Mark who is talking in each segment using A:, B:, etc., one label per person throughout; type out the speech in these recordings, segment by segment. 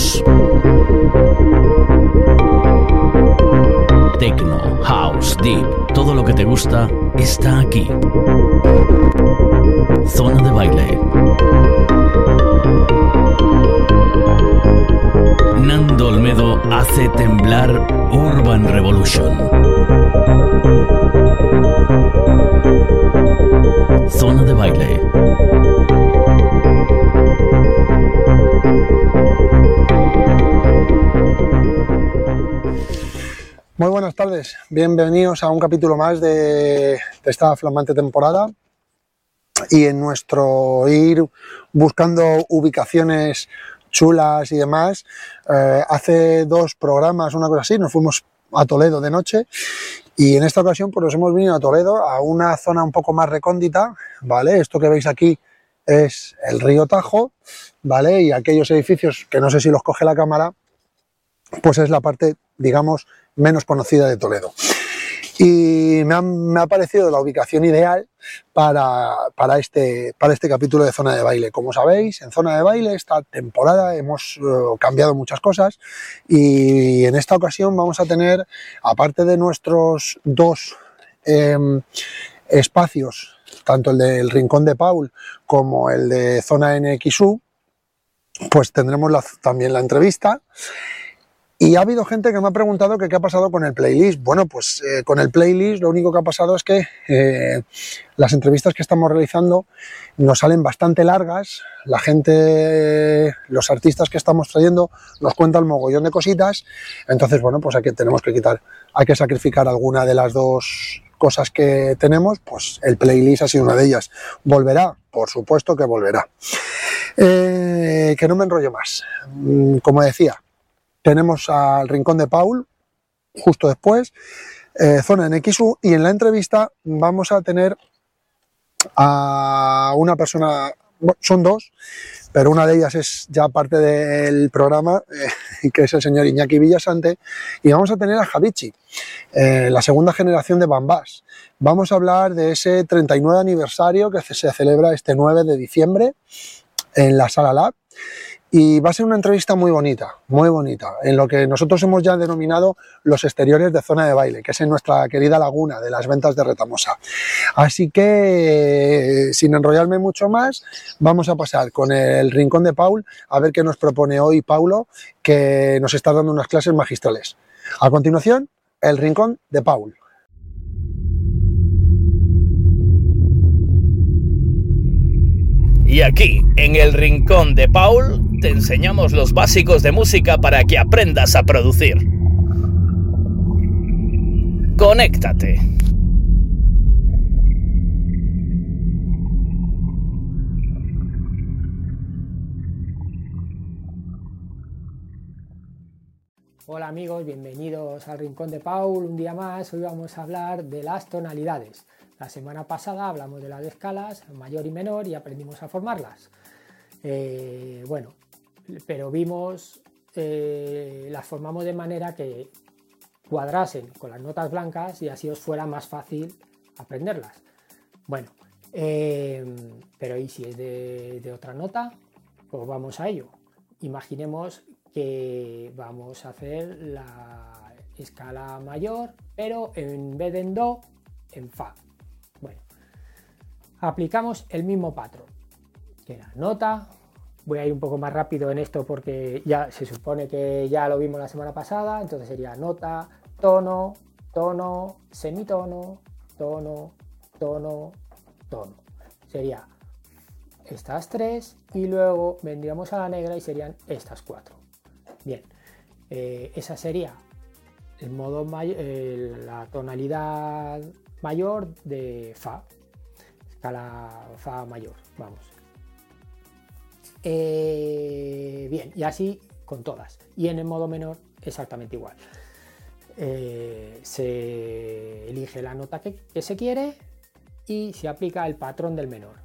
A: House. Techno, House, Deep, todo lo que te gusta está aquí. Zona de baile. Nando Olmedo hace temblar Urban Revolution. Zona de baile.
B: Muy buenas tardes, bienvenidos a un capítulo más de, esta flamante temporada y en nuestro ir buscando ubicaciones chulas y demás, eh, hace dos programas, una cosa así, nos fuimos a Toledo de noche y en esta ocasión pues nos hemos venido a Toledo, a una zona un poco más recóndita, ¿vale? Esto que veis aquí es el río Tajo, ¿vale? Y aquellos edificios que no sé si los coge la cámara, pues es la parte, digamos, menos conocida de Toledo. Y me ha, me ha parecido la ubicación ideal para, para, este, para este capítulo de Zona de Baile. Como sabéis, en Zona de Baile esta temporada hemos uh, cambiado muchas cosas y en esta ocasión vamos a tener, aparte de nuestros dos eh, espacios, tanto el del Rincón de Paul como el de Zona NXU, pues tendremos también la entrevista y ha habido gente que me ha preguntado qué ha pasado con el playlist. Bueno, pues eh, con el playlist lo único que ha pasado es que eh, las entrevistas que estamos realizando nos salen bastante largas. La gente, los artistas que estamos trayendo nos cuentan mogollón de cositas. Entonces, bueno, pues aquí tenemos que quitar, hay que sacrificar alguna de las dos cosas que tenemos. Pues el playlist ha sido una de ellas. ¿Volverá? Por supuesto que volverá. Eh, que no me enrollo más. Mm, Como decía, tenemos al Rincón de Paul, justo después, eh, zona en XU, y en la entrevista vamos a tener a una persona, son dos, pero una de ellas es ya parte del programa, eh, que es el señor Iñaki Villasante, y vamos a tener a Javichi, eh, la segunda generación de Bambás. Vamos a hablar de ese 39 aniversario que se celebra este 9 de diciembre en la Sala Lab. Y va a ser una entrevista muy bonita, muy bonita, en lo que nosotros hemos ya denominado los exteriores de zona de baile, que es en nuestra querida laguna de las ventas de Retamosa. Así que, sin enrollarme mucho más, vamos a pasar con el rincón de Paul a ver qué nos propone hoy Paulo, que nos está dando unas clases magistrales. A continuación, el rincón de Paul.
C: Y aquí, en el rincón de Paul, te enseñamos los básicos de música para que aprendas a producir. Conéctate.
D: Hola amigos, bienvenidos al Rincón de Paul. Un día más, hoy vamos a hablar de las tonalidades. La semana pasada hablamos de las escalas mayor y menor y aprendimos a formarlas. Eh, bueno, pero vimos, eh, las formamos de manera que cuadrasen con las notas blancas y así os fuera más fácil aprenderlas. Bueno, eh, pero ¿y si es de, de otra nota? Pues vamos a ello. Imaginemos que vamos a hacer la escala mayor, pero en vez de en Do, en Fa. Aplicamos el mismo patrón, que era nota. Voy a ir un poco más rápido en esto porque ya se supone que ya lo vimos la semana pasada, entonces sería nota, tono, tono, semitono, tono, tono, tono. Sería estas tres y luego vendríamos a la negra y serían estas cuatro. Bien, eh, esa sería el modo eh, la tonalidad mayor de Fa, escala Fa mayor, vamos. Eh, bien, y así con todas. Y en el modo menor exactamente igual. Eh, se elige la nota que, que se quiere y se aplica el patrón del menor.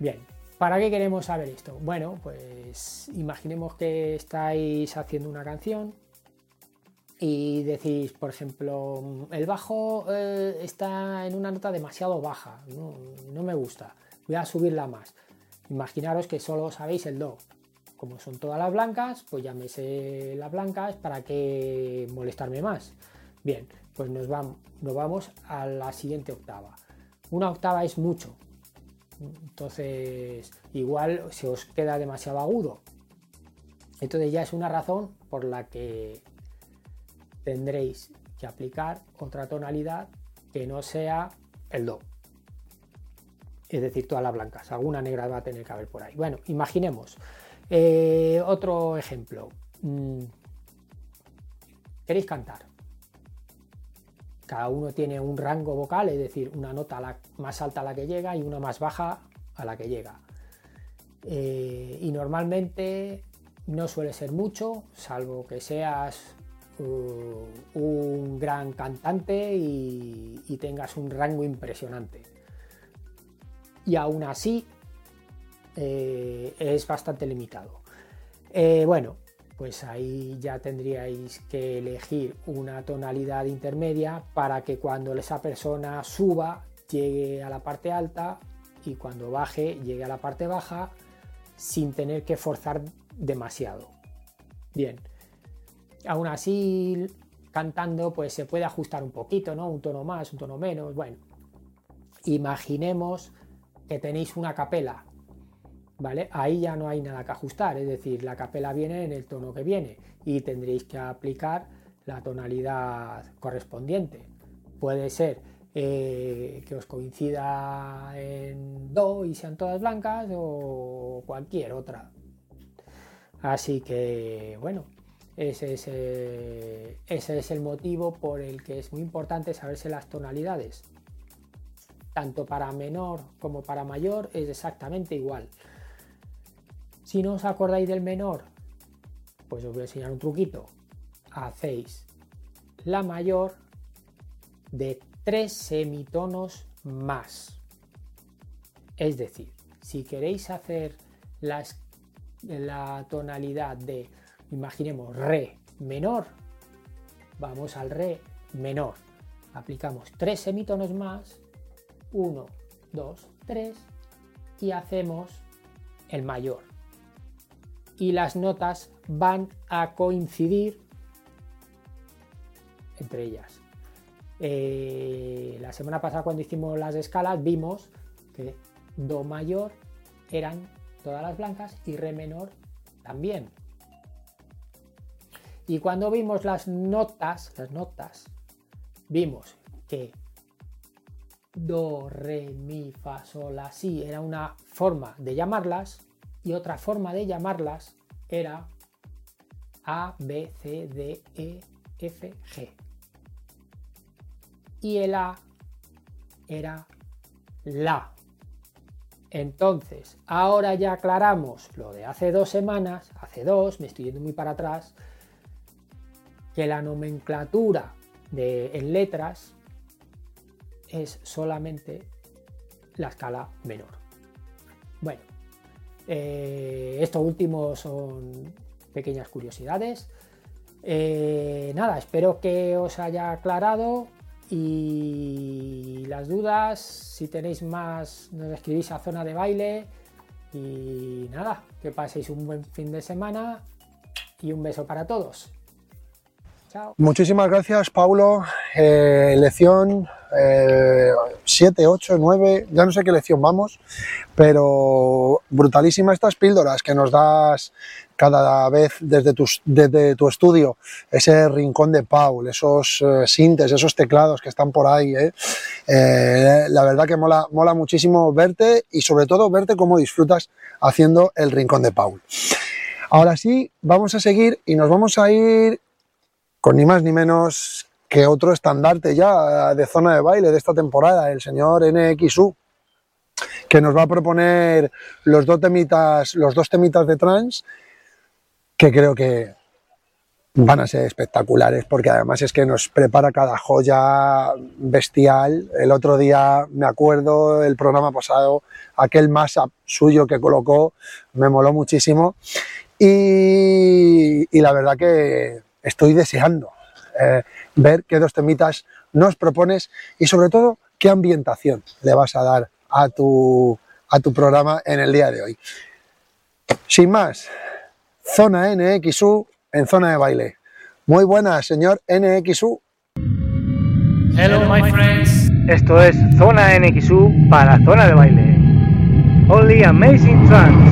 D: Bien, ¿Para qué queremos saber esto? Bueno, pues imaginemos que estáis haciendo una canción y decís, por ejemplo, el bajo eh, está en una nota demasiado baja, no, me gusta, voy a subirla más. Imaginaros que solo sabéis el do. como son todas las blancas, pues llámese las blancas, ¿para qué molestarme más? Bien, pues nos vamos, nos vamos a la siguiente octava. Una octava es mucho, entonces igual se os queda demasiado agudo. Entonces ya es una razón por la que tendréis que aplicar otra tonalidad que no sea el Do. Es decir, todas las blancas. Alguna negra va a tener que haber por ahí. Bueno, imaginemos. Eh, otro ejemplo. Mm, ¿Queréis cantar? Cada uno tiene un rango vocal, es decir, una nota más alta a la que llega y una más baja a la que llega. Eh, y normalmente no suele ser mucho, salvo que seas un gran cantante y, tengas un rango impresionante. Y aún así eh, es bastante limitado. Eh, bueno, pues ahí ya tendríais que elegir una tonalidad intermedia para que cuando esa persona suba llegue a la parte alta y cuando baje llegue a la parte baja sin tener que forzar demasiado. Bien, aún así cantando pues se puede ajustar un poquito, ¿no? Un tono más, un tono menos, bueno. Imaginemos que tenéis una capela ¿vale? Ahí ya no hay nada que ajustar, es decir, la capela viene en el tono que viene y tendréis que aplicar la tonalidad correspondiente. Puede ser eh, que os coincida en Do y sean todas blancas o cualquier otra. Así que, bueno, ese es, eh, ese es el motivo por el que es muy importante saberse las tonalidades. Tanto para menor como para mayor es exactamente igual. Si no os acordáis del menor, pues os voy a enseñar un truquito. Hacéis la mayor de tres semitonos más. Es decir, si queréis hacer la tonalidad de, imaginemos, re menor, vamos al re menor. Aplicamos tres semitonos más, 1, 2, 3 y hacemos el mayor y las notas van a coincidir entre ellas. Eh, la semana pasada cuando hicimos las escalas vimos que Do mayor eran todas las blancas y Re menor también. Y cuando vimos las notas, las notas, vimos que Do, Re, Mi, Fa, Sol, La, Si era una forma de llamarlas y otra forma de llamarlas era A, B, C, D, E, F, G. Y el A era la. Entonces, ahora ya aclaramos lo de hace dos semanas, hace dos, me estoy yendo muy para atrás, que la nomenclatura en letras es solamente la escala menor. Bueno, eh, estos últimos son pequeñas curiosidades. Eh, nada, espero que os haya aclarado y las dudas, si tenéis más, nos escribís a zona de baile y nada, que paséis un buen fin de semana y un beso para todos.
B: Muchísimas gracias, Paulo. Eh, lección 7, 8, 9, ya no sé qué lección vamos, pero brutalísima estas píldoras que nos das cada vez desde tu, desde tu estudio, ese rincón de Paul, esos eh, sintes, esos teclados que están por ahí. ¿eh? La verdad que mola, mola muchísimo verte y sobre todo verte cómo disfrutas haciendo el rincón de Paul. Ahora sí, vamos a seguir y nos vamos a ir con ni más ni menos que otro estandarte ya de zona de baile de esta temporada, el señor NXU, que nos va a proponer los dos temitas, los dos temitas de trans, que creo que van a ser espectaculares, porque además es que nos prepara cada joya bestial. El otro día, me acuerdo, el programa pasado, aquel mashup suyo que colocó, me moló muchísimo. Y la verdad que estoy deseando eh, ver qué dos temitas nos propones y sobre todo qué ambientación le vas a dar a tu, a tu programa en el día de hoy. Sin más, Zona NXU en zona de baile. Muy buenas, señor NXU.
E: Hello, my friends. Esto es Zona NXU para Zona de Baile. Only Amazing Trance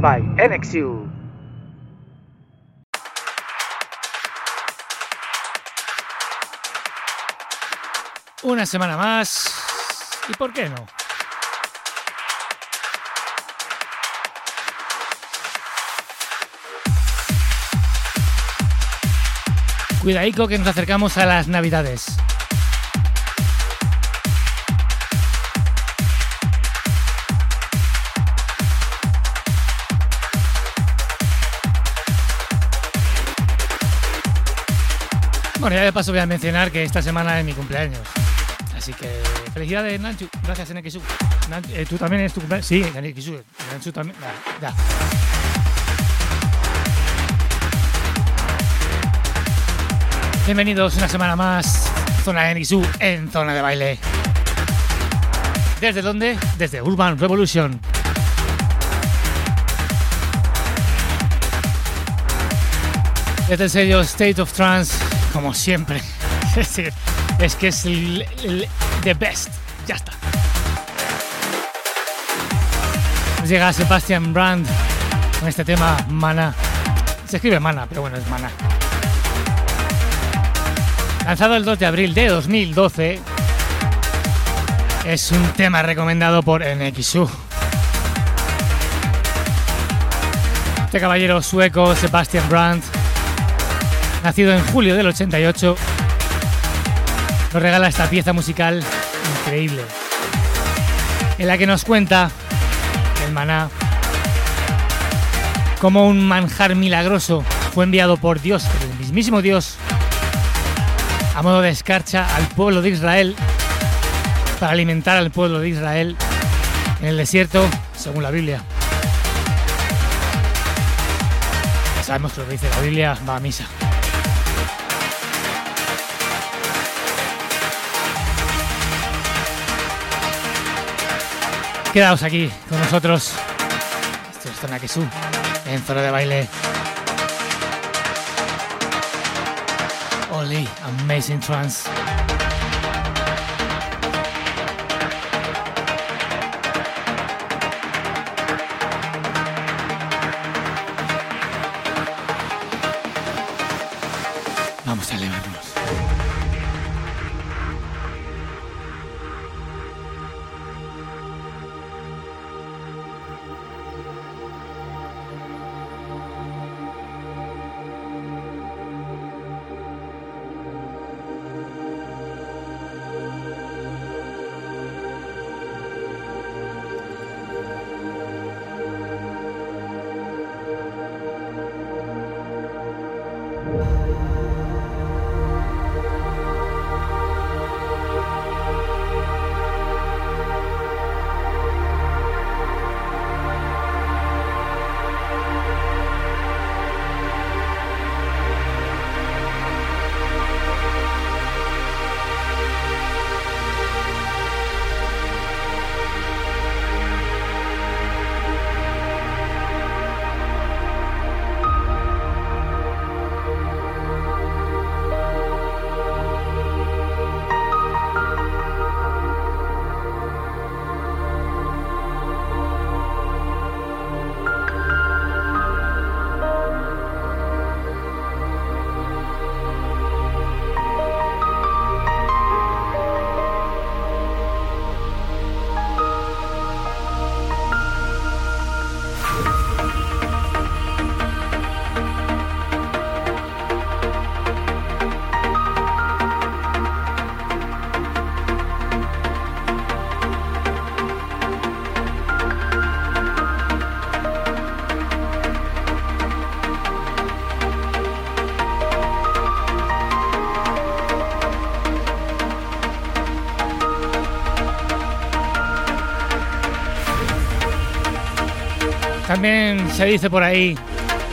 E: by NXU.
F: Una semana más. ¿Y por qué no? Cuidadico que nos acercamos a las navidades. Bueno, ya de paso voy a mencionar que esta semana es mi cumpleaños. Así que felicidades, Nanchu. Gracias, NXU. Nan- eh, ¿Tú también es tu cumpleaños? Sí, NXU. Nanchu también. Ya, ya. Bienvenidos una semana más. Zona NXU en zona de baile. ¿Desde dónde? Desde Urban Revolution. Desde el sello State of Trance, como siempre. Es es que es el, the best. Ya está. Nos llega Sebastian Brand con este tema Mana. Se escribe Mana, pero bueno, es Mana. Lanzado el 2 de abril de 2012, es un tema recomendado por NXU. Este caballero sueco, Sebastian Brandt, nacido en julio del 88, nos regala esta pieza musical increíble, en la que nos cuenta el maná, como un manjar milagroso, fue enviado por Dios, por el mismísimo Dios, a modo de escarcha al pueblo de Israel para alimentar al pueblo de Israel en el desierto, según la Biblia. Sabemos lo que dice la Biblia va a misa. Quedaos aquí con nosotros. Esto es Zona Quesú, en zona de baile. Oli, amazing trance. También se dice por ahí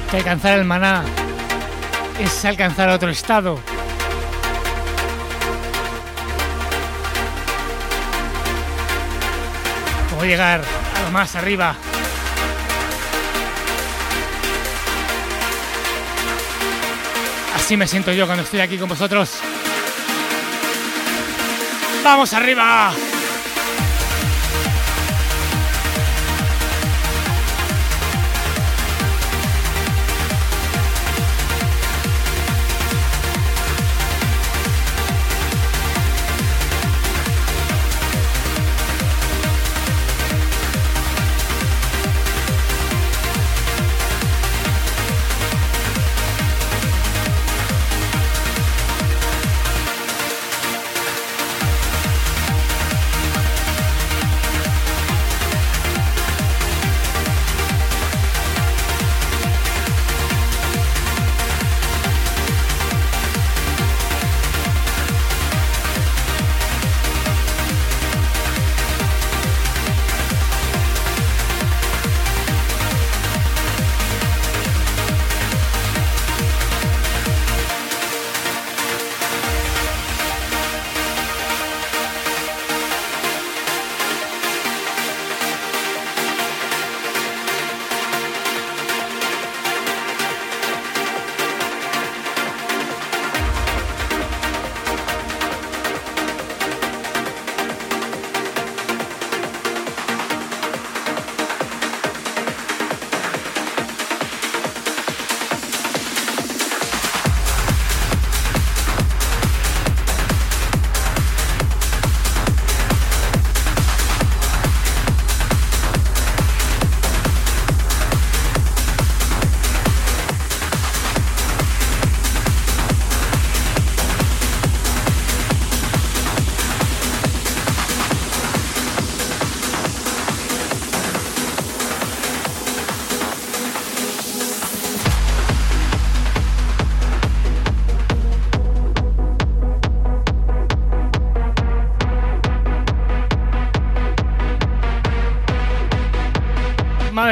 F: que alcanzar el maná es alcanzar otro estado. O llegar a lo más arriba. Así me siento yo cuando estoy aquí con vosotros. ¡Vamos arriba!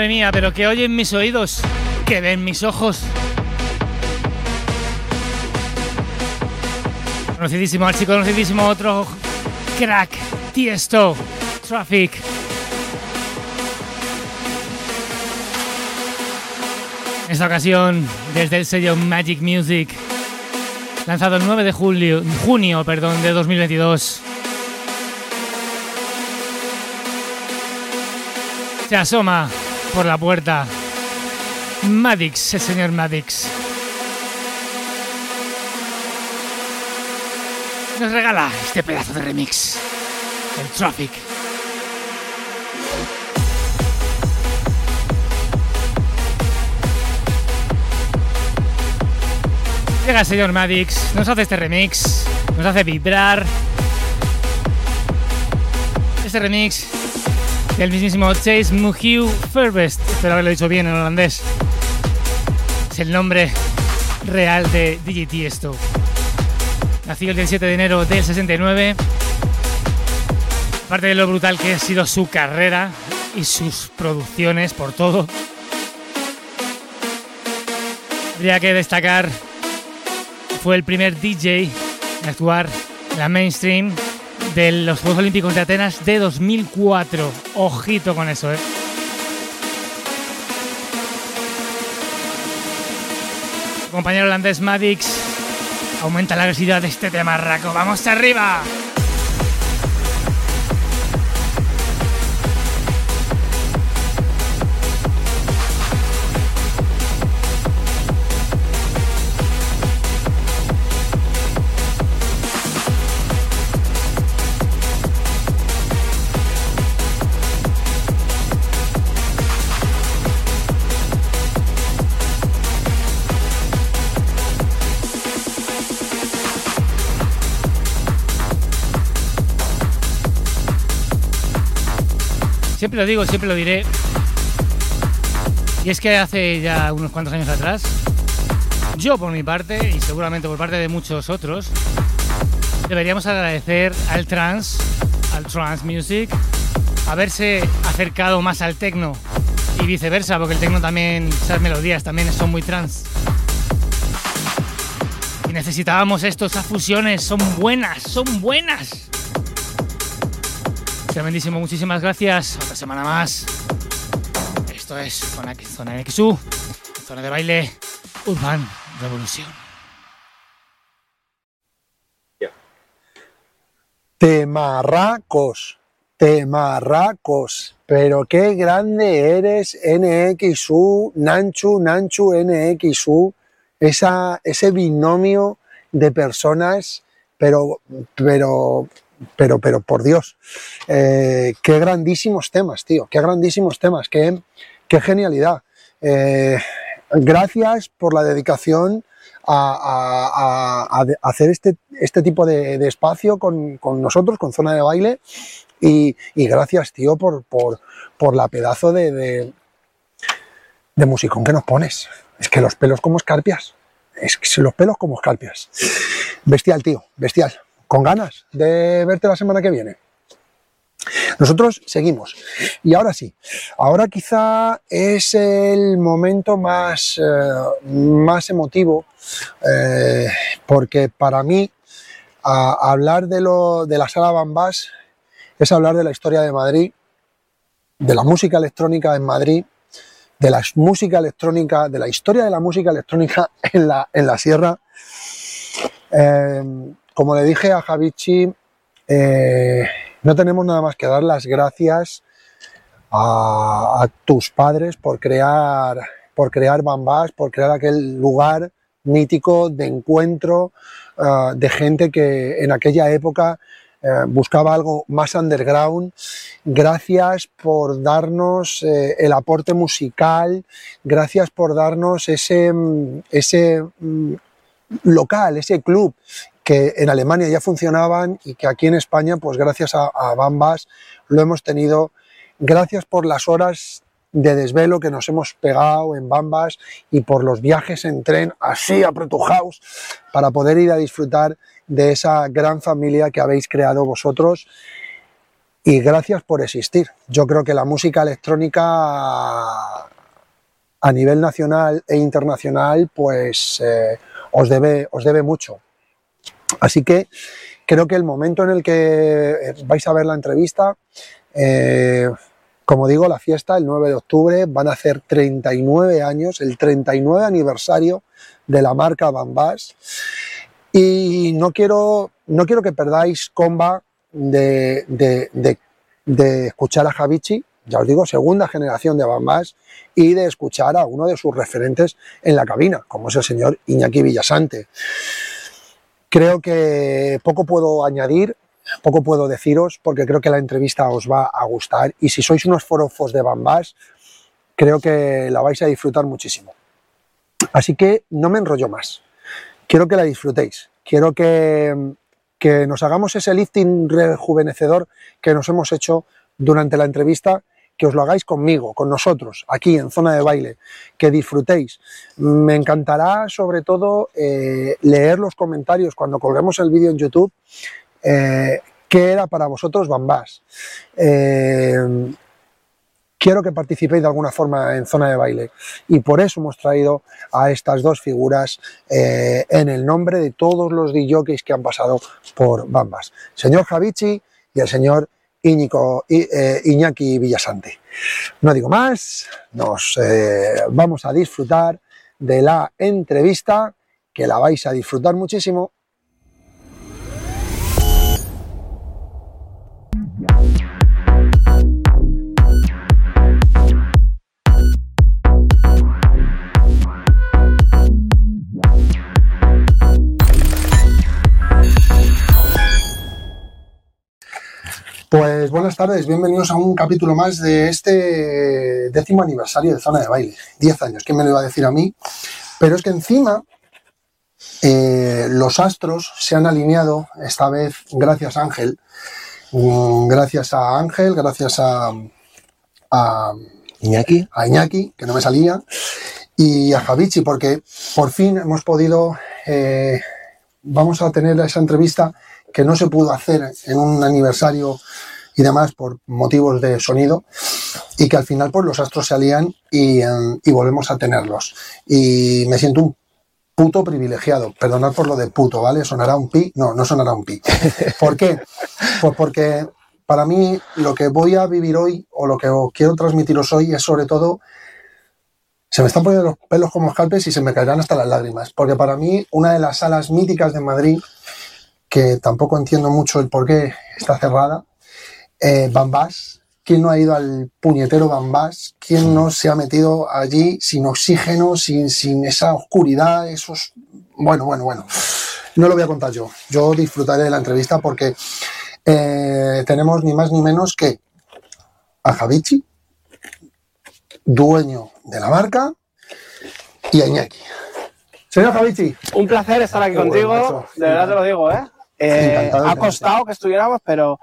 F: Mía, pero que oyen mis oídos, que ven mis ojos. Conocidísimo, chico conocidísimo, otro crack, Tiesto, Traffic. En esta ocasión, desde el sello Magic Music, lanzado el 9 de julio, junio perdón, de 2022. Se asoma por la puerta. Madix, el señor Madix. Nos regala este pedazo de remix. El Traffic. Llega el señor Madix, nos hace este remix, nos hace vibrar. Este remix del mismísimo Chase Muhiu Furbest, espero haberlo dicho bien en holandés. Es el nombre real de DJ esto. Nació el 17 de enero del 69. Aparte de lo brutal que ha sido su carrera y sus producciones por todo. Habría que destacar fue el primer DJ en actuar en la mainstream de los Juegos Olímpicos de Atenas de 2004. Ojito con eso, ¿eh? compañero holandés Madix aumenta la agresividad de este tema, Raco. ¡Vamos arriba! Siempre lo digo, siempre lo diré. Y es que hace ya unos cuantos años atrás, yo por mi parte, y seguramente por parte de muchos otros, deberíamos agradecer al trance, al trance music, haberse acercado más al techno y viceversa, porque el techno también, esas melodías también son muy trance. Y necesitábamos esto, esas fusiones, son buenas, son buenas. Tremendísimo, muchísimas gracias. Otra semana más. Esto es Zona, Zona NXU, Zona de Baile, Urban Revolución.
B: Temarracos, temarracos, pero qué grande eres, NXU, Nanchu, Nanchu, NXU, esa, ese binomio de personas, pero, pero pero, pero por Dios, eh, qué grandísimos temas, tío, qué grandísimos temas, qué, qué genialidad. Eh, gracias por la dedicación a, hacer este, este tipo de, espacio con, nosotros, con Zona de Baile. Y, gracias, tío, por, por, la pedazo de, de, de, musicón que nos pones. Es que los pelos como escarpias. Es que los pelos como escarpias. Bestial, tío, bestial. Con ganas de verte la semana que viene. Nosotros seguimos. Y ahora sí, ahora quizá es el momento más, eh, más emotivo, eh, porque para mí hablar de, lo, de la sala Bambás es hablar de la historia de Madrid, de la música electrónica en Madrid, de la música electrónica, de la historia de la música electrónica en la, en la sierra. Eh, como le dije a Javichi, no tenemos nada más que dar las gracias a, tus padres por crear, por crear Bambás, por crear aquel lugar mítico de encuentro eh, de gente que en aquella época eh, buscaba algo más underground. Gracias por darnos eh, el aporte musical, gracias por darnos ese, ese mm, local, ese club que en Alemania ya funcionaban y que aquí en España, pues gracias a, Bambas, lo hemos tenido. Gracias por las horas de desvelo que nos hemos pegado en Bambas y por los viajes en tren así a House para poder ir a disfrutar de esa gran familia que habéis creado vosotros y gracias por existir. Yo creo que la música electrónica a nivel nacional e internacional pues eh, os, debe, os debe mucho. Así que creo que el momento en el que eh, vais a ver la entrevista, eh, como digo, la fiesta el 9 de octubre van a hacer 39 años, el 39 aniversario de la marca Bambas. Y no quiero, no quiero que perdáis comba de, de escuchar a Javichi, ya os digo, segunda generación de Bambas, y de escuchar a uno de sus referentes en la cabina, como es el señor Iñaki Villasante. Creo que poco puedo añadir, poco puedo deciros, porque creo que la entrevista os va a gustar y si sois unos forofos de Bambas, creo que la vais a disfrutar muchísimo. Así que no me enrollo más. Quiero que la disfrutéis. Quiero que, que nos hagamos ese lifting rejuvenecedor que nos hemos hecho durante la entrevista que os lo hagáis conmigo, con nosotros, aquí en Zona de Baile, que disfrutéis. Me encantará sobre todo eh, leer los comentarios cuando colguemos el vídeo en YouTube, eh, qué era para vosotros Bambás. Eh, quiero que participéis de alguna forma en Zona de Baile y por eso hemos traído a estas dos figuras en el nombre de todos los DJs que han pasado por Bambas. Señor Javichi y el señor Eh, Iñaki Villasante. No digo más, nos eh, vamos a disfrutar de la entrevista, que la vais a disfrutar muchísimo Pues buenas tardes, bienvenidos a un capítulo más de este décimo aniversario de Zona de Baile. Diez años, ¿quién me lo iba a decir a mí? Pero es que encima eh, los astros se han alineado, esta vez gracias a Ángel, mm, gracias a Ángel, gracias a, a Iñaki, a Iñaki, que no me salía, y a Javichi, porque por fin hemos podido, eh, vamos a tener esa entrevista que no se pudo hacer en un aniversario y demás por motivos de sonido y que al final pues los astros se alían y, em, volvemos a tenerlos. Y me siento un puto privilegiado. Perdonad por lo de puto, ¿vale? ¿Sonará un pi? No, no sonará un pi. ¿Por qué? Pues porque para mí lo que voy a vivir hoy o lo que quiero transmitiros hoy es sobre todo se me están poniendo los pelos como escalpes y se me caerán hasta las lágrimas, porque para mí una de las salas míticas de Madrid que tampoco entiendo mucho el por qué está cerrada. Eh, Bambás, ¿quién no ha ido al puñetero Bambás? ¿Quién no se ha metido allí sin oxígeno, sin, sin esa oscuridad, esos... Bueno, bueno, bueno. No lo voy a contar yo. Yo disfrutaré de la entrevista porque eh, tenemos ni más ni menos que a Javichi, dueño de la marca, y a Iñaki. Señor Javichi.
G: Un placer estar aquí
B: Qué
G: contigo, de verdad te lo digo, ¿eh? Eh, ha
B: tenerte.
G: costado que estuviéramos, pero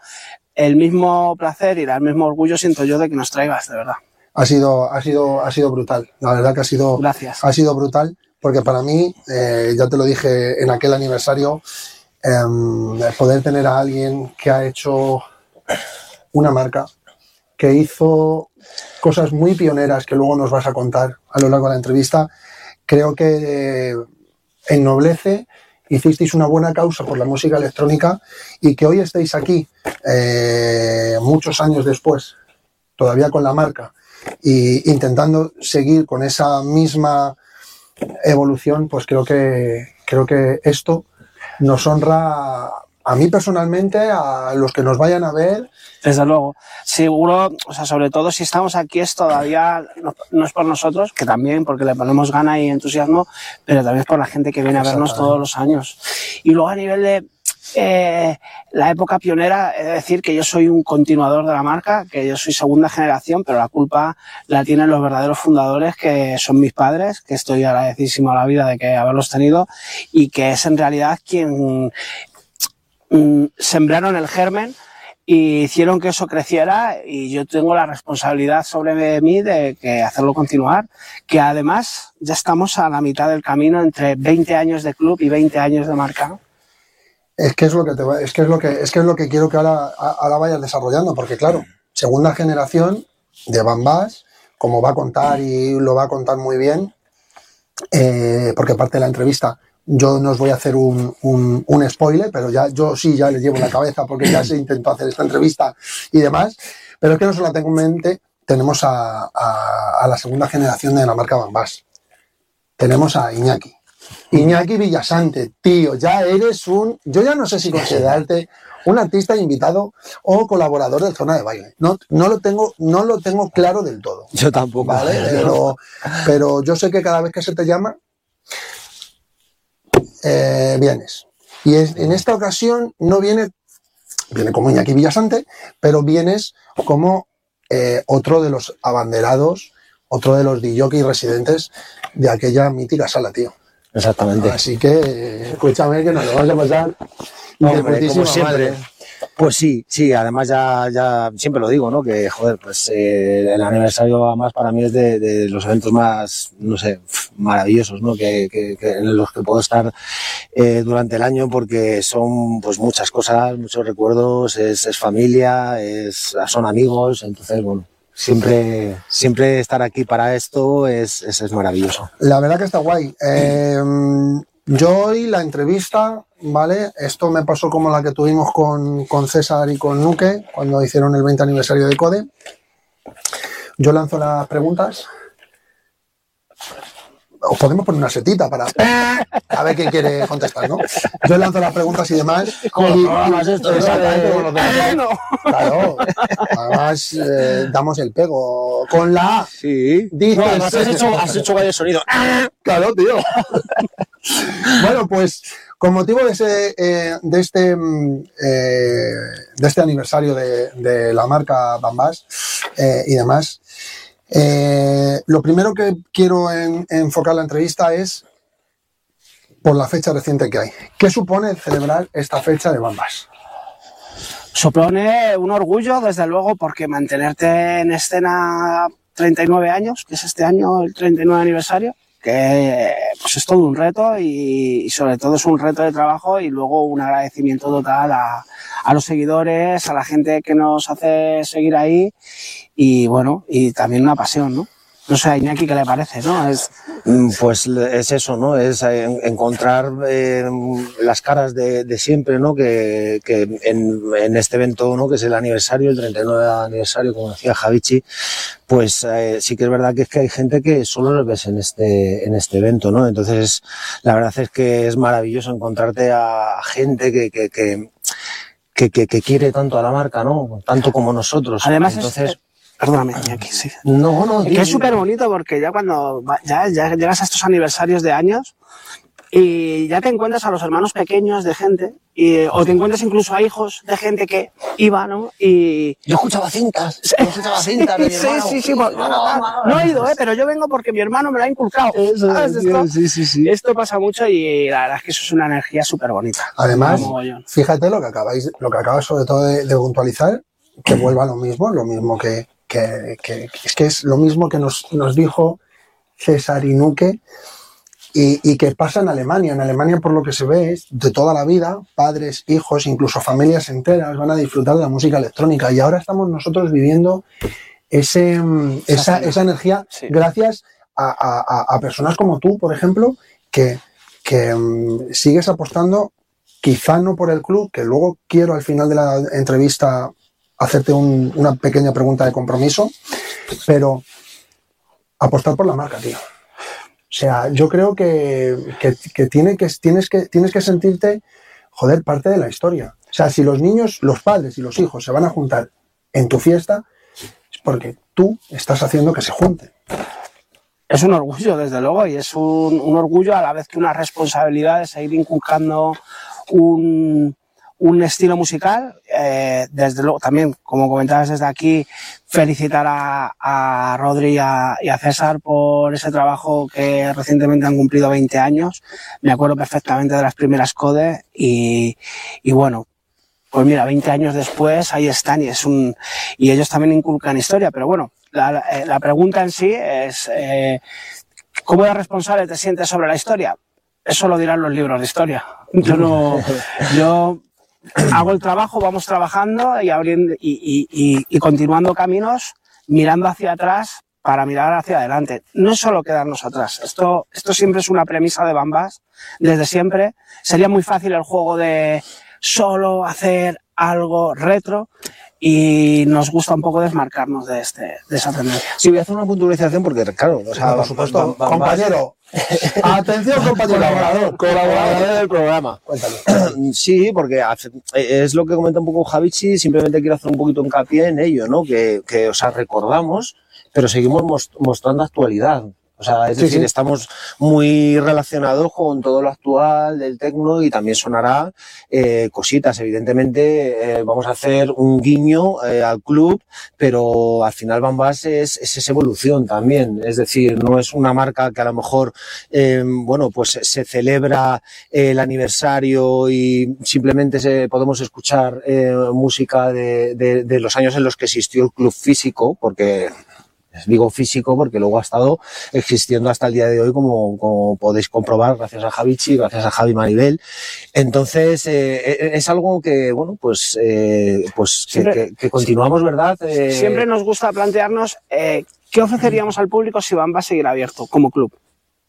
G: el mismo placer y el mismo orgullo siento yo de que nos traigas, de verdad.
B: Ha sido, ha sido, ha sido brutal. La verdad que ha sido,
G: Gracias.
B: ha sido brutal porque para mí, eh, ya te lo dije en aquel aniversario, em, poder tener a alguien que ha hecho una marca, que hizo cosas muy pioneras que luego nos vas a contar a lo largo de la entrevista, creo que eh, ennoblece, hicisteis una buena causa por la música electrónica y que hoy estéis aquí, eh, muchos años después, todavía con la marca, y intentando seguir con esa misma evolución, pues creo que, creo que esto nos honra a mí personalmente, a los que nos vayan a ver.
G: Desde luego. Seguro, o sea, sobre todo si estamos aquí es todavía, no, no es por nosotros, que también, porque le ponemos gana y entusiasmo, pero también es por la gente que viene a vernos todos los años. Y luego a nivel de eh, la época pionera, he de decir que yo soy un continuador de la marca, que yo soy segunda generación, pero la culpa la tienen los verdaderos fundadores, que son mis padres, que estoy agradecidísimo a la vida de que haberlos tenido, y que es en realidad quien sembraron el germen y hicieron que eso creciera y yo tengo la responsabilidad sobre mí de hacerlo continuar, que además ya estamos a la mitad del camino entre 20 años de club y 20 años de marca.
B: Es que es lo que te va- es que es lo que quiero que ahora, vayas desarrollando, porque claro, segunda generación de Bambás, como va a contar y lo va a contar muy bien, eh, porque parte de la entrevista yo no os voy a hacer un, un, un spoiler, pero ya yo sí ya le llevo la cabeza porque ya se intentó hacer esta entrevista y demás, pero es que no solo la tengo en mente, tenemos a, a- a la segunda generación de la marca Bambás. Tenemos a Iñaki. Iñaki Villasante, tío, ya eres un. Yo ya no sé si considerarte un artista invitado o colaborador de zona de baile. No, no lo tengo, no lo tengo claro del todo.
H: Yo tampoco.
B: ¿Vale? Pero, pero yo sé que cada vez que se te llama, eh, vienes. Y es- en esta ocasión no viene, viene como Iñaki Villasante, pero vienes como eh, otro de los abanderados, otro de los DJs residentes de aquella mítica sala, tío.
H: Exactamente.
B: Así que, escúchame que nos lo vamos a pasar
H: Hombre, como siempre.
B: madre.
H: Pues sí, sí, además ya, ya siempre lo digo, ¿no? Que, joder, pues eh, el aniversario además para mí es de, de los eventos más, no sé, maravillosos, ¿no? Que, que- que en los que puedo estar eh, durante el año porque son pues muchas cosas, muchos recuerdos, es, es familia, es, son amigos, entonces, bueno, siempre, siempre estar aquí para esto es, es, es maravilloso.
B: La verdad que está guay. Eh, yo hoy la entrevista, ¿vale? Esto me pasó como la que tuvimos con, con César y con Nuque cuando hicieron el 20 aniversario de Code. Yo lanzo las preguntas. Os podemos poner una setita para a ver quién quiere contestar, ¿no? Yo lanzo las preguntas y demás. Como los de- Claro. Además, eh, damos el pego. Con la A.
H: Sí.
B: Dices-
H: No, has hecho, has hecho varios sonidos.
B: Claro, tío. Bueno, pues con motivo de, ese, eh, de, este, mm, eh, de este aniversario de, la marca Bambas eh, y demás, lo primero que quiero en- enfocar la entrevista es por la fecha reciente que hay. ¿Qué supone celebrar esta fecha de Bambas?
G: Supone un orgullo, desde luego, porque mantenerte en escena 39 años, que es este año el 39 aniversario, que pues es todo un reto y, y sobre todo es un reto de trabajo y luego un agradecimiento total a, a los seguidores, a la gente que nos hace seguir ahí y bueno, y también una pasión, ¿no? No sé a Iñaki qué le parece, ¿no? Es,
H: Mm, Pues es eso, ¿no? Es eh, en- encontrar eh, las caras de, de siempre, ¿no? Que, que en, en este evento, ¿no? Que es el aniversario, el 39 aniversario, como decía Javichi, pues eh, sí que es verdad que es que hay gente que solo los ves en este, en este evento, ¿no? Entonces, la verdad es que es maravilloso encontrarte a gente que, que, que, que, que- que quiere tanto a la marca, ¿no? Tanto como nosotros.
G: Además, es-
H: Entonces,
G: perdóname, aquí sí.
H: no, no,
G: que es súper bonito porque ya cuando ya, ya llegas a estos aniversarios de años y ya te encuentras a los hermanos pequeños de gente y, o te encuentras incluso a hijos de gente que iba, ¿no? Y
H: Yo escuchaba cintas, yo escuchaba cintas de mi
G: sí,
H: hermano.
G: sí, sí, pues, no, no, no he ido, ¿eh? pero yo vengo porque mi hermano me lo ha inculcado.
H: Eso
G: Esto,
H: sí, sí, sí.
G: esto pasa mucho y la verdad es que eso es una energía súper bonita.
B: Además, fíjate lo que acabáis, lo que acabas sobre todo de, de puntualizar, que vuelva lo mismo, lo mismo que, que, que- es que es lo mismo que nos, nos dijo César Inuque y, y que pasa en Alemania. En Alemania, por lo que se ve, es de toda la vida, padres, hijos, incluso familias enteras van a disfrutar de la música electrónica. Y ahora estamos nosotros viviendo ese, mm, esa, esa energía
G: Sí.
B: gracias a, a- a- a personas como tú, por ejemplo, que, que mm, sigues apostando, quizá no por el club, que luego quiero al final de la entrevista hacerte un- una pequeña pregunta de compromiso, pero apostar por la marca, tío. O sea, yo creo que, que, tiene que, tienes que tienes que sentirte, joder, parte de la historia. O sea, si los niños, los padres y los hijos se van a juntar en tu fiesta, es porque tú estás haciendo que se junten.
G: Es un orgullo, desde luego, y es un, un orgullo a la vez que una responsabilidad de seguir inculcando un, un estilo musical. Eh, desde luego, también, como comentabas desde aquí, felicitar a, a Rodri y a, y a César por ese trabajo que recientemente han cumplido 20 años. Me acuerdo perfectamente de las primeras CODE y, y bueno, pues mira, 20 años después ahí están y es un y ellos también inculcan historia, pero bueno, la, la- eh, la pregunta en sí es eh, ¿cómo de responsable te sientes sobre la historia? Eso lo dirán los libros de historia. Yo no, yo hago el trabajo, vamos trabajando y abriendo y, y- y- y continuando caminos, mirando hacia atrás para mirar hacia adelante. No es solo quedarnos atrás. Esto, esto siempre es una premisa de Bambas, desde siempre. Sería muy fácil el juego de solo hacer algo retro y nos gusta un poco desmarcarnos de, este, de esa tendencia.
H: Sí, voy a hacer una puntualización porque, claro, o sea,
B: por supuesto, compañero. Atención, compañero.
H: Colaborador, colaborador del programa.
B: Cuéntalo.
H: Sí, porque es lo que comenta un poco Javichi, simplemente quiero hacer un poquito hincapié en ello, ¿no? Que, que o sea, recordamos, pero seguimos mos- mostrando actualidad. O sea, es
B: Sí,
H: decir,
B: sí.
H: estamos muy relacionados con todo lo actual del tecno y también sonará eh, cositas. Evidentemente, eh, vamos a hacer un guiño eh, al club, pero al final Bambas es, es esa evolución también. Es decir, no es una marca que a lo mejor, eh, bueno, pues se celebra el aniversario y simplemente se, podemos escuchar eh, música de, de- de los años en los que existió el club físico, porque digo físico porque luego ha estado existiendo hasta el día de hoy, como, como podéis comprobar, gracias a Javichi, gracias a Javi Maribel. Entonces, eh, eh, es algo que, bueno, pues, eh, pues que,
G: Siempre-
H: que- que continuamos, ¿verdad? Eh,
G: Siempre nos gusta plantearnos eh, qué ofreceríamos al público si Bamba seguir abierto como club.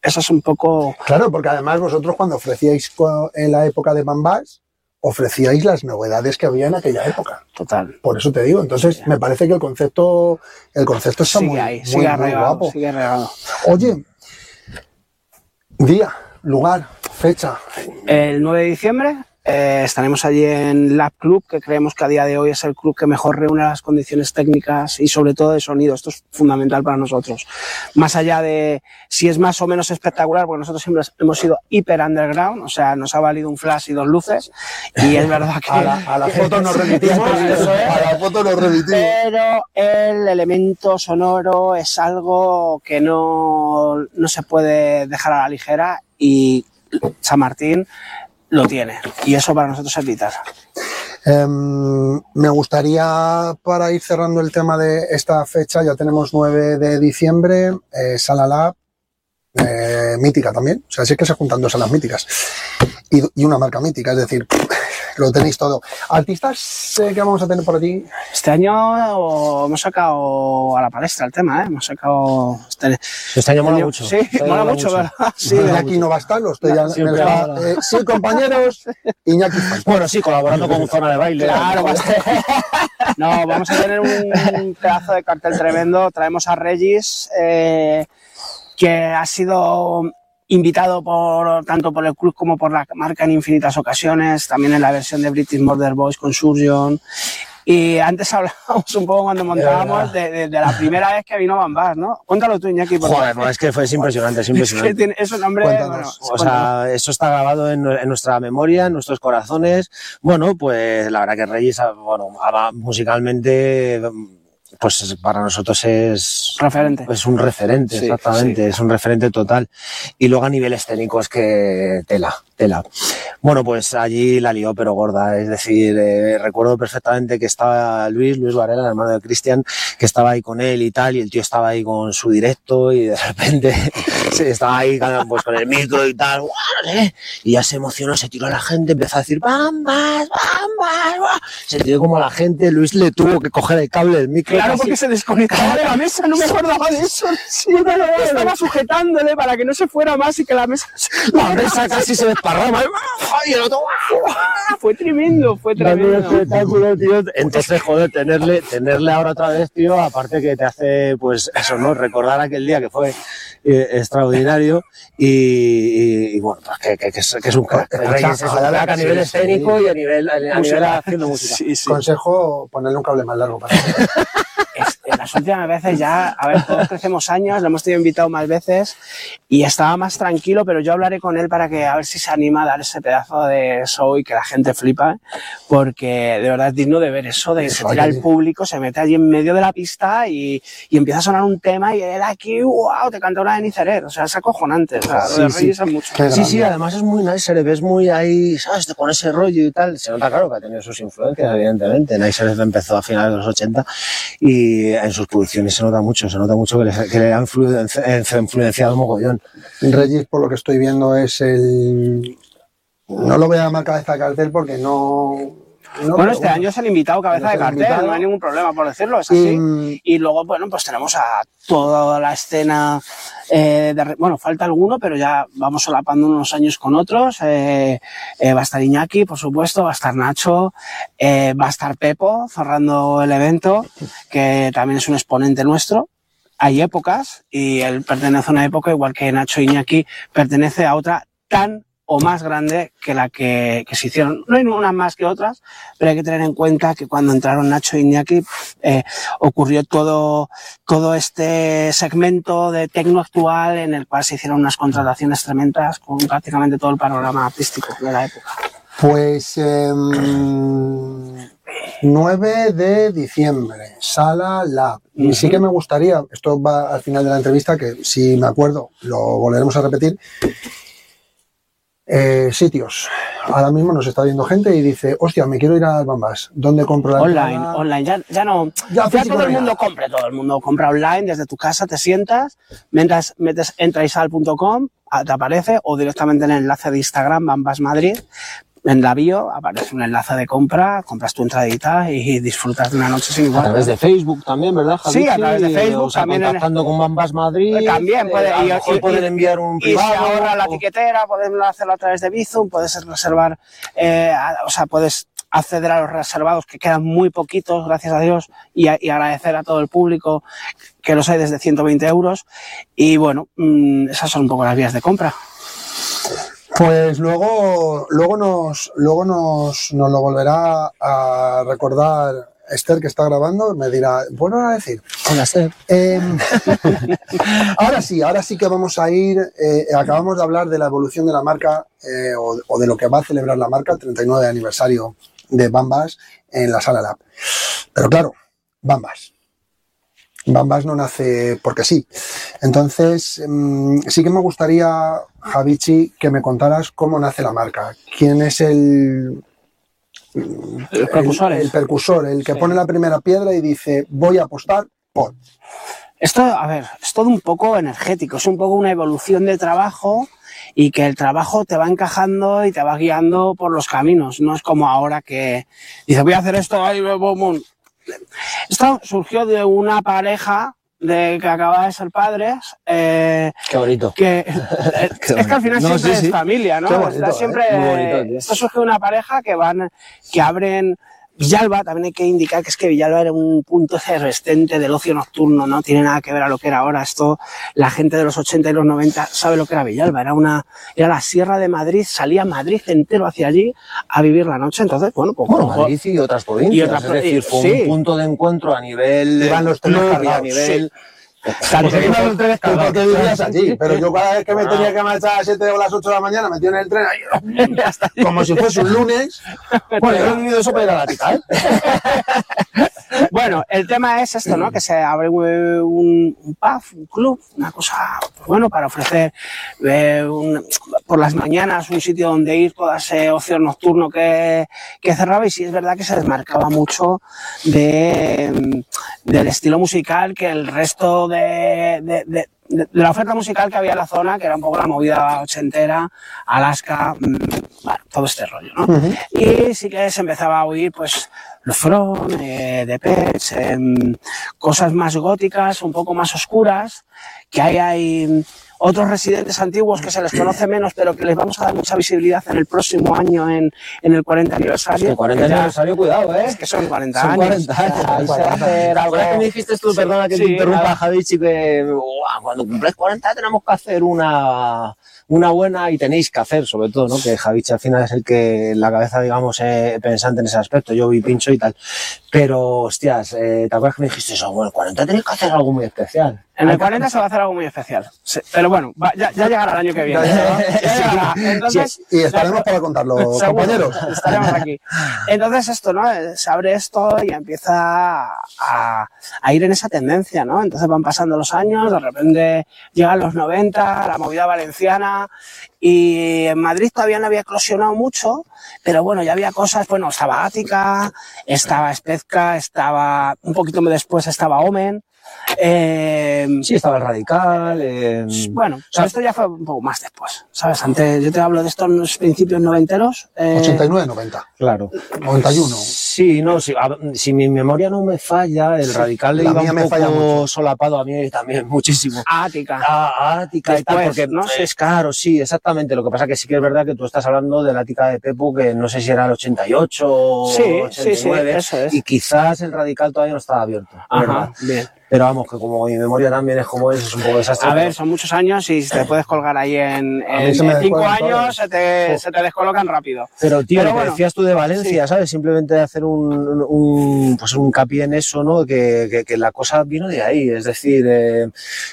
G: Eso es un poco...
B: Claro, porque además vosotros cuando ofrecíais en la época de Bambas, ofrecíais las novedades que había en aquella época.
G: Total.
B: Por eso te digo. Entonces, me parece que el concepto, el concepto está
G: Sigue
B: muy,
G: ahí,
B: muy,
G: sigue
B: muy guapo.
G: sigue arraigado.
B: Oye, día, lugar, fecha.
G: El 9 de diciembre eh, estaremos allí en Lab Club, que creemos que a día de hoy es el club que mejor reúne las condiciones técnicas y sobre todo de sonido. Esto es fundamental para nosotros. Más allá de si es más o menos espectacular, porque nosotros siempre hemos sido hiper underground, o sea, nos ha valido un flash y dos luces. Y es verdad que...
B: A la, a la foto nos remitimos.
G: Eso es.
B: a la foto nos remitimos.
G: Pero el elemento sonoro es algo que no, no se puede dejar a la ligera y San Martín lo tiene. Y eso para nosotros es vital.
B: Em, me gustaría, para ir cerrando el tema de esta fecha, ya tenemos 9 de diciembre, eh, Sala Lab, eh, mítica también. O sea, sí que se juntan dos salas míticas. Y, y una marca mítica, es decir, lo tenéis todo. Artistas eh, que vamos a tener por aquí.
G: Este año hemos sacado a la palestra el tema, ¿eh? Hemos sacado... Este,
H: Este año mola mucho.
G: Sí,
H: Este
G: mola mucho, ¿verdad? Sí,
B: Iñaki no va a estar, lo estoy ya-
H: siempre
B: me lo está-
H: va.
B: eh, sí, compañeros, Iñaki.
H: Bueno, sí, colaborando con Zona de Baile.
G: Claro, va a ser- No, vamos a tener un pedazo de cartel tremendo. Traemos a Regis, eh, que ha sido invitado por tanto por el club como por la marca en infinitas ocasiones, también en la versión de British Murder Boys con Surgeon. Y antes hablábamos un poco cuando montábamos de, de- de la primera vez que vino Bambas, ¿no? Cuéntalo tú, Iñaki. por
H: Joder, no, es que fue es impresionante, es
G: Es que
H: impresionante.
G: tiene- es un nombre... Bueno,
H: O sea, eso está grabado en, en nuestra memoria, en nuestros corazones. Bueno, pues la verdad que Reyes, ah, bueno, musicalmente, pues para nosotros es
G: Referente.
H: es un referente,
G: Sí,
H: exactamente, es un referente total. Y luego a nivel escénico es que tela, tela. Bueno, pues allí la lió, pero gorda. Es decir, eh, recuerdo perfectamente que estaba Luis, Luis Varela, el hermano de Cristian, que estaba ahí con él y tal, y el tío estaba ahí con su directo y de repente se estaba ahí pues, con el micro y tal, sé, y ya se emocionó, se tiró a la gente, empezó a decir, ¡bambas, bambas! Se tiró como a la gente, Luis le tuvo que coger el cable del micro.
G: Claro,
H: casi-
G: porque se desconectaba de la mesa, no me acordaba de eso. Sí, estaba sujetándole para que no se fuera más y que la mesa
H: la mesa casi se desparrama. Y el otro,
G: fue tremendo, fue tremendo.
H: espectáculo, tío. Entonces, joder, tenerle, tenerle ahora otra vez, tío, aparte que te hace, pues, eso, ¿no? Recordar aquel día que fue eh, extraordinario y, y- y, bueno, pues que, que- que es, que es un crack. Reyes es un crack a nivel escénico y a nivel, a nivel haciendo música.
G: Sí, sí.
B: Consejo, ponerle un cable más largo para
G: las últimas veces ya, a ver, todos crecemos años, lo hemos tenido invitado más veces y estaba más tranquilo, pero yo hablaré con él para que a ver si se anima a dar ese pedazo de show y que la gente flipa, porque de verdad es digno de ver eso, de se tira el público, se mete allí en medio de la pista y, y empieza a sonar un tema y él aquí, wow, te canta una de Niceret, o sea, es acojonante, o sea, lo de
B: Sí, sí.
G: Reyes es mucho.
B: Qué
H: Sí,
B: grande.
H: sí, además es muy nice, se le ves muy ahí, ¿sabes? Con ese rollo y tal. Se nota claro que ha tenido sus influencias, evidentemente. Nice empezó a finales de los 80 y en sus producciones se nota mucho, se nota mucho que le, que le ha influenci- influenciado mogollón.
B: Regis, por lo que estoy viendo, es el. No lo voy a llamar cabeza de cartel porque no. No,
G: Bueno, este año es el invitado cabeza de
B: Es el
G: cartel,
B: invitado.
G: no hay ningún problema por decirlo, es así.
B: Y,
G: Y luego, bueno, pues tenemos a toda la escena. eh, de bueno, falta alguno, pero ya vamos solapando unos años con otros. Eh, eh, va a estar Iñaki, por supuesto, va a estar Nacho, eh, va a estar Pepo cerrando el evento, que también es un exponente nuestro. Hay épocas y él pertenece a una época, igual que Nacho Iñaki pertenece a otra tan o más grande que la que, que se hicieron. No hay unas más que otras, pero hay que tener en cuenta que cuando entraron Nacho e Iñaki eh, ocurrió todo, todo este segmento de tecno actual en el cual se hicieron unas contrataciones tremendas con prácticamente todo el panorama artístico de la época.
B: Pues em, 9 de diciembre, Sala Lab. Y sí que me gustaría, esto va al final de la entrevista, que si me acuerdo, lo volveremos a repetir. Eh, sitios. Ahora mismo nos está viendo gente y dice, hostia, me quiero ir al Bambas. ¿Dónde compro la
G: Online,
B: entrada?
G: online, ya, ya no,
B: Ya
G: todo el mundo compra, todo el mundo compra online, desde tu casa te sientas, mientras metes entraisal.com, te aparece, o directamente en el enlace de Instagram, Bambas Madrid, en la bio aparece un enlace de compra, compras tu entradita y disfrutas de una noche sin
H: A
G: igual.
H: través de Facebook también, ¿verdad,
G: Sí, a través de Facebook,
H: O sea,
G: también en-
H: contactando con Bambas Madrid.
G: Eh, También puede,
H: eh, a
G: y,
H: lo mejor
G: y-
H: pueden
G: y-
H: enviar un
G: y se
H: privado.
G: ahorra la
H: o-
G: etiquetera, pueden hacerlo a través de Bizum, puedes reservar, eh, a- o sea, puedes acceder a los reservados que quedan muy poquitos, gracias a Dios, y, a- y agradecer a todo el público que los hay desde 120 euros. Y bueno, mm, esas son un poco las vías de compra.
B: Pues luego, luego nos, luego nos, nos lo volverá a recordar Esther que está grabando, me dirá, bueno a decir.
H: Hola, Esther.
B: Em, ahora sí, ahora sí que vamos a ir. eh, acabamos de hablar de la evolución de la marca eh, o, o de lo que va a celebrar la marca, el 39 aniversario de Bambas en la sala Lab. Pero claro, Bambas. Bambas no nace porque sí. Entonces, mm, sí que me gustaría, Javichi, que me contaras cómo nace la marca. ¿Quién es el,
G: Los precursores.
B: el, el el que
G: Sí.
B: pone la primera piedra y dice, voy a apostar por.
G: Esto, a ver, es todo un poco energético, es un poco una evolución de trabajo y que el trabajo te va encajando y te va guiando por los caminos. No es como ahora que dice voy a hacer esto, ay, bum. Esto surgió de una pareja de que acaba de ser padres. Eh,
H: Qué bonito.
G: que es que al final
H: No,
G: siempre
H: sí, sí.
G: es familia, ¿no?
H: Bonito,
G: Está siempre,
H: ¿eh? Bonito,
G: esto surge de una pareja que van, que abren Villalba, también hay que indicar que es que Villalba era un punto efervescente del ocio nocturno, no tiene nada que ver a lo que era ahora. Esto, la gente de los 80 y los 90 sabe lo que era Villalba. Era una, era la Sierra de Madrid, salía Madrid entero hacia allí a vivir la noche. Entonces, bueno, pues,
H: Bueno,
G: pues,
H: Madrid y otras provincias.
G: Y otras
H: es decir, fue
G: sí.
H: un punto de encuentro a nivel.
B: Iban los trenes
H: a nivel.
B: Allí, pero yo cada vez que me
H: Ah.
B: tenía que marchar a las 7 o las 8 de la mañana, metí en el tren ahí, como si fuese un lunes.
H: Bueno, yo he vivido eso para ir a la tica, ¿eh?
G: Bueno, el tema es esto, ¿no? Que se abre un, un pub, un club, una cosa, pues bueno, para ofrecer eh, un- por las mañanas un sitio donde ir, todo ese ocio nocturno que, que cerraba y sí es verdad que se desmarcaba mucho de, del estilo musical que el resto de, de- de- de- de la oferta musical que había en la zona, que era un poco la movida ochentera, Alaska, mm, bueno, todo este rollo, ¿no? Y sí que se empezaba a oír, pues, los From, eh, The Pets, em, cosas más góticas, un poco más oscuras, que ahí hay mm, otros residentes antiguos que se les conoce menos, pero que les vamos a dar mucha visibilidad en el próximo año, en, en el 40 aniversario.
H: El 40
G: que ya-
H: aniversario, cuidado, ¿eh?
G: Es que son 40
H: Son
G: años.
H: 40 años.
G: Ahí se va a hacer algo-
H: Ahora que me dijiste tú, perdona que
G: Sí,
H: te interrumpa. Javichi, que "Buah, cuando cumples 40 tenemos que hacer una, una buena y tenéis que hacer, sobre todo, ¿no? Que Javichi al final es el que la cabeza, digamos, eh, pensante en ese aspecto. Yo vi pincho y tal. Pero, hostias, eh, ¿te acuerdas que me dijiste eso? Bueno, el 40 tenéis que hacer algo muy especial.
G: En el 40 se va a hacer algo muy especial. Sí, pero bueno, va- ya, ya llegará el año que viene.
B: Y estaremos para contarlo,
G: Seguro,
B: compañeros.
G: Estaremos aquí. Entonces esto, ¿no? Se abre esto y empieza a, a ir en esa tendencia, ¿no? Entonces van pasando los años, de repente llegan los 90, la movida valenciana y en Madrid todavía no había eclosionado mucho, pero bueno, ya había cosas, bueno, estaba Ática, estaba Espezca, estaba, un poquito después estaba Omen, eh,
H: Sí, estaba el radical. eh,
G: bueno, sea, esto ya fue un poco más después, ¿sabes? Antes, yo te hablo de estos principios noventeros. eh,
B: 89, 90,
H: claro.
B: 91.
H: Sí, no, si, a- si mi memoria no me falla, el radical le iba un
B: me falla
H: poco
B: mucho.
H: solapado a mí también muchísimo.
G: Ática.
H: A, Ática y tal, porque
G: ¿no?
H: es claro, sí, exactamente. Lo que pasa que sí que es verdad que tú estás hablando de la Ática de Pepo, que no sé si era el 88 o
G: Sí, sí, sí,
H: 89,
G: eso es.
H: y quizás el radical todavía no estaba abierto. la verdad.
G: Ajá, bien.
H: Pero vamos, que como mi memoria también es como es, es un poco desastre.
G: A ver, son muchos años y te puedes colgar ahí en, cinco años, se te, se te descolocan rápido.
H: Pero tío,
G: Pero
H: lo que decías tú de Valencia, ¿sabes? Simplemente hacer un, un, pues un hincapié en eso, ¿no? Que, que, que la cosa vino de ahí, es decir, eh,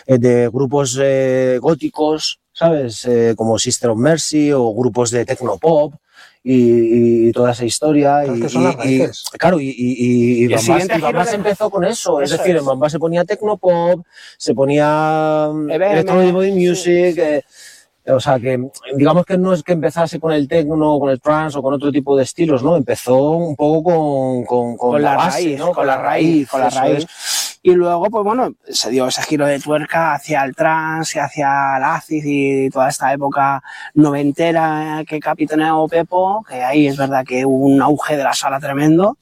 H: eh, de grupos eh, góticos, ¿sabes? Eh, como Sister of Mercy o grupos de Tecnopop y, y toda esa historia.
B: Claro,
H: y,
B: es que son las
H: y- y-
B: raíces.
H: claro, y, y, y,
G: de-
H: empezó con eso, es
G: Eso
H: decir,
G: es.
H: en se ponía Tecnopop, se ponía mm,
G: EBM,
H: Electronic Body
G: sí.
H: Music, eh, o sea, que digamos que no es que empezase con el techno, con el trance o con otro tipo de estilos, ¿no? Empezó un poco con, con, con,
G: Con la
H: base,
G: raíz,
H: ¿no?
G: con la raíz, con la raíz. Y luego, pues bueno, se dio ese giro de tuerca hacia el trance, y hacia el acid y toda esta época noventera que capitaneó Pepo, que ahí es verdad que hubo un auge de la sala tremendo.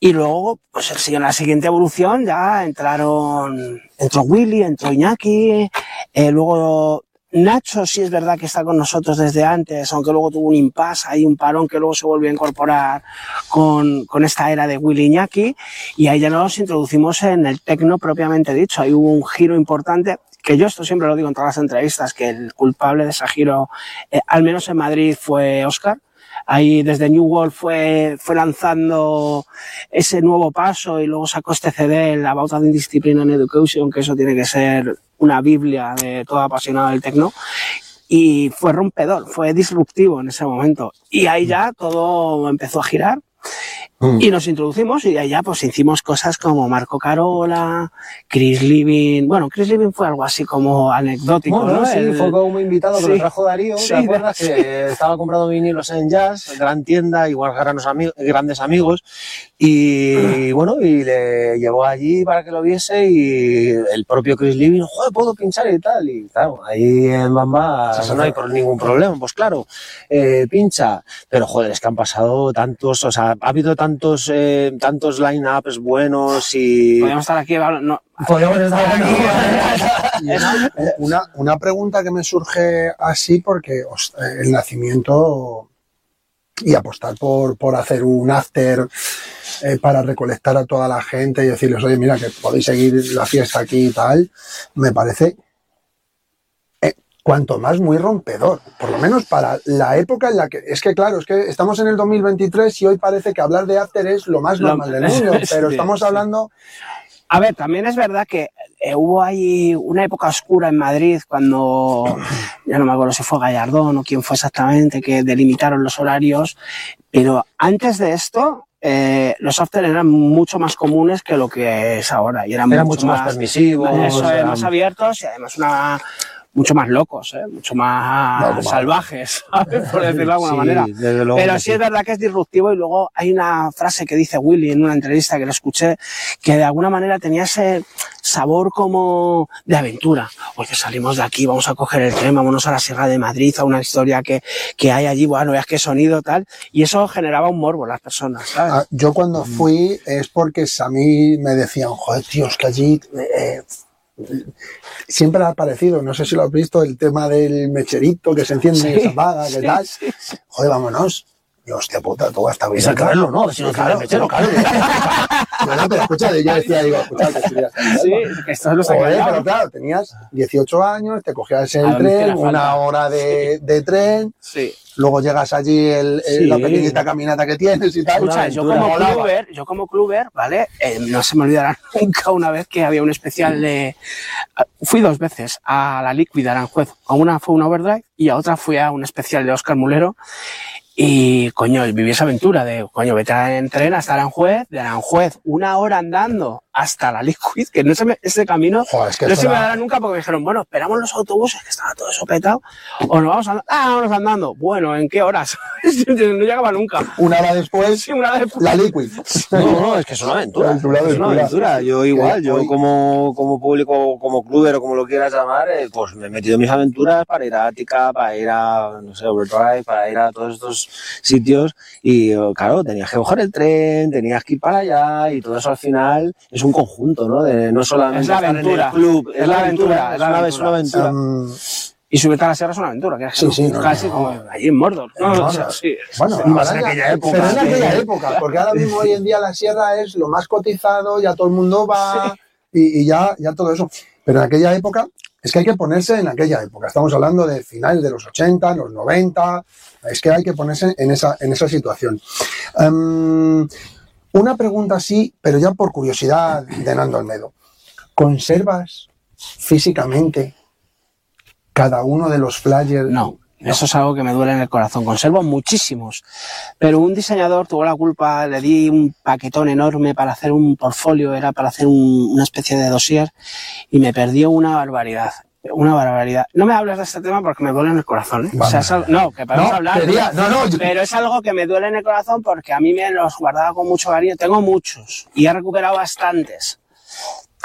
G: Y luego, pues en la siguiente evolución ya entraron, entró Willy, entró Iñaki, eh, luego Nacho sí es verdad que está con nosotros desde antes, aunque luego tuvo un impasse, ahí un parón que luego se volvió a incorporar con, con esta era de Willy Iñaki, y ahí ya nos introducimos en el tecno propiamente dicho, ahí hubo un giro importante, que yo esto siempre lo digo en todas las entrevistas, que el culpable de ese giro, eh, al menos en Madrid, fue Oscar, Ahí desde New World fue, fue lanzando ese nuevo paso y luego sacó este CD, el About an Indiscipline and Education, que eso tiene que ser una biblia de todo apasionado del tecno. Y fue rompedor, fue disruptivo en ese momento. Y ahí ya todo empezó a girar. Mm. Y nos introducimos y allá pues hicimos cosas como Marco Carola, Chris Living. Bueno, Chris Living fue algo así como anecdótico, ¿no?
H: Sí, fue como invitado que lo trajo Darío, ¿te acuerdas? Que estaba comprando vinilos en Jazz, gran tienda, igual grandes amigos. Y bueno, y le llevó allí para que lo viese y el propio Chris Living, joder, puedo pinchar y tal. Y claro, ahí en Bamba no hay ningún problema, pues claro, eh, pincha. Pero joder, es que han pasado tantos, o sea, ha habido tantos tantos, eh, tantos line-ups buenos y...
G: Podríamos estar aquí, no.
H: Podríamos estar aquí.
B: una, una pregunta que me surge así porque el nacimiento y apostar por, por hacer un after eh, para recolectar a toda la gente y decirles, oye, mira, que podéis seguir la fiesta aquí y tal, me parece cuanto más muy rompedor, por lo menos para la época en la que, es que claro, es que estamos en el 2023 y hoy parece que hablar de After es lo más normal del mundo, pero estamos hablando...
G: A ver, también es verdad que eh, hubo ahí una época oscura en Madrid cuando, ya no me acuerdo si fue Gallardón o quién fue exactamente, que delimitaron los horarios, pero antes de esto, eh, los after eran mucho más comunes que lo que es ahora y eran,
H: mucho, más, permisivos,
G: más abiertos y además una mucho más locos, ¿eh? mucho más salvajes, por decirlo de alguna manera. Pero sí, es verdad que es disruptivo y luego hay una frase que dice Willy en una entrevista que lo escuché que de alguna manera tenía ese sabor como de aventura. Oye, salimos de aquí, vamos a coger el tren, vámonos a la Sierra de Madrid, a una historia que, que hay allí, bueno, veas qué sonido tal, y eso generaba un morbo en las personas, ¿sabes? Ah,
B: yo cuando fui es porque a mí me decían, joder, tío, es que allí... Eh, siempre ha aparecido, no sé si lo has visto, el tema del mecherito que se enciende y se apaga, ¿qué tal? Joder, vámonos. Y hostia puta, todo está bien.
H: Claro, ¿no? Si no claro, mechero, claro.
B: no, pero escucha, yo decía, digo, escucha,
G: Sí, que esto es lo
B: Joder, pero claro, tenías 18 años, te cogías el tren, una hora de, de tren.
G: Sí
B: luego llegas allí el, la pequeñita caminata que tienes y tal.
G: Escucha, yo como cluber, yo como cluber, ¿vale? Eh, no se me olvidará nunca una vez que había un especial de... Fui dos veces a la Liquid de Aranjuez. A una fue un overdrive y a otra fui a un especial de Oscar Mulero y, coño, viví esa aventura de, coño, vete en tren hasta Aranjuez, de Aranjuez, una hora andando hasta la Liquid, que no se me, ese camino no se me dará nunca porque me dijeron, bueno, esperamos los autobuses, que estaba todo eso petado, o nos vamos andando, ah, vamos andando. Bueno, ¿en qué horas? no llegaba nunca.
B: Una hora después,
G: sí, una hora después.
B: la Liquid.
H: no, no, es que es una aventura. Es una aventura. Yo igual, yo como, como público, como cluber o como lo quieras llamar, eh, pues me he metido en mis aventuras para ir a Ática, para ir a, no sé, Overdrive, para ir a todos estos sitios y eh, claro, tenías que coger el tren, tenías que ir para allá y todo eso al final es un conjunto, ¿no? De no solamente
G: es la aventura,
H: club,
G: es, la aventura,
H: es, una, es una aventura.
G: Um, y subirte a la sierra es una aventura, que sí, sí, casi como allí en Mordor. No, sí,
B: bueno, en aquella época. Pero en aquella época, porque ahora mismo hoy en día la sierra es lo más cotizado, ya todo el mundo va y, y, ya, ya todo eso. Pero en aquella época, es que hay que ponerse en aquella época. Estamos hablando de finales de los 80, los 90, es que hay que ponerse en esa, en esa situación. Um, una pregunta así, pero ya por curiosidad de Nando Almedo. ¿Conservas físicamente cada uno de los flyers?
G: No. Eso es algo que me duele en el corazón. Conservo muchísimos. Pero un diseñador tuvo la culpa, le di un paquetón enorme para hacer un portfolio, era para hacer un, una especie de dossier, y me perdió una barbaridad una barbaridad. No me hables de este tema porque me duele en el corazón. ¿eh? O sea, no, que podemos hablar. Pero es algo que me duele en el corazón porque a mí me los guardaba con mucho cariño. Tengo muchos y he recuperado bastantes.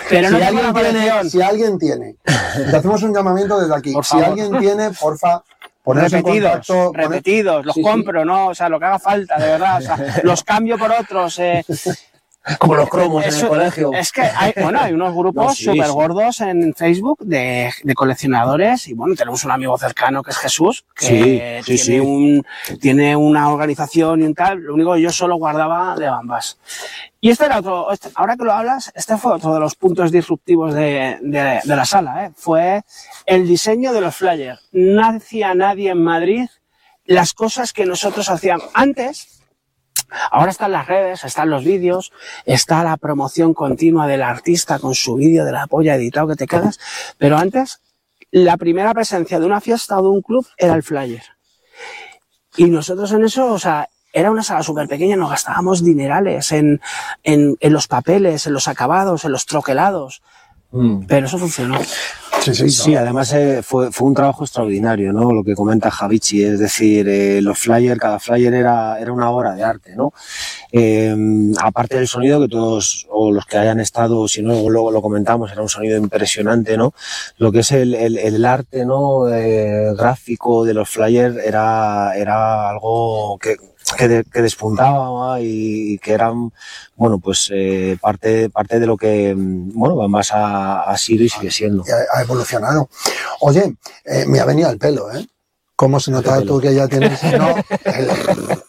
G: Pero
B: si, alguien tiene, si alguien tiene, te hacemos un llamamiento desde aquí. si alguien tiene, porfa,
G: repetidos, repetidos, los compro, ¿no? O sea, lo que haga falta, de verdad. O sea, los cambio por otros. Eh,
H: como los cromos en el colegio.
G: Es que hay, bueno, hay unos grupos súper gordos en Facebook de, de, coleccionadores y bueno, tenemos un amigo cercano que es Jesús, que tiene, Un, tiene una organización y un tal, lo único que yo solo guardaba de bambas. Y este era otro, este, ahora que lo hablas, este fue otro de los puntos disruptivos de, de, de la sala, ¿eh? fue el diseño de los flyers. No hacía nadie en Madrid las cosas que nosotros hacíamos antes Ahora están las redes, están los vídeos, está la promoción continua del artista con su vídeo de la polla editado que te quedas, pero antes la primera presencia de una fiesta o de un club era el flyer. Y nosotros en eso, o sea, era una sala súper pequeña, nos gastábamos dinerales en, en, en los papeles, en los acabados, en los troquelados.
H: Mm.
G: Pero eso funcionó.
B: Sí, sí,
H: Sí, además eh, fue, fue un trabajo extraordinario, ¿no? Lo que comenta Javichi, es decir, eh, los flyers, cada flyer era, era una obra de arte, ¿no? Eh, aparte del sonido, que todos, o los que hayan estado, si no, luego lo comentamos, era un sonido impresionante, ¿no? Lo que es el, el, el arte, ¿no? Eh, gráfico de los flyers era, era algo que, que, de- que despuntaba y, que eran, bueno, pues eh, parte, parte de lo que, mm, bueno, más ha, ha sido y sigue siendo.
B: ha, evolucionado. Oye, eh, me ha venido al pelo, ¿eh? ¿Cómo se nota tú que ya tienes? No, el-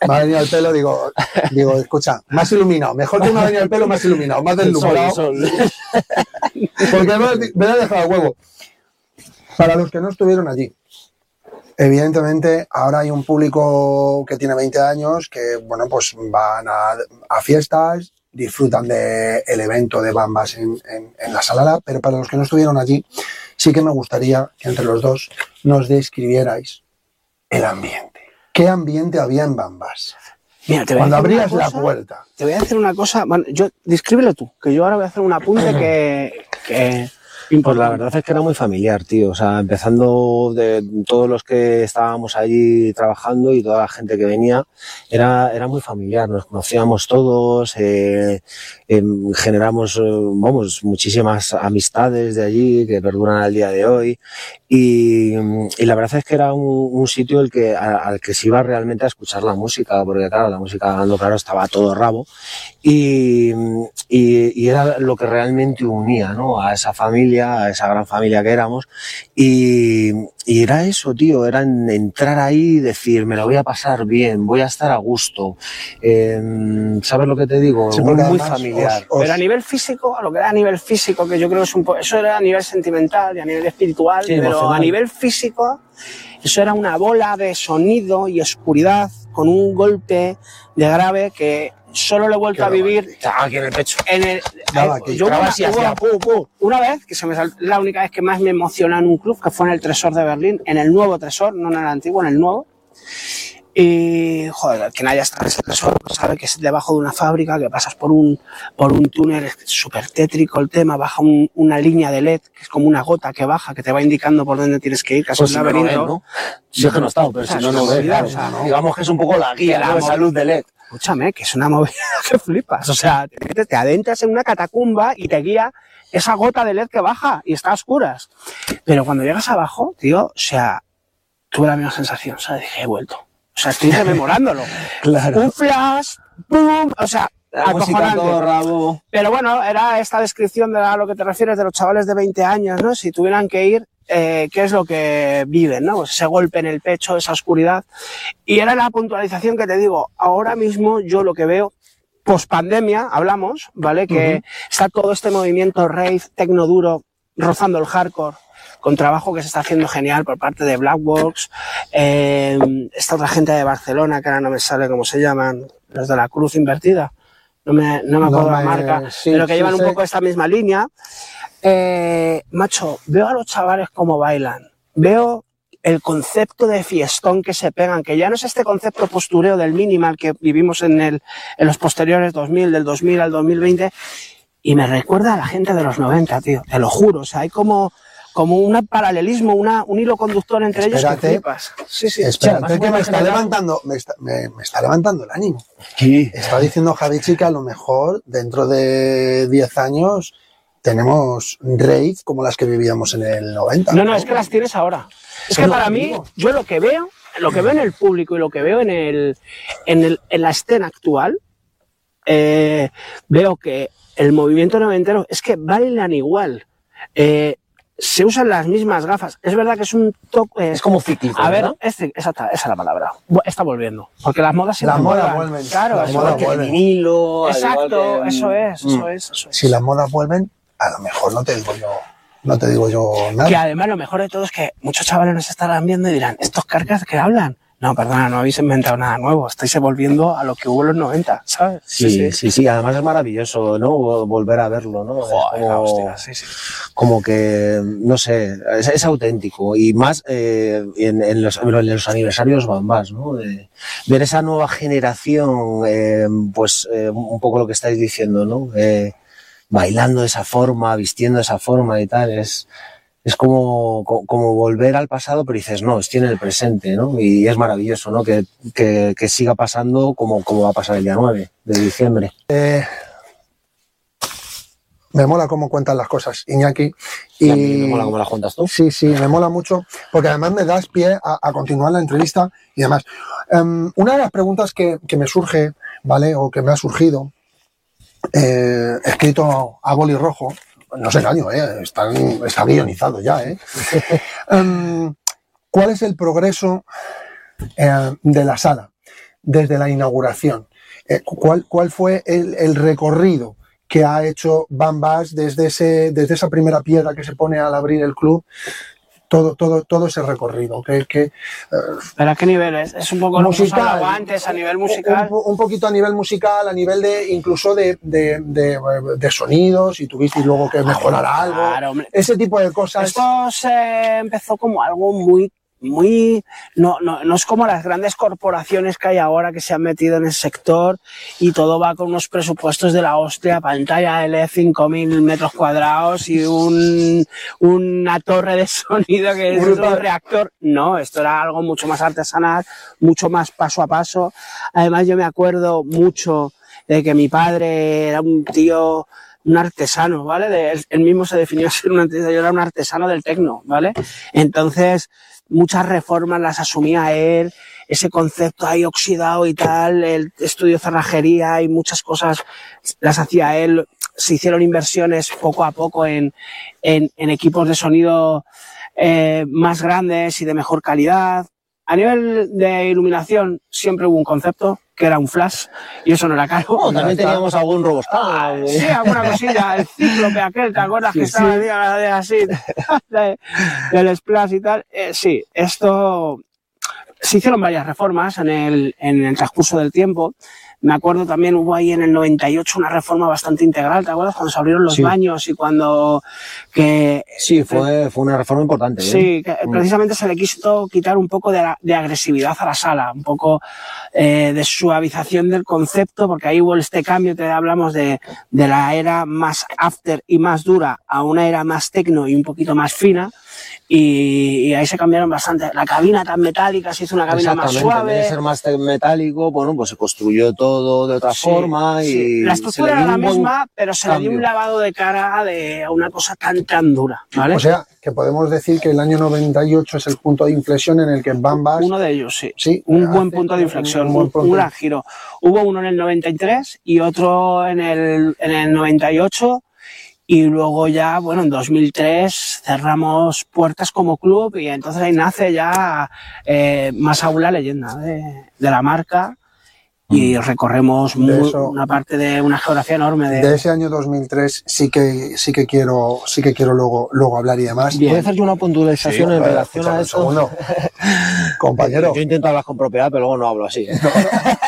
B: me ha venido al pelo, digo, digo, escucha, más iluminado, mejor que me ha venido al pelo, más iluminado, más deslumbrado, porque me, me ha dejado el huevo. Para los que no estuvieron allí, evidentemente ahora hay un público que tiene 20 años que, bueno, pues van a, a fiestas, disfrutan del evento de Bambas en, en- en la Salada, pero para los que no estuvieron allí, sí que me gustaría que entre los dos nos describierais el ambiente. ¿Qué ambiente había en Bambas?
G: Mira, te voy a
B: Cuando
G: decir una
B: abrías la puerta.
G: Te voy a decir una cosa, bueno, yo, descríbelo tú, que yo ahora voy a hacer un apunte que, que
H: Pues la verdad es que era muy familiar, tío. O sea, empezando de todos los que estábamos allí trabajando y toda la gente que venía, era, era muy familiar. Nos conocíamos todos, eh, em, generamos, eh, vamos, muchísimas amistades de allí que perduran al día de hoy. Y, y la verdad es que era un, un sitio el que, a- al que se iba realmente a escuchar la música, porque claro, la música, hablando claro, estaba todo rabo. Y, y, y era lo que realmente unía, ¿no? A esa familia, a esa gran familia que éramos. Y, y era eso, tío, era en- entrar ahí y decir, me lo voy a pasar bien, voy a estar a gusto. Eh, ¿Sabes lo que te digo?
B: Sí,
H: muy, familiar.
B: os- os-
G: Pero a nivel físico, a lo que era a nivel físico, que yo creo que es un poco, eso era a nivel sentimental y a nivel espiritual,
H: Sí,
G: pero a nivel físico, eso era una bola de sonido y oscuridad con un golpe de grave que solo lo he vuelto a vivir
H: Aquí en el pecho.
G: en el.
B: Nada,
G: eh,
B: que
G: yo una,
H: así,
G: hubo-
H: hacía pu, pu.
G: una vez, que se me sal- la única vez que más me emociona en un club, que fue en el Tresor de Berlín, en el nuevo Tresor, no en el antiguo, en el nuevo. Y, joder, quien haya estado en ese sabe que es debajo de una fábrica, que pasas por un, por un túnel, súper tétrico el tema, baja un- una línea de LED, que es como una gota que baja, que te va indicando por dónde tienes que ir, casi
H: Pues
G: un
H: si no, no
G: laberinto.
H: ves, ¿no? Yo que no he estado, pero si no,
G: es
H: no ves. claro.
G: o sea, ¿no?
H: Digamos que es un poco la guía,
G: la
H: ¿no? Esa
G: movi-
H: luz de LED.
G: Escúchame, que es una movida que flipas. O sea, te, te adentras en una catacumba y te guía esa gota de LED que baja y está a oscuras. Pero cuando llegas abajo, tío, o sea, tuve la misma sensación. O sea, dije, he vuelto. O sea, estoy rememorándolo.
H: Claro.
G: Un flash, ¡pum! O sea,
H: todo rabo.
G: Pero bueno, era esta descripción de a lo que te refieres de los chavales de 20 años, ¿no? Si tuvieran que ir, eh, ¿qué es lo que viven, no? Pues ese golpe en el pecho, esa oscuridad. Y era la puntualización que te digo, ahora mismo yo lo que veo, post pandemia, hablamos, ¿vale? Que está todo este movimiento rave, tecno duro, rozando el hardcore, con trabajo que se está haciendo genial por parte de Blackworks, eh, esta otra gente de Barcelona, que ahora no me sale cómo se llaman, los de la cruz invertida. No me, no me
B: No
G: acuerdo la marca,
B: sí,
G: pero que
B: sí
G: llevan un poco esta misma línea. Eh, macho, veo a los chavales como bailan. Veo el concepto de fiestón que se pegan, que ya no es este concepto postureo del minimal que vivimos en, el, en los posteriores 2000, del 2000 al 2020, y me recuerda a la gente de los 90, tío, te lo juro. O sea, hay como, como un paralelismo, una, un hilo conductor entre ellos
B: Espérate.
G: que flipas. Sí, sí.
B: Espérate que me está levantando, me está, me- me está levantando el ánimo.
H: Sí.
B: Está diciendo Javichi que a lo mejor dentro de 10 años tenemos rave como las que vivíamos en el 90.
G: No, no, es que las tienes ahora. Es que para mí, yo lo que veo, lo que veo en el público y lo que veo en el, en el, en la escena actual, eh, veo que el movimiento noventero es que bailan igual. Eh, se usan las mismas gafas. Es verdad que es un toque.
H: Es como cíclico,
G: A ver,
H: ¿verdad?
G: es ci- exacta, esa es la palabra. Está volviendo. Porque las modas se
B: Las modas vuelven.
G: Claro,
B: Las modas
G: es que-
B: vuelven.
H: vinilo.
G: Exacto,
H: que,
G: eso es,
H: mm,
G: eso es, eso es.
B: Si las modas vuelven, a lo mejor no te digo yo, no te digo yo
G: Que
B: nada.
G: además lo mejor de todo es que muchos chavales nos estarán viendo y dirán, ¿estos carcas qué hablan? No, perdona, no habéis inventado nada nuevo, estáis volviendo a lo que hubo en los 90, ¿sabes?
H: Sí, sí, sí, además es maravilloso, ¿no? Volver a verlo, ¿no?
G: Joder,
H: como,
G: hostia, sí, sí.
H: como que, no sé, es, es auténtico y más eh, en, en, los, en, los, aniversarios bambas, ¿no? De, ver esa nueva generación, eh, pues eh, un poco lo que estáis diciendo, ¿no? Bailando de esa forma, vistiendo de esa forma y tal, es, es como, como volver al pasado, pero dices, no, estoy en el presente, ¿no? Y es maravilloso, ¿no? Que, que, que siga pasando como, como va a pasar el día 9 de diciembre.
B: Eh, me mola cómo cuentas las cosas, Iñaki.
H: Y, y me mola cómo las cuentas tú.
B: Sí, sí, me mola mucho, porque además me das pie a, a continuar la entrevista y demás. Um, una de las preguntas que, que, me surge, ¿vale? O que me ha surgido, eh, escrito a boli rojo, no sé el año, ¿eh? Están, está guionizado ya. ¿eh? um, ¿Cuál es el progreso eh, de la sala desde la inauguración? Eh, ¿cuál, ¿Cuál fue el, el, recorrido que ha hecho Bambas desde, ese, desde esa primera piedra que se pone al abrir el club? Todo, todo, todo ese recorrido. Que, que,
G: uh, ¿Pero a qué nivel es? Es un poco musical, lo que antes, a nivel musical.
B: Un, un, poquito a nivel musical, a nivel de incluso de, de, de, de sonidos, y tuviste luego que mejorar
G: ah,
B: algo.
G: Claro, hombre.
B: Ese tipo de cosas.
G: Esto se empezó como algo muy muy no, no, no es como las grandes corporaciones que hay ahora que se han metido en el sector y todo va con unos presupuestos de la hostia, pantalla LED 5000 metros cuadrados y un, una torre de sonido que es un reactor. No, esto era algo mucho más artesanal, mucho más paso a paso. Además yo me acuerdo mucho de que mi padre era un tío un artesano, ¿vale? De, él, mismo se definió ser un artesano, yo era un artesano del tecno, ¿vale? Entonces, muchas reformas las asumía él, ese concepto ahí oxidado y tal, el estudio cerrajería y muchas cosas las hacía él. Se hicieron inversiones poco a poco en, en, en equipos de sonido eh, más grandes y de mejor calidad. A nivel de iluminación siempre hubo un concepto que era un flash y eso no era caro.
H: Oh, también teníamos algún roboscado.
G: Ah, sí, alguna cosilla. El cíclope aquel, ¿te acuerdas sí, que estaba sí. de, de así? De, del splash y tal. Eh, sí, esto se hicieron varias reformas en el, en el transcurso del tiempo. Me acuerdo también hubo ahí en el 98 una reforma bastante integral, ¿te acuerdas? Cuando se abrieron los sí. baños y cuando que
H: sí fue fue una reforma importante. ¿eh?
G: Sí, que precisamente se le quiso quitar un poco de, la, de agresividad a la sala, un poco eh, de suavización del concepto, porque ahí hubo este cambio, te hablamos de, de la era más after y más dura a una era más tecno y un poquito más fina. Y, y, ahí se cambiaron bastante. La cabina tan metálica se hizo una cabina más suave.
H: De ser más metálico, bueno, pues se construyó todo de otra
G: sí,
H: forma y
G: sí. la estructura era la misma, pero se cambio. le dio un lavado de cara de una cosa tan tan dura, ¿vale?
B: O sea, que podemos decir que el año 98 es el punto de inflexión en el que Bambas
G: uno de ellos, sí,
B: sí
G: un buen punto de inflexión, un, un, un gran giro. Hubo uno en el 93 y otro en el en el 98 y luego ya, bueno, en 2003 cerramos puertas como club y entonces ahí nace ya eh, más aún la leyenda de, de la marca y recorremos muy, eso, una parte de una geografía enorme de,
B: de, ese año 2003 sí que sí que quiero sí que quiero luego luego hablar y demás
H: Bien. hacer yo una puntualización sí, en relación a eso
B: no. compañero
H: yo, intento hablar con propiedad pero luego no hablo así ¿eh? no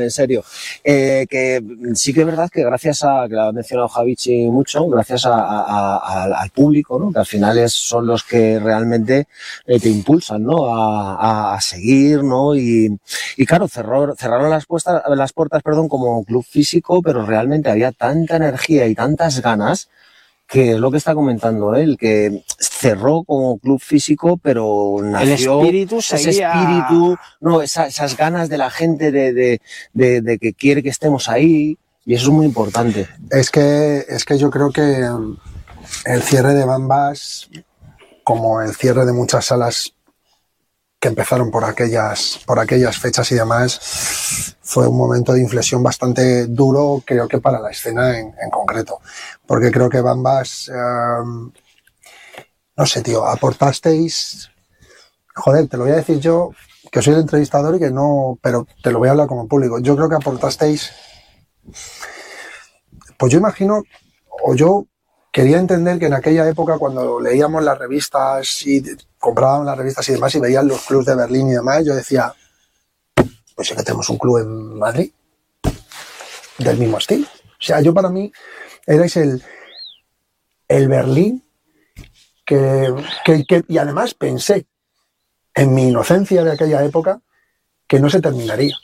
H: en serio. Eh, que sí que es verdad que gracias a que lo ha mencionado Javichi mucho gracias a, al público no que al final es, son los que realmente eh, te impulsan no a, seguir no y, claro cerraron las, puestas, las puertas perdón, como club físico, pero realmente había tanta energía y tantas ganas que es lo que está comentando él, que cerró como club físico, pero nació
G: el espíritu
H: ese espíritu, no, esa, esas ganas de la gente de, de, de, de, que quiere que estemos ahí, y eso es muy importante.
B: Es que, es que yo creo que el cierre de Bambas, como el cierre de muchas salas que empezaron por aquellas, por aquellas fechas y demás, fue un momento de inflexión bastante duro, creo que para la escena en, en concreto. Porque creo que Bambas, eh, no sé, tío, aportasteis, joder, te lo voy a decir yo, que soy el entrevistador y que no, pero te lo voy a hablar como público. Yo creo que aportasteis, pues yo imagino, o yo quería entender que en aquella época cuando leíamos las revistas y compraban las revistas y demás y veían los clubs de Berlín y demás, yo decía, pues sí que tenemos un club en Madrid del mismo estilo. O sea, yo para mí erais el, el Berlín que, que- que- y además pensé en mi inocencia de aquella época que no se terminaría.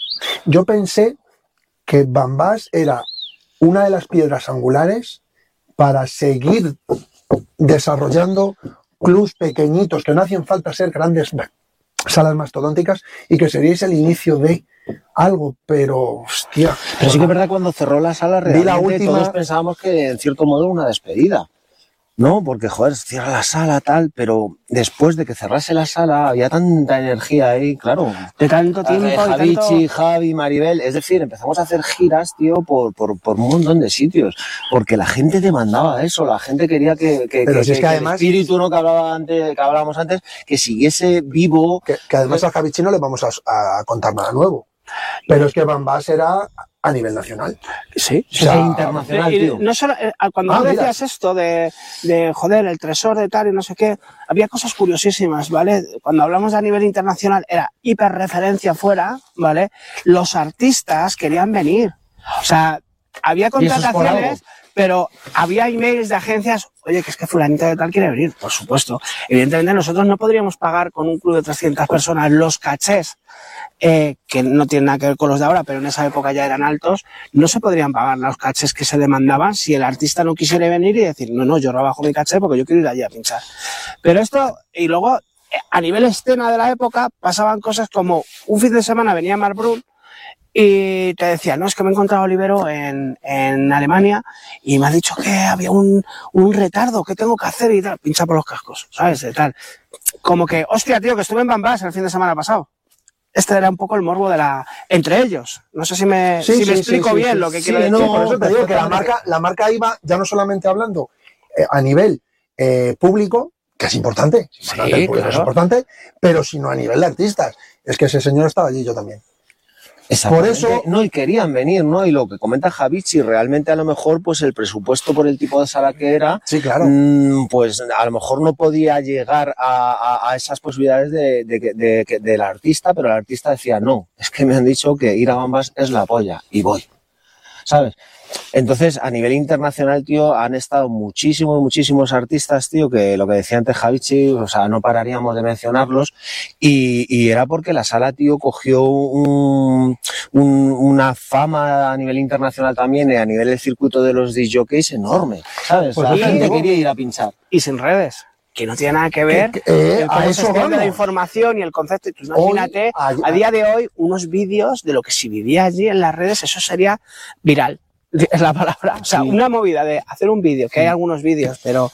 B: Yo pensé que Bambás era una de las piedras angulares para seguir desarrollando clubs pequeñitos que no hacían falta ser grandes salas mastodónticas y que seríais el inicio de algo, pero hostia.
H: Pero sí que es verdad cuando cerró la sala
B: Vi la
H: realmente
B: última-
H: todos pensábamos que en cierto modo era una despedida. ¿No? Porque, joder, cierra la sala, tal, pero después de que cerrase la sala había tanta energía ahí, claro.
G: De tanto tiempo, de
H: Javichi,
G: tanto...
H: Javi, Maribel, es decir, empezamos a hacer giras, tío, por, por, por un montón de sitios, porque la gente demandaba eso, la gente quería que, que,
B: Pero
H: que-
B: si es que
H: el
B: además-
H: espíritu, ¿no? que, hablaba antes, que hablábamos antes, que siguiese vivo.
B: Que, que además al Javichi no le vamos a, a contar nada nuevo. Pero es que Bambás era a nivel nacional.
G: Sí.
B: O sea,
H: internacional,
G: Y
H: tío.
G: no solo, eh, cuando
B: Ah,
G: tú decías esto de, de, joder, el tresor de tal y no sé qué, había cosas curiosísimas, ¿vale? Cuando hablamos a nivel internacional era hiperreferencia fuera, ¿vale? Los artistas querían venir. O sea, había contrataciones, pero había emails de agencias, oye, que es que fulanita de tal quiere venir, por supuesto. Evidentemente nosotros no podríamos pagar con un club de 300 personas los cachés eh, que no tienen nada que ver con los de ahora, pero en esa época ya eran altos, no se podrían pagar los cachés que se demandaban si el artista no quisiera venir y decir, no, no, yo rebajo mi caché porque yo quiero ir allí a pinchar. Pero esto, y luego, eh, a nivel escena de la época, pasaban cosas como un fin de semana venía Mark Brun y te decía, no, es que me he encontrado a Olivero en, en Alemania y me ha dicho que había un, un retardo, ¿qué tengo que hacer? Y tal, pincha por los cascos, ¿sabes? De tal. Como que, hostia, tío, que estuve en Bambás el fin de semana pasado. Este era un poco el morbo de la. entre ellos. No sé si me,
B: Sí,
G: si
B: sí,
G: me explico
B: sí,
G: bien lo que quiero decir.
B: no, por eso te digo que la marca, la marca iba ya no solamente hablando eh, a nivel eh, público, que es importante, es importante, público es
G: claro.
B: importante, pero sino a nivel de artistas. Es que ese señor estaba allí yo también.
H: Exactamente.
B: eso-
H: no y querían venir, ¿no? Y lo que comenta Javichi, realmente a lo mejor pues el presupuesto por el tipo de sala que era,
B: Sí, claro.
H: mm, pues a lo mejor no podía llegar a, a- a esas posibilidades de, de que- de que- del artista, pero el artista decía, no, es que me han dicho que ir a Bambas es la polla y voy. ¿Sabes? Entonces, a nivel internacional, tío, han estado muchísimos, muchísimos artistas, tío, que lo que decía antes Javichi, o sea, no pararíamos de mencionarlos, y, y era porque la sala, tío, cogió un, un- una fama a nivel internacional también, y a nivel del circuito de los DJs enorme, ¿sabes?
B: Pues
H: la
B: sí,
H: gente quería ir a pinchar.
G: Y sin redes. Que no tiene nada que ver.
B: Que- que, eh,
G: el extiende la información y el concepto. Y tú
B: Hoy,
G: imagínate,
B: a-
G: a día de hoy, unos vídeos de lo que se vivía allí en las redes, eso sería viral. Es la palabra. O sea,
H: Sí.
G: una movida de hacer un vídeo, que hay algunos vídeos, pero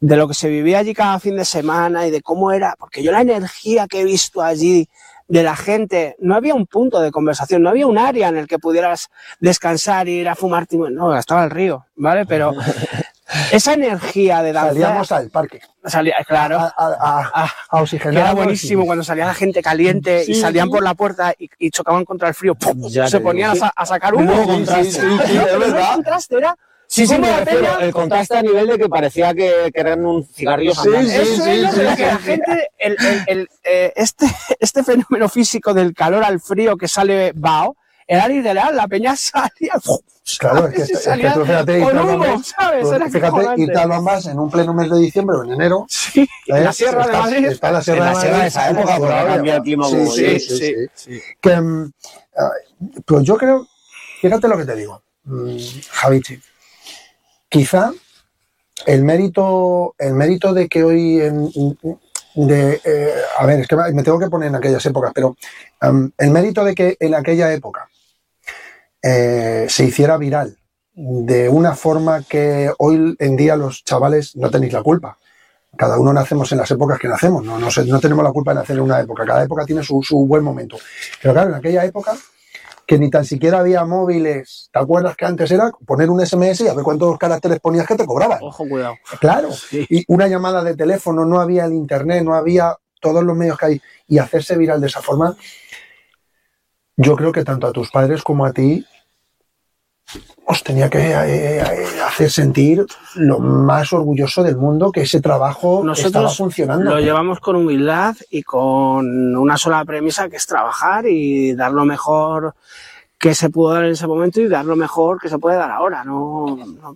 G: de lo que se vivía allí cada fin de semana y de cómo era, porque yo la energía que he visto allí de la gente, no había un punto de conversación, no había un área en el que pudieras descansar y ir a fumar, no, estaba el río, ¿vale? Pero esa energía de danzar,
B: Salíamos al parque.
G: salía, claro,
B: A, a, a-
G: Ah,
B: a oxigenar.
G: era buenísimo cuando salía la gente caliente y salían
B: sí.
G: por la puerta y, y chocaban contra el frío, ¡pum! Se ponían a, sacar humo.
H: Menudo contraste. Sí,
G: No, pero no
H: verdad.
G: contraste, era
H: Sí, sí,
G: la peña-
H: el contraste a nivel de que parecía que, que eran un cigarrillo
B: Sí, sí,
G: Eso
B: sí,
G: es lo
B: sí,
G: que
B: sí.
G: la gente, el, el- el, eh, este, este fenómeno físico del calor al frío que sale bao, era literal, la peña salía,
B: Claro, es que, es que
G: salía
B: tú fíjate,
G: ¿sabes?
B: tú
G: Era
B: fíjate, Bambas en un pleno mes de diciembre o en enero.
G: Sí, en la
B: ¿eh?
G: sierra de Madrid.
B: Está en la sierra
H: En la
B: de Madrid.
H: de esa época, porque el clima
B: Sí, sí,
G: sí,
B: sí,
G: sí,
B: sí. Que, mm, pues yo creo, fíjate lo que te digo, mm, Javichi. Quizá el mérito, el mérito de que hoy en, de, eh, a ver, es que me tengo que poner en aquellas épocas, pero el mérito de que en aquella época eh, se hiciera viral de una forma que hoy en día los chavales no tenéis la culpa. Cada uno nacemos en las épocas que nacemos, no, no, no tenemos la culpa de nacer en una época, cada época tiene su, su buen momento. Pero claro, en aquella época, que ni tan siquiera había móviles, ¿te acuerdas que antes era poner un SMS y a ver cuántos caracteres ponías que te cobraban?
G: Ojo, cuidado.
B: Claro,
G: Sí.
B: y una llamada de teléfono, no había el internet, no había todos los medios que hay, y hacerse viral de esa forma, yo creo que tanto a tus padres como a ti os tenía que eh, eh, hacer sentir lo más orgulloso del mundo que ese trabajo estaba funcionando.
G: lo llevamos con humildad y con una sola premisa que es trabajar y dar lo mejor que se pudo dar en ese momento y dar lo mejor que se puede dar ahora. No, no- no-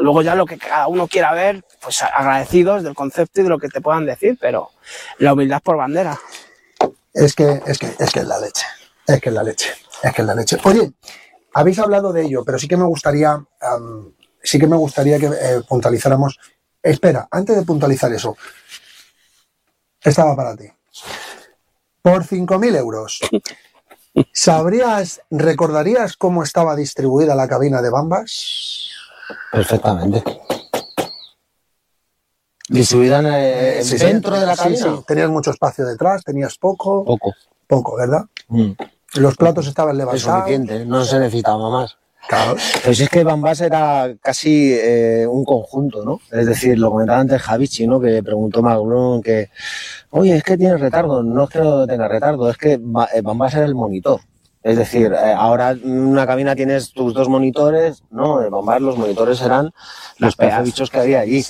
G: luego ya lo que cada uno quiera ver, pues agradecidos del concepto y de lo que te puedan decir, pero la humildad por bandera.
B: Es que, es que, es que es la leche. Es que es la leche. Es que es la leche. Oye, habéis hablado de ello, pero sí que me gustaría, sí que me gustaría que eh, puntualizáramos. Espera, antes de puntualizar eso, estaba para ti. Por 5.000 euros, ¿sabrías, recordarías cómo estaba distribuida la cabina de Bambas?
H: Perfectamente. Distribuida en,
B: Sí, sí.
H: dentro de la
B: Sí,
H: cabina.
B: sí. Tenías mucho espacio detrás, tenías poco,
H: Poco.
B: poco, ¿verdad?
H: Mm.
B: Los platos estaban
H: Es
B: levantados.
H: suficiente, no se necesitaba más.
B: Claro.
H: Pero si es que Bambas era casi eh, un conjunto, ¿no? Es decir, lo comentaba antes Javichi, ¿no? Que preguntó Maglón que, oye, es que tiene retardo. No es que no tenga retardo, es que eh, Bambas era el monitor. Es decir, eh, ahora en una cabina tienes tus dos monitores, ¿no? En Bambas los monitores eran los pedazos bichos que había allí.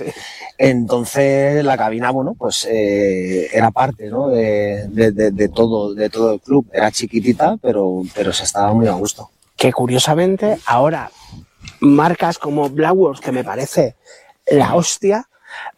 H: Entonces la cabina, bueno, pues eh, era parte, ¿no? De, de- de- de todo, de todo el club. Era chiquitita, pero, pero se estaba muy a gusto.
G: que curiosamente ahora marcas como Blackworks, que me parece la hostia,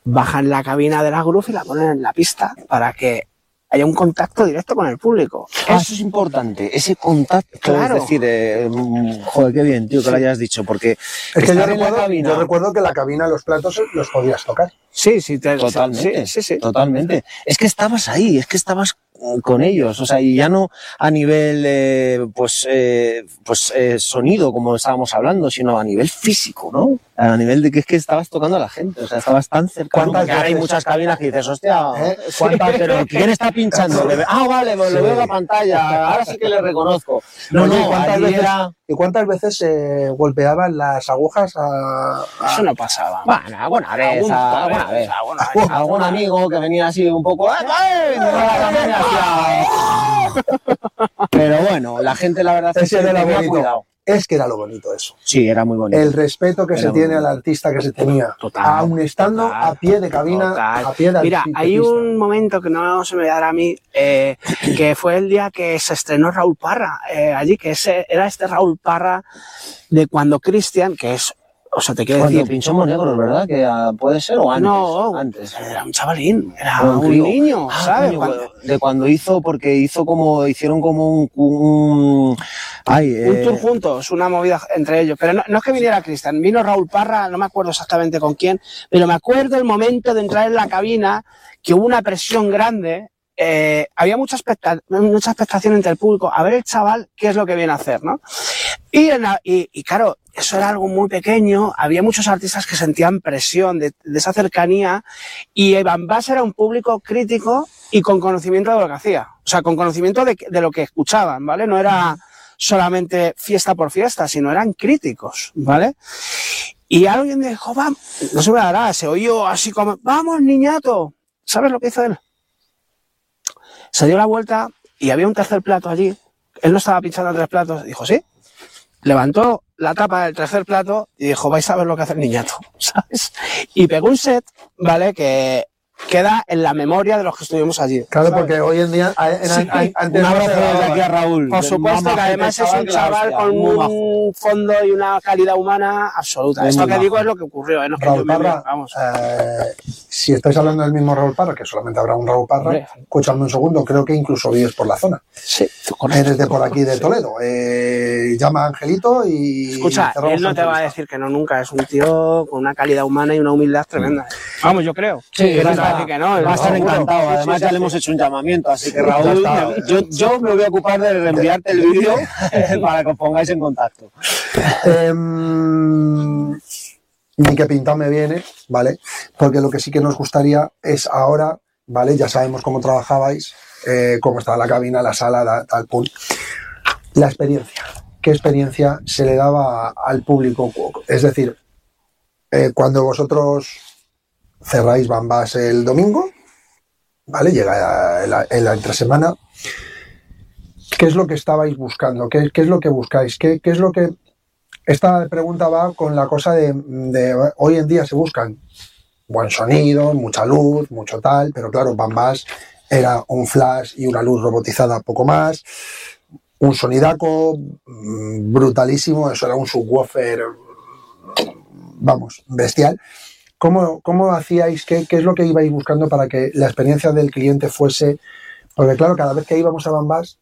G: bajan la cabina de la Groove y la ponen en la pista para que haya un contacto directo con el público.
H: Ah, eso es importante, ese contacto.
G: Claro.
H: Es decir, eh, mm, joder, qué bien, tío, que lo hayas dicho, porque
B: Es que yo recuerdo,
H: cabina-
B: yo recuerdo que la cabina, los platos los podías tocar.
G: Sí, sí, te-
H: Totalmente,
G: sí, sí,
H: totalmente. Es que estabas ahí, es que estabas con ellos, o sea, y ya no a nivel, eh, pues, eh, pues eh, sonido, como estábamos hablando, sino a nivel físico, ¿no? A nivel de que es que estabas tocando a la gente, o sea, estabas tan cercano.
B: ¿Cuántas
H: ahora hay
B: veces?
H: muchas cabinas que dices, hostia,
B: ¿Eh?
H: ¿cuántas? Pero ¿quién está pinchando? Ah, vale, pues lo veo en la pantalla, ahora sí que le reconozco. No,
B: Oye,
H: no,
B: ¿cuántas veces,
H: era...
B: ¿Y cuántas veces se golpeaban las agujas a, a-
G: Eso no pasaba.
H: Bueno, alguna vez,
G: Algún-
H: alguna vez.
G: alguna vez.
H: Algún amigo que venía así un poco. ¡ay, ay! Hacía- Pero bueno, la gente la verdad es que
B: era lo bonito.
H: cuidado.
B: Es que era lo bonito eso.
H: Sí, era muy bonito.
B: El respeto que
H: Era
B: se tiene
H: bonito.
B: al artista que se tenía,
G: Total,
B: aún estando
G: total,
B: a pie de cabina,
G: Total.
B: a pie de
G: Mira,
B: artista.
G: hay un momento que no se me va a dar a mí, eh, que fue el día que se estrenó Raúl Parra eh, allí, que ese, era este Raúl Parra de cuando Cristian, que es, o sea, te quiero
H: Cuando
G: decir,
H: pinchó Monegros, ¿verdad? Que ah, puede ser o antes.
G: no,
H: antes.
G: era un chavalín, era un, niño,
H: Ah,
G: ¿sabes?
H: coño,
G: Cuando-
H: de cuando hizo, porque hizo como, hicieron como un, un ay,
G: un
H: eh,
G: tour juntos, una movida entre ellos. Pero no, no es que viniera Cristian, vino Raúl Parra, no me acuerdo exactamente con quién, pero me acuerdo el momento de entrar en la cabina, que hubo una presión grande, eh, había mucha, expecta- mucha expectación entre el público, a ver el chaval qué es lo que viene a hacer, ¿no? Y, en la- y, y claro, eso era algo muy pequeño, había muchos artistas que sentían presión de, de esa cercanía, y Van Bass era un público crítico y con conocimiento de lo que hacía, o sea, con conocimiento de, de lo que escuchaban, ¿vale? No era solamente fiesta por fiesta, sino eran críticos, ¿vale? Y alguien dijo, vamos, no se me dará, se oyó así como, vamos, niñato. ¿Sabes lo que hizo él? Se dio la vuelta y había un tercer plato allí. Él no estaba pinchando tres platos. Dijo, sí. Levantó la tapa del tercer plato y dijo, vais a ver lo que hace el niñato, ¿sabes? Y pegó un set, ¿vale? Que queda en la memoria de los que estuvimos allí.
B: Claro,
G: ¿sabes?
B: porque hoy en día,
G: Sí.
B: antes
H: un abrazo desde aquí a Raúl.
G: Por supuesto que además es un chaval con un fondo y una calidad humana absoluta.
H: Muy
G: Esto que
H: majo.
G: digo es lo que ocurrió, ¿eh? No es que
B: Raúl
G: yo me-
B: Parra,
G: vamos.
B: eh, si estáis hablando del mismo Raúl Parra, que solamente habrá un Raúl Parra,
G: Hombre.
B: escúchame un segundo, creo que incluso vives por la zona.
G: Sí,
B: Eres de por aquí de Toledo. Eh, llama a Angelito y.
G: Escucha, él no te va a decir que no nunca. Es un tío con una calidad humana y una humildad tremenda. Vamos, yo creo.
H: Sí,
G: Que
H: va
G: no
H: a
G: te va a
H: estar,
G: decir que no.
H: va a estar encantado.
G: Sí, sí,
H: Además,
G: sí,
H: ya le hemos hecho un llamamiento, así que Raúl, yo, yo me voy a ocupar de reenviarte el vídeo para que os pongáis en contacto.
B: Em, ni que pintado me viene, ¿vale? Porque lo que sí que nos gustaría es ahora, ¿vale? Ya sabemos cómo trabajabais, eh, cómo estaba la cabina, la sala, tal, pum. La experiencia. ¿Qué experiencia se le daba al público? Es decir, eh, cuando vosotros cerráis Bambas el domingo, ¿vale? Llega en la entresemana. ¿Qué es lo que estabais buscando? ¿Qué, es lo que buscáis? ¿Qué, qué es lo que esta pregunta va con la cosa de, de hoy en día se buscan buen sonido, mucha luz, mucho tal, pero claro, Bambas era un flash y una luz robotizada poco más, un sonidaco mm, brutalísimo, eso era un subwoofer, vamos, bestial. ¿Cómo, cómo hacíais, qué, qué es lo que ibais buscando para que la experiencia del cliente fuese? Porque claro, cada vez que íbamos a Bambas,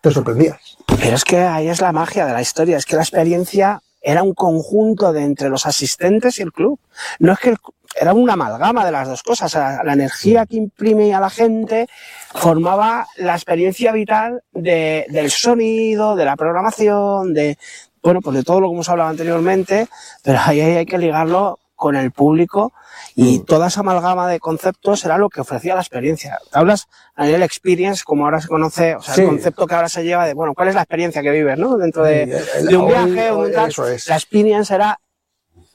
B: te sorprendías.
G: Pero es que ahí es la magia de la historia, es que la experiencia era un conjunto de entre los asistentes y el club. No es que el- era una amalgama de las dos cosas. La, la energía que imprime a la gente formaba la experiencia vital de- del sonido, de la programación, de bueno, pues de todo lo que hemos hablado anteriormente, pero ahí hay que ligarlo con el público y toda esa amalgama de conceptos era lo que ofrecía la experiencia. Hablas a nivel experience, como ahora se conoce, o sea,
B: Sí.
G: el concepto que ahora se lleva de, bueno, ¿cuál es la experiencia que vives, no? Dentro de,
B: Sí, el-
G: de un
B: hoy-
G: viaje
B: hoy
G: un tal.
B: eso es.
G: La experience era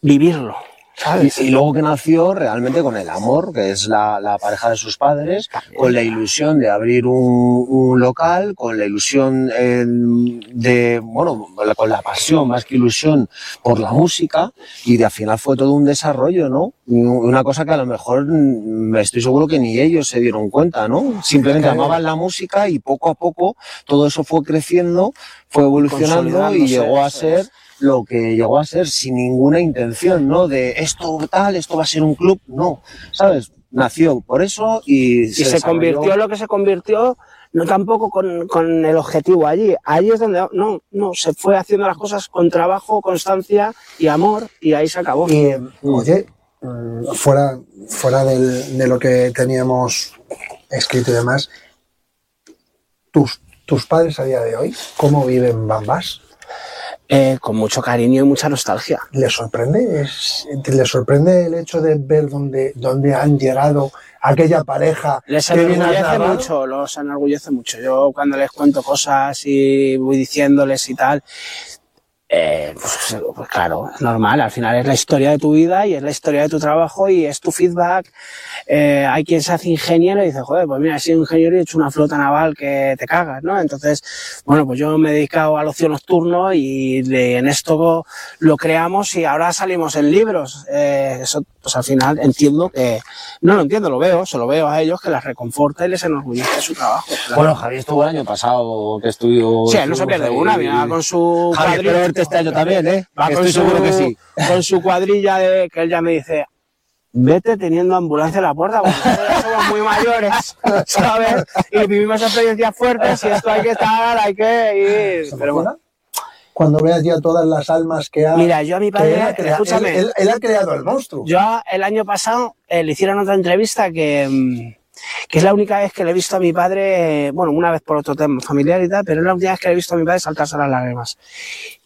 G: vivirlo, ¿sabes?
H: Y, y luego que nació realmente con el amor, que es la, la pareja de sus padres, con la ilusión de abrir un, un local, con la ilusión eh, de, bueno, con la pasión más que ilusión por la música, y de al final fue todo un desarrollo, ¿no? Una cosa que a lo mejor mm, estoy seguro que ni ellos se dieron cuenta, ¿no? Simplemente amaban la música y poco a poco todo eso fue creciendo, fue evolucionando y llegó a ser. Lo que llegó a ser sin ninguna intención, ¿no? De esto tal, esto va a ser un club, no, ¿sabes? Nació por eso y,
G: y se, convirtió en lo que se convirtió, no tampoco con, con el objetivo allí. Allí es donde, no, no, se fue haciendo las cosas con trabajo, constancia y amor, y ahí se acabó.
B: Y, oye, mm, fuera, fuera del- de lo que teníamos escrito y demás, tus, tus padres a día de hoy, ¿cómo viven Bambas?
G: Eh, con mucho cariño y mucha nostalgia.
B: ¿Les sorprende? Es- ¿Les sorprende el hecho de ver dónde, dónde han llegado aquella pareja
G: Les enorgullece mucho, los enorgullece mucho. Yo cuando les cuento cosas y voy diciéndoles y tal, eh, pues, pues claro, es normal. Al final es la historia de tu vida y es la historia de tu trabajo y es tu feedback. Eh, hay quien se hace ingeniero y dice, joder, pues mira, he sido ingeniero y he hecho una flota naval que te cagas, ¿no? Entonces, bueno, pues yo me he dedicado al ocio nocturno y de- en esto lo creamos y ahora salimos en libros. Eh, eso, pues al final entiendo que, no lo entiendo, lo veo, se lo veo a ellos que les reconforta y les enorgullece su trabajo.
H: Bueno, Javier estuvo el año pasado que estuvo.
G: Sí, él no se pierde una, mira, con su
H: Javier,
G: cuadrilla-
H: verte este año también, ¿eh?
G: Va
H: estoy
G: su-
H: seguro que sí.
G: Con su cuadrilla de que él ya me dice, vete teniendo ambulancia en la puerta, porque nosotros somos muy mayores, ¿sabes? Y vivimos experiencias fuertes y esto hay que estar, hay que ir. Pero bueno.
B: Cuando veas ya todas las almas que ha...
G: Mira, yo a mi padre,
B: él ha crea-
G: escúchame.
B: él- él- él ha creado el monstruo.
G: Yo el año pasado eh, le hicieron otra entrevista que, mm, que es la única vez que le he visto a mi padre, bueno, una vez por otro tema familiar y tal, pero es la última vez que le he visto a mi padre saltarse las lágrimas.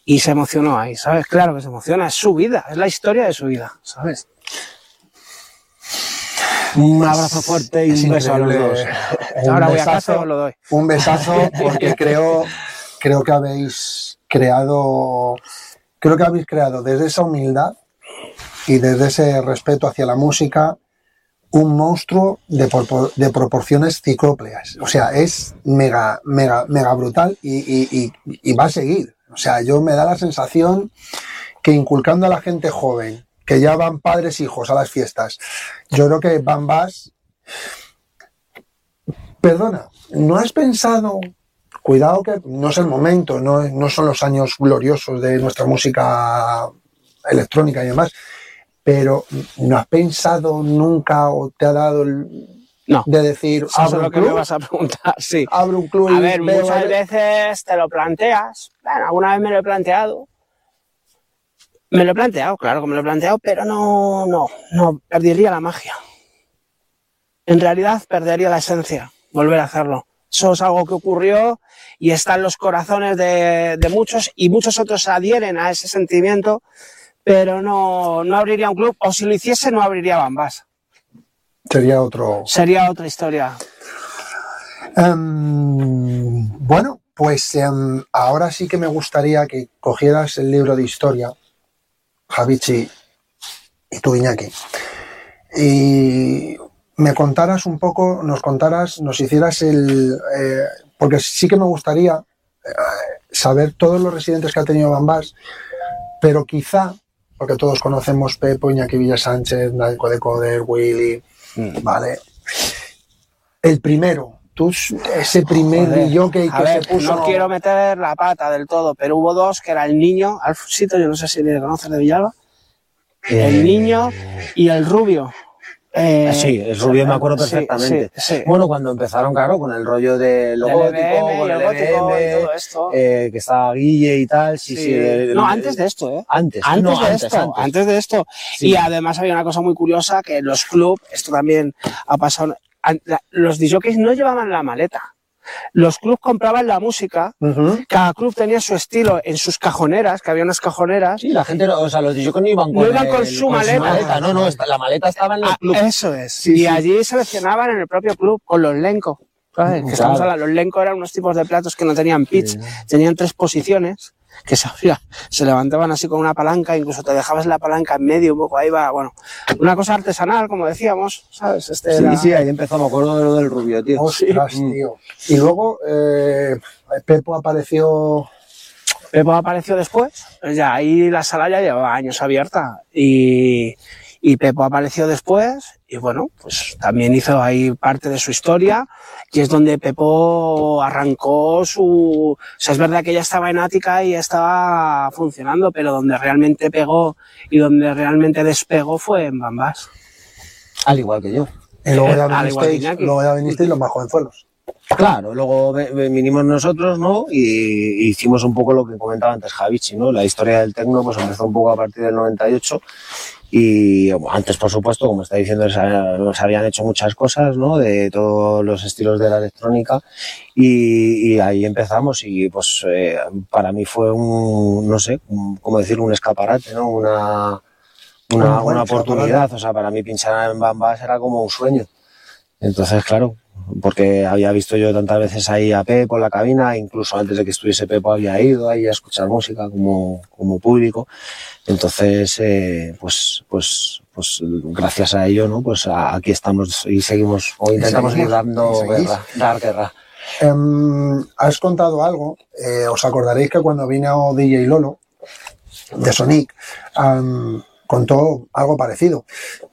G: Y se emocionó ahí, ¿sabes? Claro que se emociona, es su vida, es la historia de su vida, ¿sabes?
H: Un abrazo fuerte y un beso a los dos.
G: Ahora voy a casa os lo doy.
B: Un besazo porque creo, creo que habéis creado, creo que habéis creado desde esa humildad y desde ese respeto hacia la música un monstruo de, de proporciones ciclópeas. O sea, es mega, mega, mega brutal y, y- y- y va a seguir. O sea, yo me da la sensación que inculcando a la gente joven, que ya van padres e hijos a las fiestas, yo creo que Bambas Perdona, ¿no has pensado, cuidado que no es el momento, no, no son los años gloriosos de nuestra música electrónica y demás, pero ¿no has pensado nunca o te ha dado el
G: No.
B: de decir,
G: Eso es lo que me vas a preguntar, sí.
B: abro un club
G: A ver, muchas veces te lo planteas. Bueno, alguna vez me lo he planteado. Me lo he planteado, claro que me lo he planteado, pero no, no, no, perdería la magia. En realidad perdería la esencia, volver a hacerlo. Eso es algo que ocurrió y está en los corazones de, de muchos y muchos otros adhieren a ese sentimiento, pero no, no abriría un club, o si lo hiciese no abriría Bambas.
B: Sería otro.
G: Sería otra historia.
B: Em, bueno, pues em, ahora sí que me gustaría que cogieras el libro de historia, Javichi y tú, Iñaki, y me contaras un poco, nos contaras, nos hicieras el... eh, porque sí que me gustaría eh, saber todos los residentes que ha tenido Bambas, pero quizá, porque todos conocemos Pepo, Iñaki Villa Sánchez, Naiko de Coder, Willy,
G: Mm.
B: ¿vale? El primero, tú, ese primer
G: Joder,
B: jockey
G: a
B: que
G: ver,
B: se puso...
G: No quiero meter la pata del todo, pero hubo dos, que era el niño, Alfonsito, yo no sé si le conoces de Villalba, el niño y el rubio. Eh,
H: Sí, el rubio me acuerdo perfectamente.
G: sí, sí.
H: Bueno, cuando empezaron, claro, con el rollo de lo
G: Del
H: gótico,
G: EBM,
H: con el
G: y todo esto.
H: eh, que estaba Guille y tal, sí, sí. El-
G: no, antes de esto, ¿eh?
H: Antes,
G: Antes
H: no,
G: de
H: antes,
G: esto,
H: antes.
G: antes de esto. Y además había una cosa muy curiosa que los clubs, esto también ha pasado, los DJs no llevaban la maleta. Los clubs compraban la música, cada club tenía su estilo en sus cajoneras, que había unas cajoneras.
H: Sí, la gente, o sea, los DJs no iban con,
G: No iban con
H: el-
G: su maleta.
H: No, no, la maleta estaba en el
G: Ah,
H: club.
G: eso es. y allí seleccionaban en el propio club con los Lenco. ¿sabes? Que
H: Claro.
G: estamos hablando, los Lenco eran unos tipos de platos que no tenían pitch, tenían tres posiciones que se, abría- se levantaban así con una palanca, incluso te dejabas la palanca en medio, un poco ahí va, bueno, una cosa artesanal, como decíamos, ¿sabes? Este
H: Sí,
G: era-
H: sí, ahí empezó, me acuerdo de lo del rubio, tío.
B: Ostras,
H: Mm.
B: tío. Y luego eh, Pepo apareció...
G: Pepo apareció después, ya ahí la sala ya llevaba años abierta y, y Pepo apareció después y bueno, pues también hizo ahí parte de su historia y es donde Pepo arrancó su... O sea, es verdad que ya estaba en Ática y ya estaba funcionando, pero donde realmente pegó y donde realmente despegó fue en Bambas.
H: Al igual que yo.
B: Y luego ya
G: igual que
B: vinisteis,
G: Iñaki.
B: luego ya vinisteis los más jovenzuelos.
H: Claro, luego vinimos nosotros, ¿no? Y hicimos un poco lo que comentaba antes Javichi, ¿no? La historia del tecno pues empezó un poco a partir del 98 y antes, por supuesto, como está diciendo, se habían hecho muchas cosas, ¿no? De todos los estilos de la electrónica y, y ahí empezamos y pues eh, para mí fue un, no sé, un- cómo decirlo, un escaparate, ¿no? Una, una, una oportunidad, o sea, para mí pinchar en Bambas era como un sueño. Entonces, claro, porque había visto yo tantas veces ahí a Pepo en la cabina, incluso antes de que estuviese Pepo había ido ahí a escuchar música como, como público. Entonces, eh, pues, pues, pues gracias a ello, ¿no? Pues a- aquí estamos y seguimos, o intentamos
B: seguimos,
H: ir dando guerra, dar guerra.
B: Em, has contado algo, eh, os acordaréis que cuando vino DJ Lolo de Sonic, em, contó algo parecido.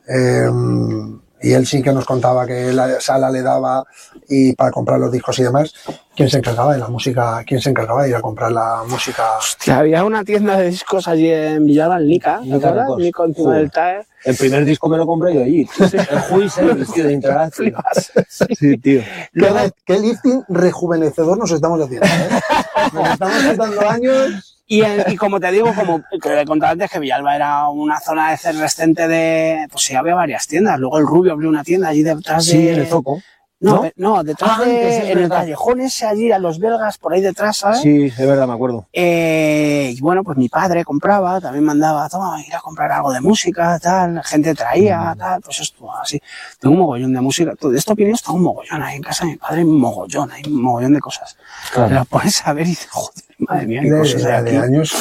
B: Em, y él sí que nos contaba que la sala le daba y para comprar los discos y demás. ¿Quién se encargaba de la música? ¿Quién se encargaba de ir a comprar la música?
G: Que había una tienda de discos allí en Villalba, en Nica, ¿te acuerdas? Nico encima del TAE.
H: El primer disco me lo compré yo allí. El Juice, el vestido de Interactive. Sí, tío.
B: ¿Qué, qué lifting rejuvenecedor nos estamos haciendo? ¿eh? Nos estamos quitando años.
G: Y, en- y como te digo, como que he contado antes, que Villalba era una zona efervescente de. Pues sí, había varias tiendas. Luego el Rubio abrió una tienda allí detrás de.
H: Sí, en el Zoco.
G: No,
H: ¿no?
G: no, detrás
H: Ah,
G: de. en el callejón ese allí, a los belgas, por ahí detrás, ¿sabes?
H: Sí, es verdad, me acuerdo.
G: Eh, y bueno, pues mi padre compraba, también mandaba, toma, ir a comprar algo de música, tal, la gente traía, tal, pues esto así. Tengo un mogollón de música, todo esto opiniones tengo un mogollón ahí en casa de mi padre, un mogollón, hay un mogollón de cosas.
H: Claro.
G: Pones a ver y joder, madre mía, qué
B: De,
G: cosas hay
B: de
G: aquí.
B: años.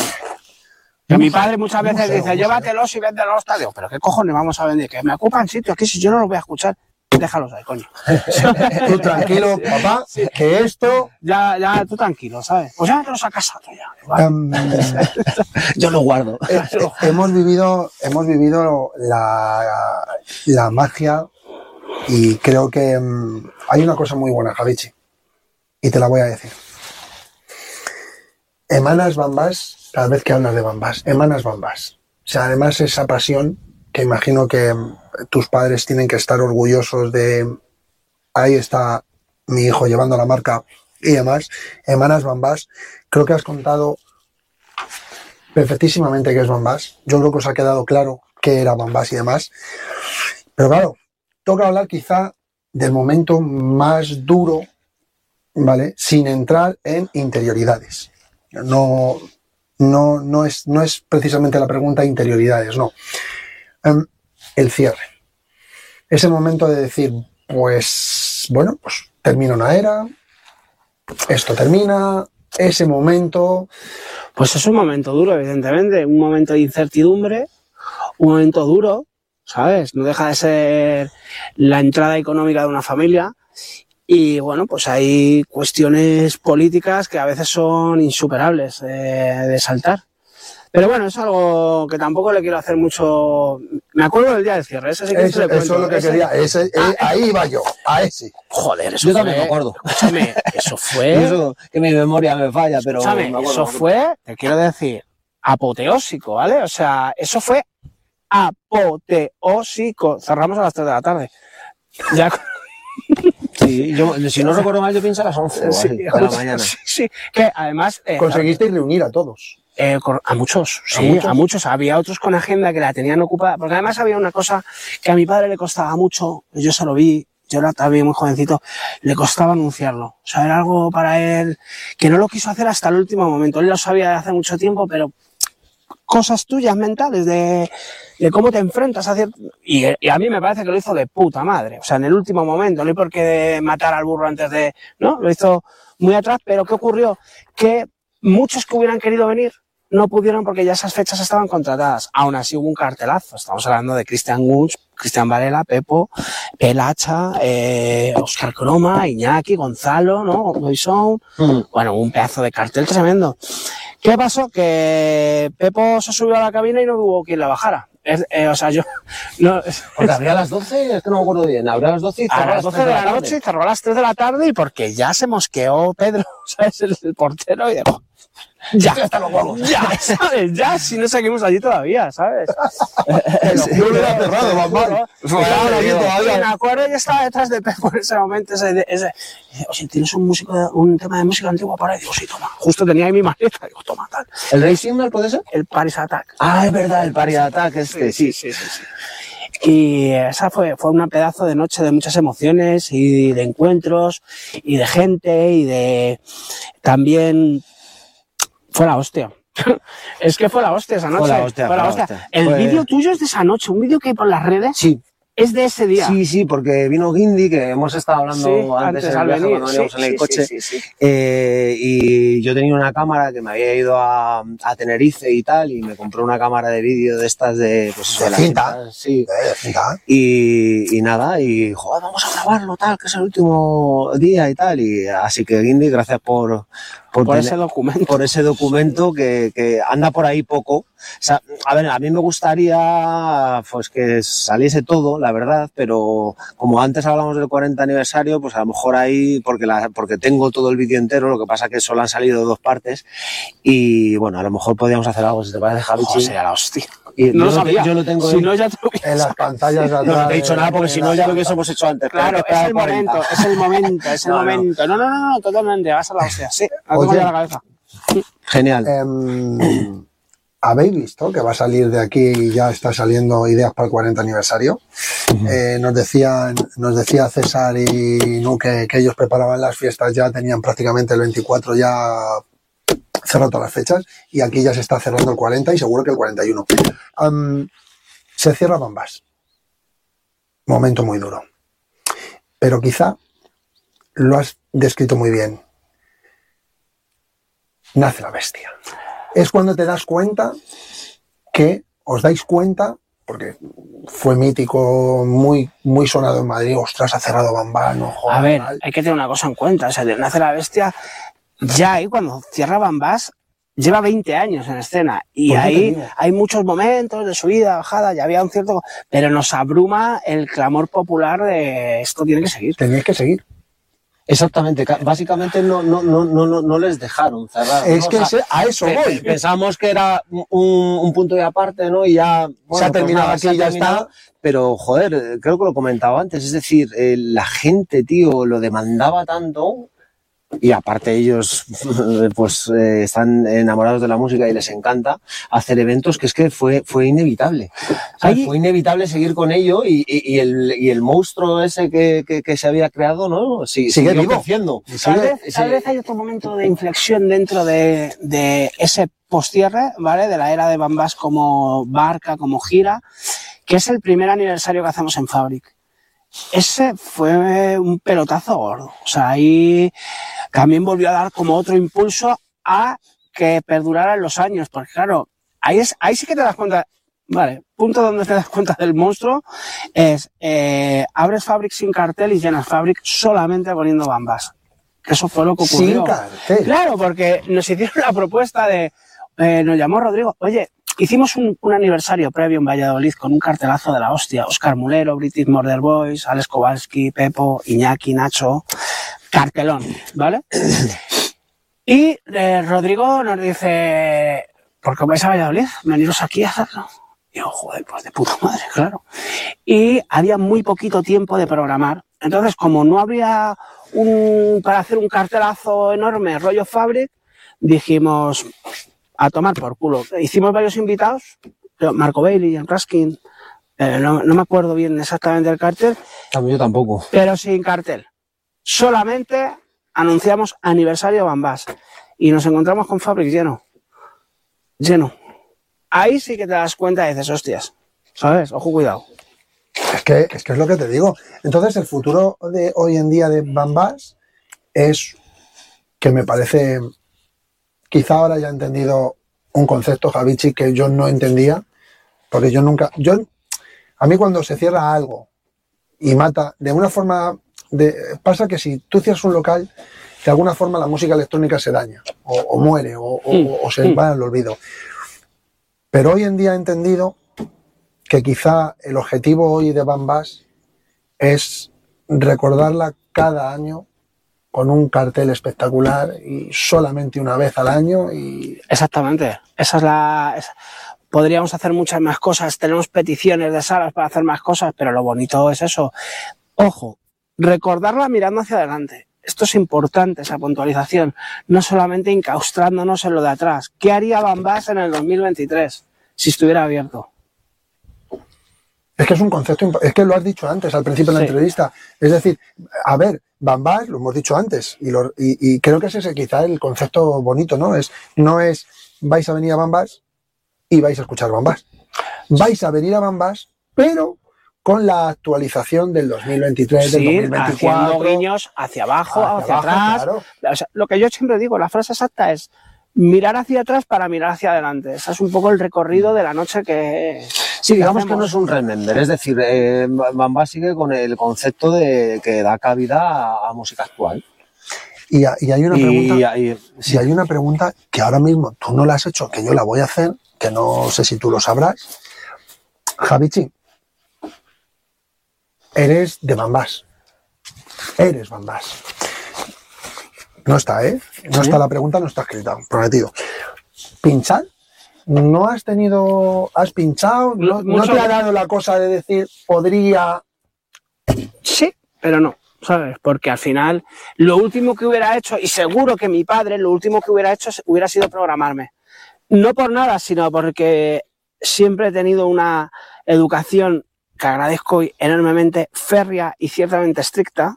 G: Que mi padre muchas veces dice, llévatelos y véndelos. Digo, pero qué cojones vamos a vender, que me ocupan sitio aquí si yo no los voy a escuchar. Déjalos ahí, coño.
B: Tú tranquilo, papá, que esto.
G: ya, ya, tú tranquilo, ¿sabes? Pues llévatelos a casa, tú ya.
B: Em,
H: Yo lo guardo.
B: Eh, hemos vivido, hemos vivido la, la magia y creo que mm, hay una cosa muy buena, Javichi, y te la voy a decir. Emanas bambas, cada vez que hablas de bambas, emanas bambas. O sea, además esa pasión que imagino que mm, tus padres tienen que estar orgullosos de, ahí está mi hijo llevando la marca y demás, emanas bambas. Creo que has contado perfectísimamente qué es Bambás. Yo creo que os ha quedado claro qué era Bambás y demás. Pero claro, toca hablar quizá del momento más duro, ¿vale? Sin entrar en interioridades. No, no, no, es, no es precisamente la pregunta interioridades, no. Em, el cierre. Ese momento de decir, pues, bueno, pues termina una era, esto termina, ese momento,
G: Pues es un momento duro, evidentemente, un momento de incertidumbre, un momento duro, ¿sabes? No deja de ser la entrada económica de una familia. Y bueno, pues hay cuestiones políticas que a veces son insuperables eh, de saltar. Pero bueno, es algo que tampoco le quiero hacer mucho. Me acuerdo del día del cierre, ese sí que
B: Eso,
G: se le
B: eso es lo que
G: Ese-
B: quería. Ese, eh,
G: Ah,
B: ahí iba yo, a ese.
G: Joder, eso
H: Yo
G: fue.
H: también me acuerdo.
G: Escúchame, eso fue.
H: Eso, que mi memoria me falla, pero
G: escúchame,
H: me acuerdo,
G: eso fue, te quiero decir, apoteósico, ¿vale? O sea, eso fue apoteósico. Cerramos a las 3 de la tarde. Ya,
H: Sí, yo, si no recuerdo mal, yo pienso a las 11 o
G: sí,
H: así, la mañana.
G: sí, sí, que además. eh,
B: Conseguisteis reunir a todos.
G: Eh, a muchos, sí, a muchos? Había otros con agenda que la tenían ocupada, porque además había una cosa que a mi padre le costaba mucho, yo se lo vi, yo era también muy jovencito, le costaba anunciarlo. O sea, era algo para él que no lo quiso hacer hasta el último momento. Él lo sabía de hace mucho tiempo, pero cosas tuyas mentales de, de cómo te enfrentas a cierto... Y, y a mí me parece que lo hizo de puta madre. O sea, en el último momento, no hay por qué matar al burro antes de... ¿No? Lo hizo muy atrás, pero ¿qué ocurrió? Que muchos que hubieran querido venir no pudieron porque ya esas fechas estaban contratadas. Aún así hubo un cartelazo. Estamos hablando de Cristian Gunch, Cristian Varela, Pepo, Pelacha, eh, Oscar Croma, Iñaki, Gonzalo, ¿no? Moisón.
H: Mm.
G: Bueno, un pedazo de cartel tremendo. ¿Qué pasó? Que Pepo se subió a la cabina y no hubo quien la bajara. Es- eh, o sea, yo... No,
H: Porque abría a las 12, es que no me acuerdo bien, abría a las 12 y
G: a
H: cerraba
G: las 12
H: 3
G: de la noche y cerró a las 3 de la tarde y porque ya se mosqueó Pedro, ¿sabes? El, el portero y dijo, ya, ya, ¿sabes? Ya, si no seguimos allí todavía, ¿sabes?
B: Yo lo hubiera cerrado, Bambán.
G: Me acuerdo yo estaba detrás de Pepo en ese momento, ese, ese, eh, oye, ¿tienes un músico, de- un tema de música antigua por ahí? Digo, sí, toma. Justo tenía ahí mi maleta, digo, toma, tal.
H: ¿El Rey Signal puede ser?
G: El Paris Attack.
H: Ah, es verdad, el Party Attack este, sí.
G: sí, sí, sí. Y esa fue, fue una pedazo de noche de muchas emociones y de encuentros y de gente y de también fue la hostia. es que fue la hostia esa noche.
H: Fue la hostia, fue la hostia.
G: El
H: Fue-
G: vídeo tuyo es de esa noche, un vídeo que hay por las redes
H: Sí,
G: es de ese día.
H: sí, sí, porque vino Guindy, que hemos estado hablando
G: Sí,
H: antes, en el
G: al
H: viaje
G: venir,
H: cuando
G: sí,
H: veníamos en el
G: sí,
H: coche.
G: sí, sí, sí.
H: Eh, y yo tenía una cámara que me había ido a, a Tenerife y tal, y me compré una cámara de vídeo de estas de, pues eso,
B: De
H: las
B: cinta.
H: sí.
B: Eh, cinta.
H: Y, y nada, y joder, vamos a grabarlo tal, que es el último día y tal. Y así que Guindy, gracias por, por,
G: ese documento.
H: por ese documento que, que anda por ahí poco. O sea, a ver, a mí me gustaría pues que saliese todo, la verdad, pero como antes hablamos del 40 aniversario, pues a lo mejor ahí, porque, la, porque tengo todo el vídeo entero, lo que pasa que solo han salido dos partes, y bueno, a lo mejor podríamos hacer algo, si te parece, Javi.
G: Joder, sería la hostia.
H: Y
G: No lo sabía.
H: yo lo tengo
G: Si
H: en-
G: no, ya
B: En las pantallas
H: no, no te he dicho nada porque si no ya lo hubiésemos hecho antes.
G: Claro, es el
H: 40.
G: momento, es el momento, es el momento. No, no, no, no, totalmente, vas a la hostia. Sí,
B: Oye.
G: la cabeza.
H: Genial.
B: Em, ¿Habéis visto que va a salir de aquí y ya está saliendo ideas para el 40 aniversario? Eh, nos, decían, nos decía César y Nu que, que ellos preparaban las fiestas ya, tenían prácticamente el 24 ya cerrado todas las fechas y aquí ya se está cerrando el 40 y seguro que el 41. Am, se cierra Bambas. Momento muy duro. Pero quizá lo has descrito muy bien. Nace la bestia es cuando te das cuenta que os dais cuenta, porque fue mítico, muy, muy sonado en Madrid, ostras, ha cerrado no jodas,
G: A ver, hay que tener una cosa en cuenta. O sea, de Nace la Bestia, ya ahí cuando cierra Bambás, lleva 20 años en escena. Y
B: te
G: ahí hay muchos momentos de subida, bajada, ya había un cierto... Pero nos abruma el clamor popular de esto tiene que seguir.
B: tenéis que seguir.
H: Exactamente, ca- básicamente no, no, no, no, no, no les dejaron cerrar.
B: Es
H: ¿no?
B: que
H: O sea,
B: ese- a eso voy.
H: pe- Pensamos que era un, un punto de aparte, ¿no? Y ya bueno,
B: Se ha terminado
H: nada,
B: aquí, ya está.
H: Pero, joder, creo que lo comentaba antes, es decir, eh, la gente, tío, lo demandaba tanto. Y aparte ellos, pues, eh, están enamorados de la música y les encanta hacer eventos que es que fue, fue inevitable. O sea,
G: Ahí-
H: fue inevitable seguir con ello y, y- y el, y el monstruo ese que, que, que se había creado, ¿no? Sí,
B: Sigue vivo.
H: creciendo.
B: Y
G: Tal
B: sigue-
G: vez, tal vez hay otro momento de inflexión dentro de, de ese postcierre, ¿vale? De la era de Bambás como barca, como gira, que es el primer aniversario que hacemos en Fabric. Ese fue un pelotazo gordo. O sea, ahí también volvió a dar como otro impulso a que perduraran los años, porque claro, ahí, es, ahí sí que te das cuenta, vale, punto donde te das cuenta del monstruo es, eh, abres Fabric sin cartel y llenas Fabric solamente poniendo bambas. Que eso fue lo que ocurrió.
B: Sin cartel.
G: Claro, porque nos hicieron la propuesta de, eh, nos llamó Rodrigo. Oye, hicimos un, aniversario previo en Valladolid con un cartelazo de la hostia. Oscar Mulero, British Murder Boys, Alex Kowalski, Pepo, Iñaki, Nacho. Cartelón, ¿vale? Y eh, Rodrigo nos dice, ¿por qué vais a Valladolid? Veniros aquí a hacerlo. Y yo, joder, pues de puta madre, claro. Y había muy poquito tiempo de programar. Entonces, como no había un, para hacer un cartelazo enorme, rollo Fabric, dijimos, a tomar por culo. Hicimos varios invitados, Marco Bailey, Jan Raskin, eh, no, no me acuerdo bien exactamente el cartel,
H: Yo tampoco.
G: pero sin cartel. Solamente anunciamos aniversario Bambás y nos encontramos con Fabric lleno. Lleno. Ahí sí que te das cuenta y dices, hostias, ¿sabes? Ojo, cuidado.
B: Es que, es que es lo que te digo. Entonces, el futuro de hoy en día de Bambas es que me parece, quizá ahora ya he entendido un concepto, Javichi, que yo no entendía, porque yo nunca, yo, a mí cuando se cierra algo y mata, de una forma, de, pasa que si tú cierras un local, de alguna forma la música electrónica se daña, o, o muere, o, o-
G: Mm,
B: o se va al olvido. Pero hoy en día he entendido que quizá el objetivo hoy de Bambas es recordarla cada año con un cartel espectacular y solamente una vez al año y
G: Exactamente. Esa es la. Podríamos hacer muchas más cosas. Tenemos peticiones de salas para hacer más cosas, pero lo bonito es eso. Ojo, recordarla mirando hacia adelante. Esto es importante, esa puntualización. No solamente incaustrándonos en lo de atrás. ¿Qué haría Bambás en el 2023 si estuviera abierto?
B: Es que es un concepto, es que lo has dicho antes al principio de la
G: Sí.
B: entrevista. Es decir, a ver, Bambas, lo hemos dicho antes, y, lo- y- y creo que ese es quizá el concepto bonito, ¿no? Es, no es vais a venir a Bambas y vais a escuchar Bambas. Vais a venir a Bambas, pero con la actualización del 2023, del
G: Sí,
B: 2024.
G: haciendo guiños hacia abajo, hacia,
B: hacia abajo,
G: atrás.
B: claro.
G: O sea, lo que yo siempre digo, la frase exacta es mirar hacia atrás para mirar hacia adelante. Ese es un poco el recorrido de la noche que.
H: Sí, digamos que no es un remember, es decir, eh, Bamba sigue con el concepto de que da cabida a, a música actual.
B: Y, a- y hay una pregunta.
H: Y,
B: hay una pregunta que ahora mismo tú no la has hecho, que yo la voy a hacer, que no sé si tú lo sabrás. Javichi, eres de Bambás. Eres Bambás. No está, ¿eh? No está la pregunta, no está escrita, prometido. ¿Pinchar? ¿No has tenido, has pinchado? ¿No, no te ha dado la cosa de decir, podría...
G: Sí, pero no, ¿sabes? Porque al final lo último que hubiera hecho, y seguro que mi padre, lo último que hubiera hecho hubiera sido programarme. No por nada, sino porque siempre he tenido una educación que agradezco enormemente, férrea y ciertamente estricta,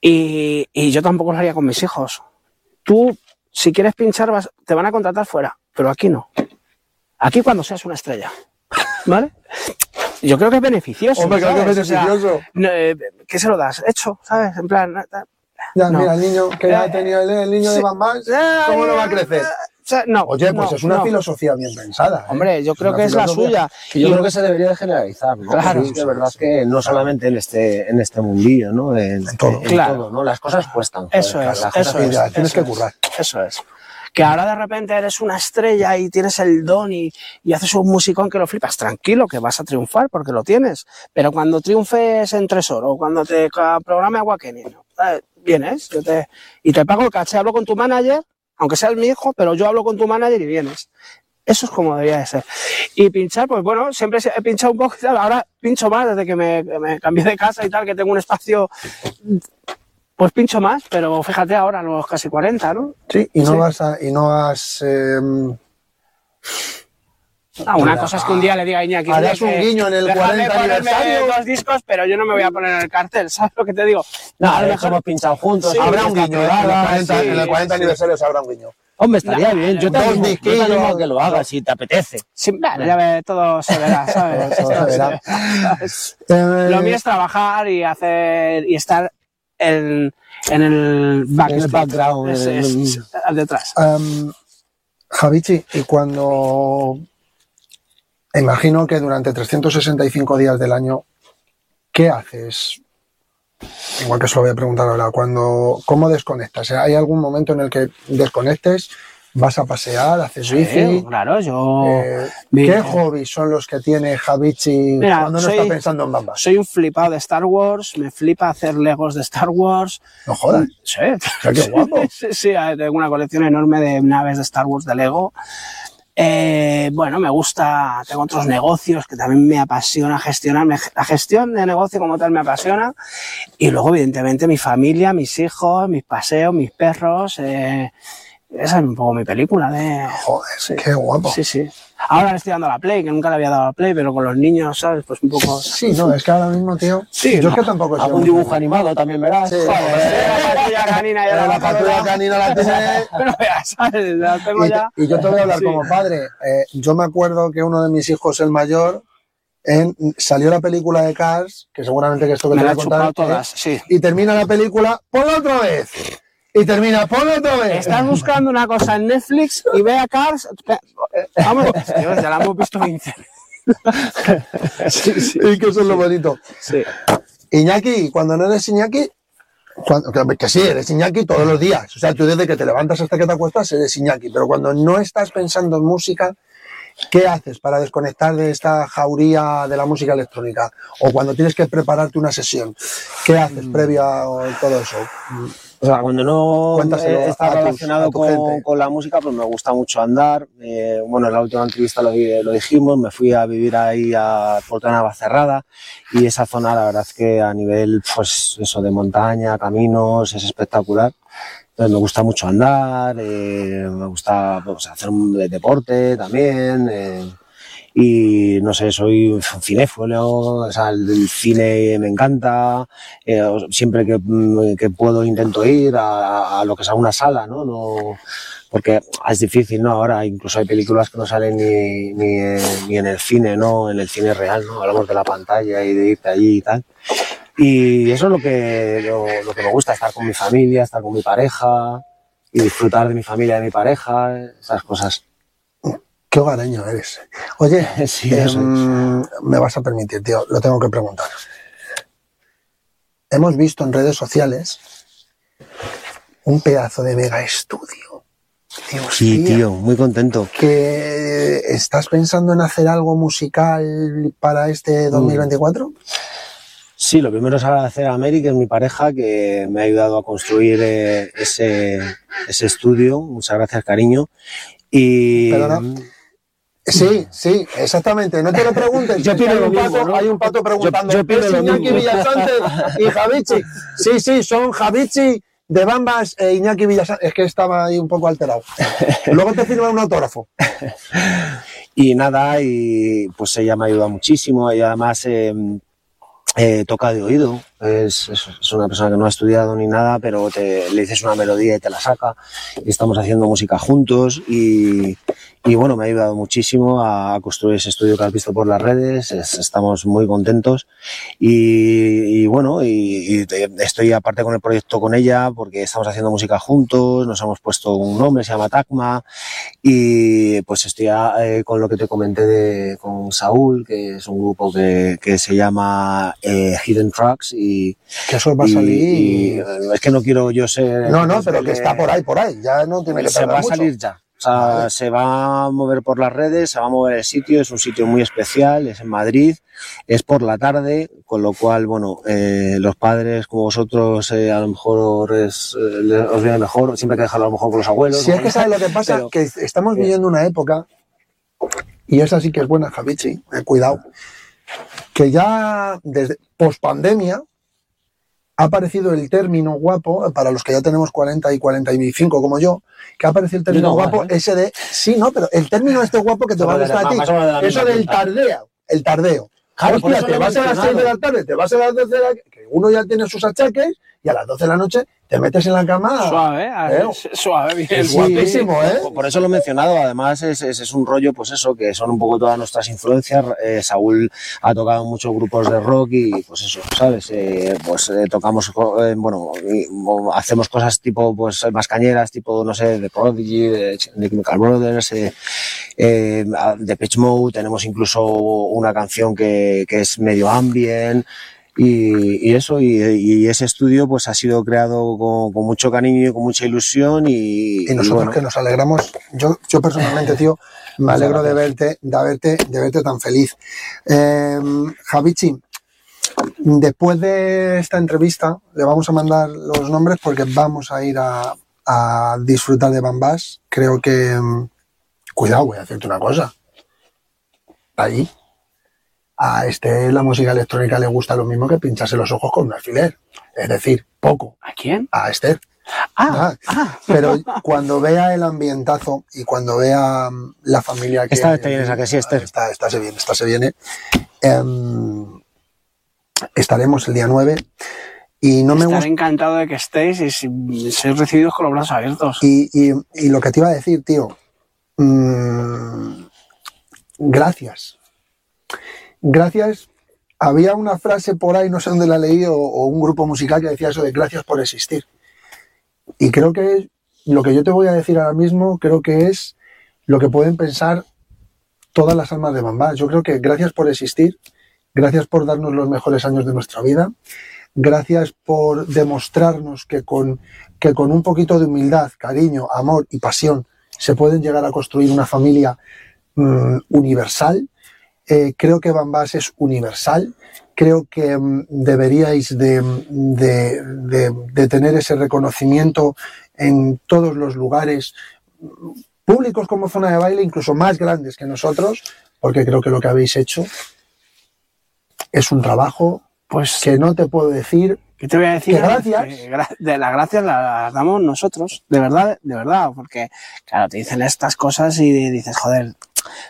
G: y, y yo tampoco lo haría con mis hijos. Tú, si quieres pinchar, vas- te van a contratar fuera, pero aquí no. Aquí cuando seas una estrella, ¿vale? Yo creo que es beneficioso.
B: Hombre, claro que es
G: ¿sabes? O sea,
B: beneficioso.
G: no, eh, ¿Qué se lo das? Hecho, ¿sabes? En plan.
B: Ya,
G: No.
B: mira, el niño que ya
G: Eh,
B: ha tenido el, el niño de
G: sí.
B: Bambás, ¿cómo no va a crecer?
G: O sea, no.
B: Oye, pues
G: no,
B: es una
G: no.
B: filosofía bien pensada. ¿eh?
G: Hombre, yo creo
B: una
G: que es la suya.
H: que yo
G: Y-
H: creo que se debería de generalizar, ¿no?
G: Claro.
H: Sí, de verdad que no solamente en este, en este mundillo, ¿no? En,
B: todo.
H: en
G: Claro.
H: todo, ¿no? Las cosas cuestan. joder,
G: Eso
H: las
G: es, eso
B: Sí,
G: es.
B: tienes
G: eso
B: que
G: es.
B: currar.
G: Eso es. Que ahora de repente eres una estrella y tienes el don y, y haces un musicón que lo flipas. Tranquilo, que vas a triunfar porque lo tienes. Pero cuando triunfes en Tresor o cuando te programe Agua ¿no? Eh, vienes yo te, y te pago el caché. Hablo con tu manager, aunque seas mi hijo, pero yo hablo con tu manager y vienes. Eso es como debería de ser. Y pinchar, pues bueno, siempre he pinchado un poco. Ahora pincho más desde que me cambié de casa y tal, que tengo un espacio. Pues pincho más, pero fíjate ahora, los casi 40, ¿no?
B: Sí, y no
G: Sí.
B: vas a, y no has eh,
G: Ah, una
B: Mira,
G: cosa es que un día le diga a Iñaki.
B: harás un guiño en el
G: déjame
B: 40
G: ponerme
B: aniversario.
G: dos discos, pero yo no me voy a poner en el cartel, ¿sabes lo que te digo?
H: No,
G: a lo mejor-
H: hemos pinchado juntos.
G: Sí,
B: habrá un guiño, ¿eh? en el 40,
H: sí,
B: en el 40
H: sí.
B: aniversario se habrá un guiño.
H: Hombre, estaría bien. Yo te
B: Dos
H: animo, yo te
B: disquillos.
H: animo a que lo hagas si te apetece.
G: Sí, bueno, ya ve, todo se verá, ¿sabes?
B: Todo se verá.
G: ¿Sabes?
B: Eh,
G: Lo mío es trabajar y hacer y estar en, en el
H: el background,
G: Es-
H: en el-
G: es- es- al detrás.
B: em, Javichi, y cuando imagino que durante 365 días del año, ¿qué haces? Igual que se lo voy a preguntar ahora, cuando, ¿cómo desconectas? ¿Hay algún momento en el que desconectes, vas a pasear, haces
G: Sí,
B: bici.
G: claro, yo...
B: Eh, ¿Qué hobbies son los que tiene Javichi
G: Mira,
B: cuando no
G: soy-
B: está pensando en bambas?
G: Soy un flipado de Star Wars, me flipa hacer Legos de Star Wars.
B: No jodas.
G: Sí,
B: qué guapo.
G: sí, sí, tengo una colección enorme de naves de Star Wars de Lego. Eh, bueno, me gusta, tengo otros negocios que también me apasiona gestionar. La gestión de negocio como tal me apasiona. Y luego, evidentemente, mi familia, mis hijos, mis paseos, mis perros. eh, esa es un poco mi película de...
B: Joder, qué guapo.
G: Sí, sí. Ahora le estoy dando a la Play, que nunca le había dado a la Play, pero con los niños, ¿sabes? Pues un poco...
B: Sí, no, es que ahora mismo, tío.
G: Sí,
B: yo
G: no.
B: es que tampoco sido
H: Algún dibujo animado también verás.
B: Sí,
G: la patrulla canina ya
B: Eh,
G: la
B: patrulla canina la tiene.
G: Pero ya sabes, la tengo
B: Y,
G: ya.
B: y yo te voy a hablar
G: Sí.
B: como padre. Eh, yo me acuerdo que uno de mis hijos, el mayor, en, salió la película de Cars, que seguramente que esto que
G: Me
B: te voy a contar.
G: todas,
B: ¿eh?
G: sí.
B: Y termina la película, ponla otra vez. Y termina, ponla otra vez.
G: Estás buscando una cosa en Netflix y ve a Cars. Vamos, Dios, ya la hemos visto 15. sí, sí.
B: Y que eso es lo bonito.
G: sí.
B: Iñaki, cuando no eres Iñaki, cuando- que, que sí, eres Iñaki todos los días. O sea, tú desde que te levantas hasta que te acuestas eres Iñaki. Pero cuando no estás pensando en música, ¿qué haces para desconectar de esta jauría de la música electrónica? O cuando tienes que prepararte una sesión, ¿qué haces
H: Mm.
B: previo a todo eso?
H: O sea, cuando no eh, está
B: tus-
H: relacionado con, con la música, pues me gusta mucho andar. Eh, bueno, en la última entrevista lo, lo dijimos, me fui a vivir ahí a Puerto Navacerrada y esa zona, la verdad es que a nivel, pues eso, de montaña, caminos, es espectacular. Entonces me gusta mucho andar, eh, me gusta pues, hacer un de- deporte también. eh, y no sé, soy cinéfilo, o sea, el, cine me encanta, eh, siempre que, mm, que puedo intento ir a, a lo que sea una sala, ¿no? no porque es difícil, ¿no? Ahora incluso hay películas que no salen ni, ni, ni en el cine, ¿no? En el cine real, ¿no? Hablamos de la pantalla y de irte allí y tal. Y eso es lo que, lo, lo que me gusta, estar con mi familia, estar con mi pareja y disfrutar de mi familia, de mi pareja, esas cosas.
B: Qué hogareño eres. Oye,
H: Sí, eso
B: em, me vas a permitir, tío, lo tengo que preguntar. Hemos visto en redes sociales un pedazo de mega estudio.
H: Sí, tío, muy contento.
B: que estás pensando en hacer algo musical para este 2024?
H: Sí, lo primero es agradecer a Mary, que es mi pareja, que me ha ayudado a construir eh, ese, ese estudio. Muchas gracias, cariño. Y
B: Perdona. Sí, sí, exactamente. No te lo preguntes.
H: Yo opino
B: hay, un
H: mismo,
B: pato,
H: ¿no?
B: hay un pato preguntando.
H: Yo- yo opino
B: ¿Es
H: lo
B: Iñaki
H: mismo.
B: Villasante y Javichi? Sí, sí, son Javichi de Bambas e Iñaki Villasante. Es que estaba ahí un poco alterado. Luego te firma un autógrafo.
H: Y nada, y pues ella me ayuda muchísimo. Ella además eh, eh, toca de oído. Es, es- es una persona que no ha estudiado ni nada, pero te, le dices una melodía y te la saca. Estamos haciendo música juntos y, y bueno, me ha ayudado muchísimo a construir ese estudio que has visto por las redes. Es- estamos muy contentos. Y, y bueno, y, y estoy aparte con el proyecto con ella porque estamos haciendo música juntos, nos hemos puesto un nombre, se llama Tacma. Y pues estoy eh, con lo que te comenté de, con Saúl, que es un grupo que, que se llama eh, Hidden Tracks. Y,
B: Que eso va a
H: y-
B: salir.
H: y, eh, es que no quiero yo ser.
B: No, no, pero que está por ahí, por ahí. Ya no tiene que
H: se va a salir ya. O sea,
B: Vale.
H: se va a mover por las redes, se va a mover el sitio, es un sitio muy especial, es en Madrid, es por la tarde, con lo cual, bueno, eh, los padres como vosotros eh, a lo mejor es, eh, os viene mejor, siempre hay que dejarlo a lo mejor con los abuelos.
B: Si es que sabes lo que pasa,
H: Pero-
B: que estamos viviendo una época, y esa sí que es buena, Javichi, cuidado, que ya desde pospandemia ha aparecido el término guapo, para los que ya tenemos 40 y 45 como yo, que ha aparecido el término
H: no,
B: guapo,
H: ¿eh?
B: ese de, sí, no, pero el término este guapo que te va a gustar a ti, eso del tardeo, el tardeo.
H: Claro,
B: Hostia, te vas a las 6 de la tarde, te vas a las 12 de la que uno ya tiene sus achaques, y a las 12 de la noche te metes en la cama.
G: Suave,
B: ¿eh?
G: ¿eh? Suave, bien.
B: Es
H: Sí,
B: guapísimo, ¿eh?
H: Por, eso lo he mencionado. Además, es, es, es un rollo, pues eso, que son un poco todas nuestras influencias. Eh, Saúl ha tocado muchos grupos de rock y, pues eso, ¿sabes? Eh, pues eh, tocamos, eh, bueno, y, o hacemos cosas tipo, pues más cañeras, tipo, no sé, de Prodigy, de Ch- de Chemical Brothers, eh, eh, de Pitch Mode. Tenemos incluso una canción que, que es medio ambient. Y, eso, y, ese estudio pues ha sido creado con, mucho cariño y con mucha ilusión y,
B: nosotros que nos alegramos, yo, yo personalmente, tío, me alegro de verte, de verte, de verte tan feliz. Eh, Javichi, después de esta entrevista le vamos a mandar los nombres porque vamos a ir a, disfrutar de Bambas. Creo que, mm, cuidado, voy a hacerte una cosa. Ahí a este la música electrónica le gusta lo mismo que pincharse los ojos con un alfiler. Es decir, poco.
G: ¿A quién?
B: A Esther.
G: Ah, ah.
B: Pero cuando vea el ambientazo y cuando vea mm, la familia que...
H: Esta vez te vienes a que sí, Esther.
B: Esta, esta se viene, esta se viene. Em, estaremos el día 9 y no me
G: gusta... encantado de que estéis y seis recibidos con los brazos abiertos.
B: Y, y, lo que te iba a decir, tío, mm, gracias gracias. Había una frase por ahí, no sé dónde la leí, o, o un grupo musical que decía eso de gracias por existir. Y creo que lo que yo te voy a decir ahora mismo, creo que es lo que pueden pensar todas las almas de Bambá. Yo creo que gracias por existir, gracias por darnos los mejores años de nuestra vida, gracias por demostrarnos que con, que con un poquito de humildad, cariño, amor y pasión se pueden llegar a construir una familia mm, universal eh, creo que Bambas es universal. Creo que mm, deberíais de, tener ese reconocimiento en todos los lugares públicos como zona de baile, incluso más grandes que nosotros, porque creo que lo que habéis hecho es un trabajo pues que no te puedo decir
G: ¿Qué te voy a decir?
B: gracias.
G: de las gracias las damos nosotros, de verdad, de verdad, porque claro, te dicen estas cosas y dices, joder,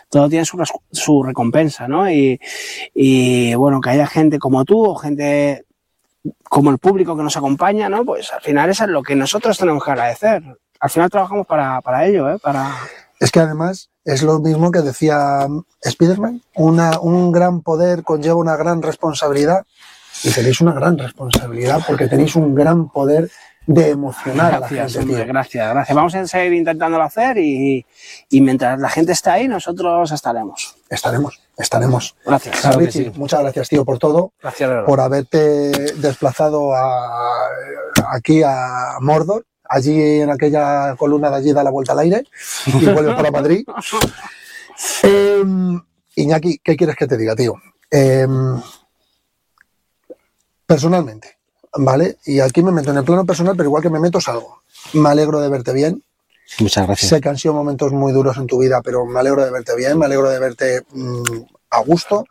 G: todo tiene su, recompensa, ¿no? Y, y, bueno, que haya gente como tú o gente como el público que nos acompaña, ¿no? Pues al final eso es lo que nosotros tenemos que agradecer. Al final trabajamos para, para ello, ¿eh? Para...
B: Es que además es lo mismo que decía Spiderman, una, un gran poder conlleva una gran responsabilidad y tenéis una gran responsabilidad porque tenéis un gran poder de emocionar a la gente.
G: gracias, gracias. Vamos a seguir intentándolo hacer y, mientras la gente esté ahí, nosotros estaremos.
B: Estaremos, estaremos.
G: Gracias.
B: muchas gracias, tío, por todo.
G: Gracias,
B: Por haberte desplazado aquí a Mordor, allí en aquella columna de allí da la vuelta al aire y vuelves para Madrid. Em, Iñaki, ¿qué quieres que te diga, tío? Em, personalmente, ¿vale? Y aquí me meto en el plano personal, pero igual que me meto salgo. Me alegro de verte bien.
H: Muchas gracias.
B: Sé que han sido momentos muy duros en tu vida, pero me alegro de verte bien, me alegro de verte mm, a gusto.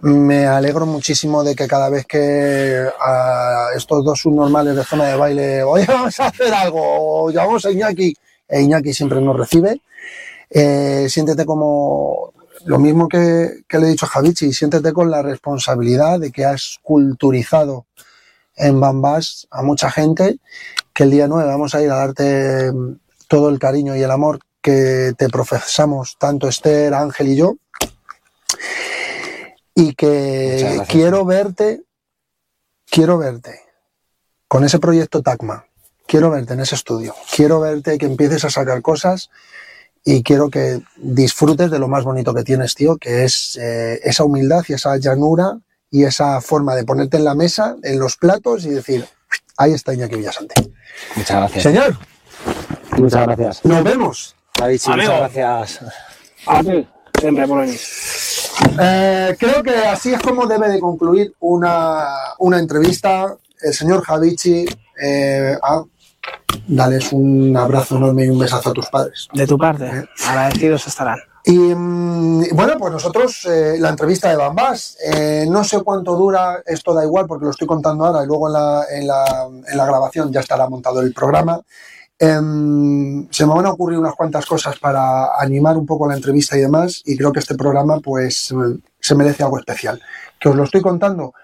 B: Me alegro muchísimo de que cada vez que a estos dos subnormales de zona de baile, oye, vamos a hacer algo, o llamamos a Iñaki, e Iñaki siempre nos recibe. Eh, siéntete como lo mismo que, que, le he dicho a Javichi, siéntete con la responsabilidad de que has culturizado en Bambas a mucha gente, que el día 9 vamos a ir a darte mm, todo el cariño y el amor que te profesamos tanto Esther, Ángel y yo. Y que quiero verte, quiero verte con ese proyecto TACMA, quiero verte en ese estudio, quiero verte que empieces a sacar cosas y quiero que disfrutes de lo más bonito que tienes, tío, que es eh, esa humildad y esa llanura y esa forma de ponerte en la mesa, en los platos y decir, ahí está Iñaki Villasante.
H: Muchas gracias.
B: Señor.
H: Muchas gracias.
B: Nos vemos.
H: David, muchas gracias.
G: A ti, siempre por venir.
B: Eh, creo que así es como debe de concluir una, una entrevista. El señor Javichi, eh, dales un abrazo enorme y un besazo a tus padres.
G: De tu parte, ¿Eh? agradecidos estarán.
B: Y mm, bueno, pues nosotros, eh, la entrevista de Bambas, eh, no sé cuánto dura, esto da igual porque lo estoy contando ahora y luego en la, en la, en la grabación ya estará montado el programa. Em, se me van a ocurrir unas cuantas cosas para animar un poco la entrevista y demás y creo que este programa pues se merece algo especial. Que os lo estoy contando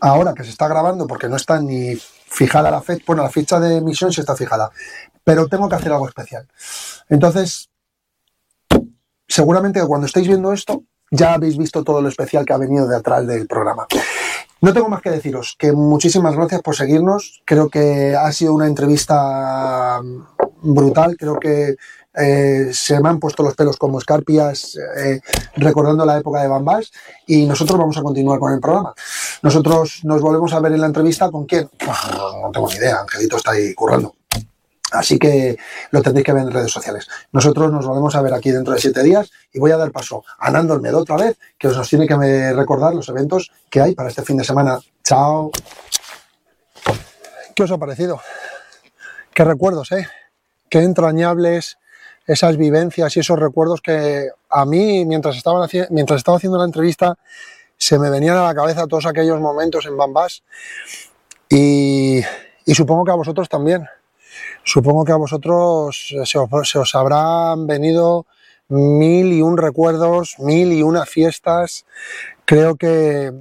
B: ahora que se está grabando porque no está ni fijada la fecha, bueno, la fecha de emisión sí está fijada, pero tengo que hacer algo especial. Entonces, seguramente cuando estéis viendo esto, ya habéis visto todo lo especial que ha venido de atrás del programa. No tengo más que deciros que muchísimas gracias por seguirnos. Creo que ha sido una entrevista brutal. Creo que eh, se me han puesto los pelos como escarpias eh, recordando la época de Bambas y nosotros vamos a continuar con el programa. Nosotros nos volvemos a ver en la entrevista con quién. No tengo ni idea, Angelito está ahí currando. Así que lo tendréis que ver en redes sociales. Nosotros nos volvemos a ver aquí dentro de siete días y voy a dar paso a Nando Olmedo otra vez, que nos tiene que recordar los eventos que hay para este fin de semana. Chao. ¿Qué os ha parecido? Qué recuerdos, ¿eh? Qué entrañables esas vivencias y esos recuerdos que a mí, mientras, estaban mientras estaba haciendo la entrevista, se me venían a la cabeza todos aquellos momentos en Bambas y, y supongo que a vosotros también. Supongo que a vosotros se os, habrán venido mil y un recuerdos, mil y una fiestas. Creo que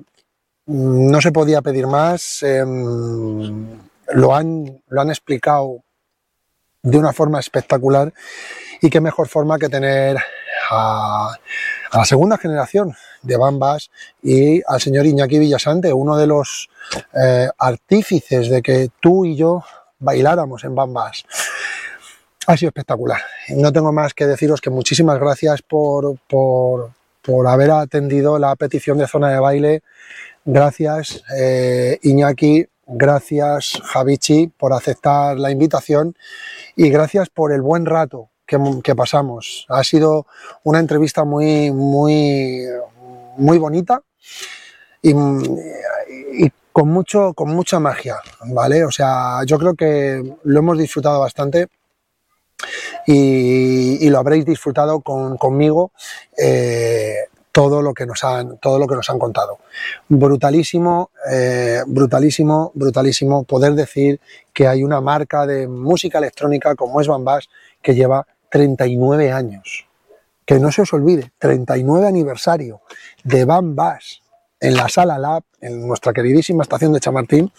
B: no se podía pedir más. Em, lo, han, lo han explicado de una forma espectacular y qué mejor forma que tener a, la segunda generación de Bambas y al señor Iñaki Villasante, uno de los eh, artífices de que tú y yo bailáramos en Bambas. Ha sido espectacular. No tengo más que deciros que muchísimas gracias por, por, haber atendido la petición de zona de baile. Gracias eh, Iñaki, gracias Javichi por aceptar la invitación y gracias por el buen rato que, pasamos. Ha sido una entrevista muy, muy, muy bonita y con, mucho, con mucha magia, ¿vale? O sea, yo creo que lo hemos disfrutado bastante y, lo habréis disfrutado conmigo eh, todo lo que nos han todo lo que nos han contado. Brutalísimo eh, brutalísimo brutalísimo poder decir que hay una marca de música electrónica como es Bambas que lleva 39 años. Que no se os olvide 39 aniversario de Bambas en la sala Lab, en nuestra queridísima estación de Chamartín,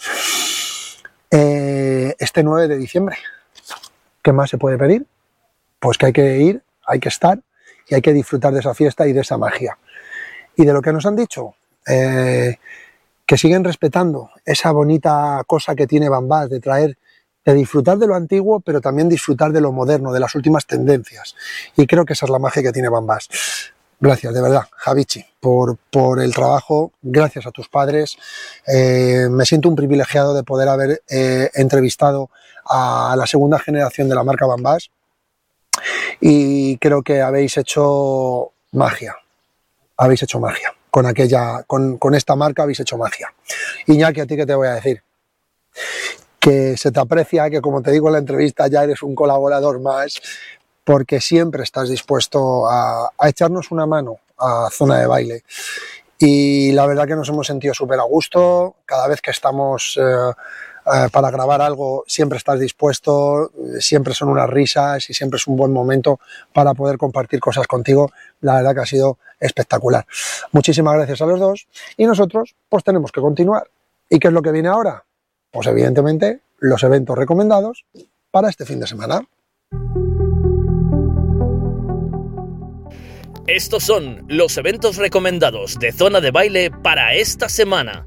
B: eh, este 9 de diciembre. ¿Qué más se puede pedir? Pues que hay que ir, hay que estar y hay que disfrutar de esa fiesta y de esa magia. Y de lo que nos han dicho, eh, que siguen respetando esa bonita cosa que tiene Bambás de traer, de disfrutar de lo antiguo, pero también disfrutar de lo moderno, de las últimas tendencias. Y creo que esa es la magia que tiene Bambás. Gracias, de verdad, Javichi, por, por el trabajo, gracias a tus padres. Eh, me siento un privilegiado de poder haber eh, entrevistado a la segunda generación de la marca Bambas y creo que habéis hecho magia, habéis hecho magia. Con, aquella, con, con esta marca habéis hecho magia. Iñaki, ¿a ti qué te voy a decir? Que se te aprecia, que como te digo en la entrevista ya eres un colaborador más, porque siempre estás dispuesto a, echarnos una mano a zona de baile. Y la verdad que nos hemos sentido súper a gusto, cada vez que estamos eh, eh, para grabar algo siempre estás dispuesto, siempre son unas risas y siempre es un buen momento para poder compartir cosas contigo. La verdad que ha sido espectacular. Muchísimas gracias a los dos y nosotros pues tenemos que continuar. ¿Y qué es lo que viene ahora? Pues evidentemente los eventos recomendados para este fin de semana.
C: Estos son los eventos recomendados de Zona de Baile para esta semana.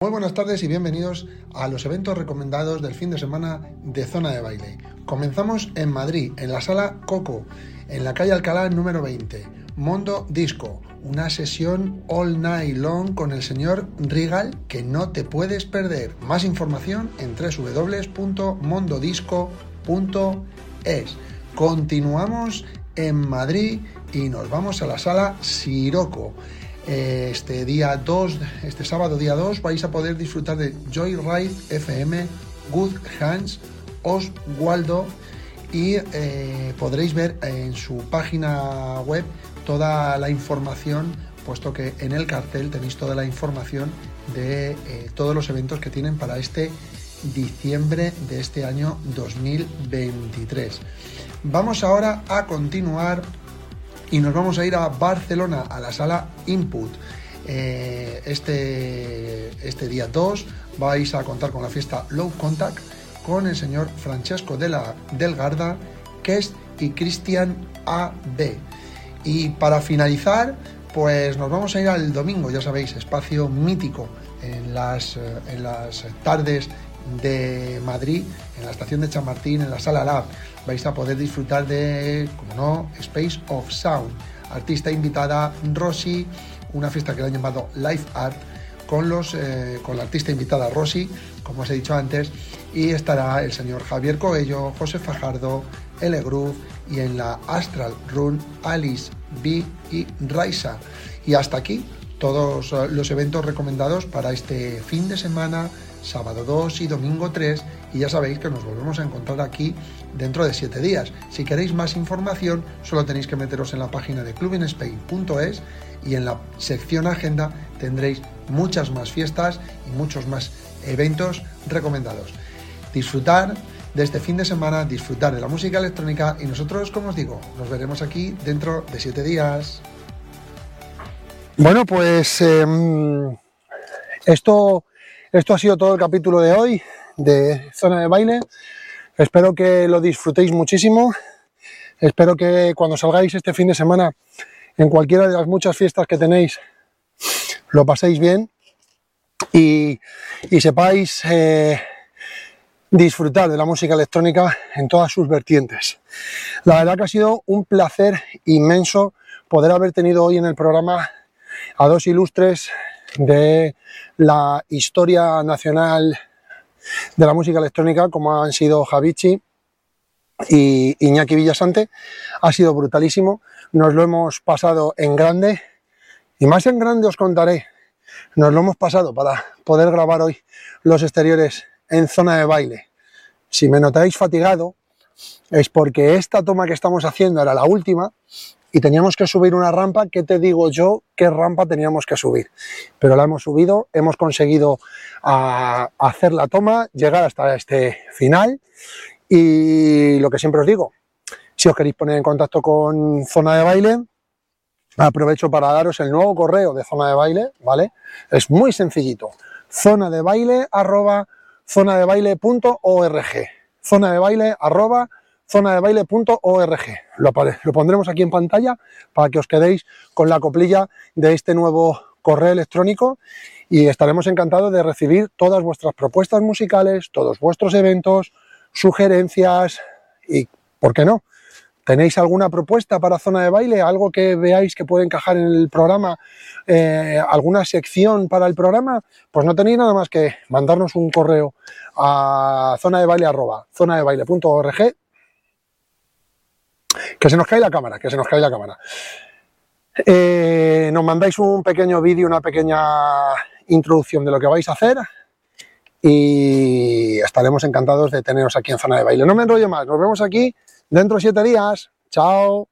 B: Muy buenas tardes y bienvenidos a los eventos recomendados del fin de semana de Zona de Baile. Comenzamos en Madrid, en la sala Coco, en la calle Alcalá número 20. Mondo Disco, una sesión all night long con el señor Rigal que no te puedes perder. Más información en www.mondodisco.es. Continuamos en Madrid y nos vamos a la sala Siroco. Este día 2, este sábado día 2, vais a poder disfrutar de Joyride FM, Good Hands, Oswaldo y eh, podréis ver en su página web toda la información, puesto que en el cartel tenéis toda la información de eh, todos los eventos que tienen para este diciembre de este año 2023. Vamos ahora a continuar y nos vamos a ir a Barcelona, a la sala Input. Eh, este, este día 2 vais a contar con la fiesta Low Contact con el señor Francesco de la Delgarda, Kest y Cristian AB. Y para finalizar, pues nos vamos a ir al domingo, ya sabéis, espacio mítico en las, eh, en las tardes de Madrid, en la estación de Chamartín, en la sala Lab. Vais a poder disfrutar de, como no, Space of Sound. Artista invitada Rosy, una fiesta que le han llamado Live Art, con, los, eh, con la artista invitada Rosy, como os he dicho antes, y estará el señor Javier Coello, José Fajardo, L. Groove y en la Astral Run Alice B y Raisa. Y hasta aquí todos eh, los eventos recomendados para este fin de semana, sábado 2 y domingo 3. Y ya sabéis que nos volvemos a encontrar aquí dentro de 7 días. Si queréis más información, solo tenéis que meteros en la página de clubinspain.es y en la sección agenda tendréis muchas más fiestas y muchos más eventos recomendados. Disfrutar de este fin de semana, disfrutar de la música electrónica y nosotros, como os digo, nos veremos aquí dentro de 7 días. Bueno, pues em, esto, esto ha sido todo el capítulo de hoy de Zona de Baile. Espero que lo disfrutéis muchísimo. Espero que cuando salgáis este fin de semana en cualquiera de las muchas fiestas que tenéis lo paséis bien y, sepáis eh, disfrutar de la música electrónica en todas sus vertientes. La verdad que ha sido un placer inmenso poder haber tenido hoy en el programa a dos ilustres de la historia nacional de la música electrónica, como han sido Javichi y Iñaki Villasante. Ha sido brutalísimo, nos lo hemos pasado en grande y más en grande os contaré. Nos lo hemos pasado para poder grabar hoy los exteriores en zona de baile. Si me notáis fatigado, es porque esta toma que estamos haciendo era la última y teníamos que subir una rampa, ¿qué te digo yo? ¿Qué rampa teníamos que subir? Pero la hemos subido, hemos conseguido ah, hacer la toma, llegar hasta este final y lo que siempre os digo, si os queréis poner en contacto con Zona de Baile, aprovecho para daros el nuevo correo de Zona de Baile, ¿vale? Es muy sencillito, zona de baile arroba zonadebaile.org zona de baile arroba zonadebaile.org. Lo, lo pondremos aquí en pantalla para que os quedéis con la coplilla de este nuevo correo electrónico y estaremos encantados de recibir todas vuestras propuestas musicales, todos vuestros eventos, sugerencias y, ¿por qué no? ¿Tenéis alguna propuesta para zona de baile? ¿Algo que veáis que puede encajar en el programa? Eh, ¿Alguna sección para el programa? Pues no tenéis nada más que mandarnos un correo a zona de baile que se nos cae la cámara, que se nos cae la cámara. Eh, nos mandáis un pequeño vídeo, una pequeña introducción de lo que vais a hacer y estaremos encantados de teneros aquí en Zona de Baile. No me enrollo más, nos vemos aquí dentro de siete días. Chao.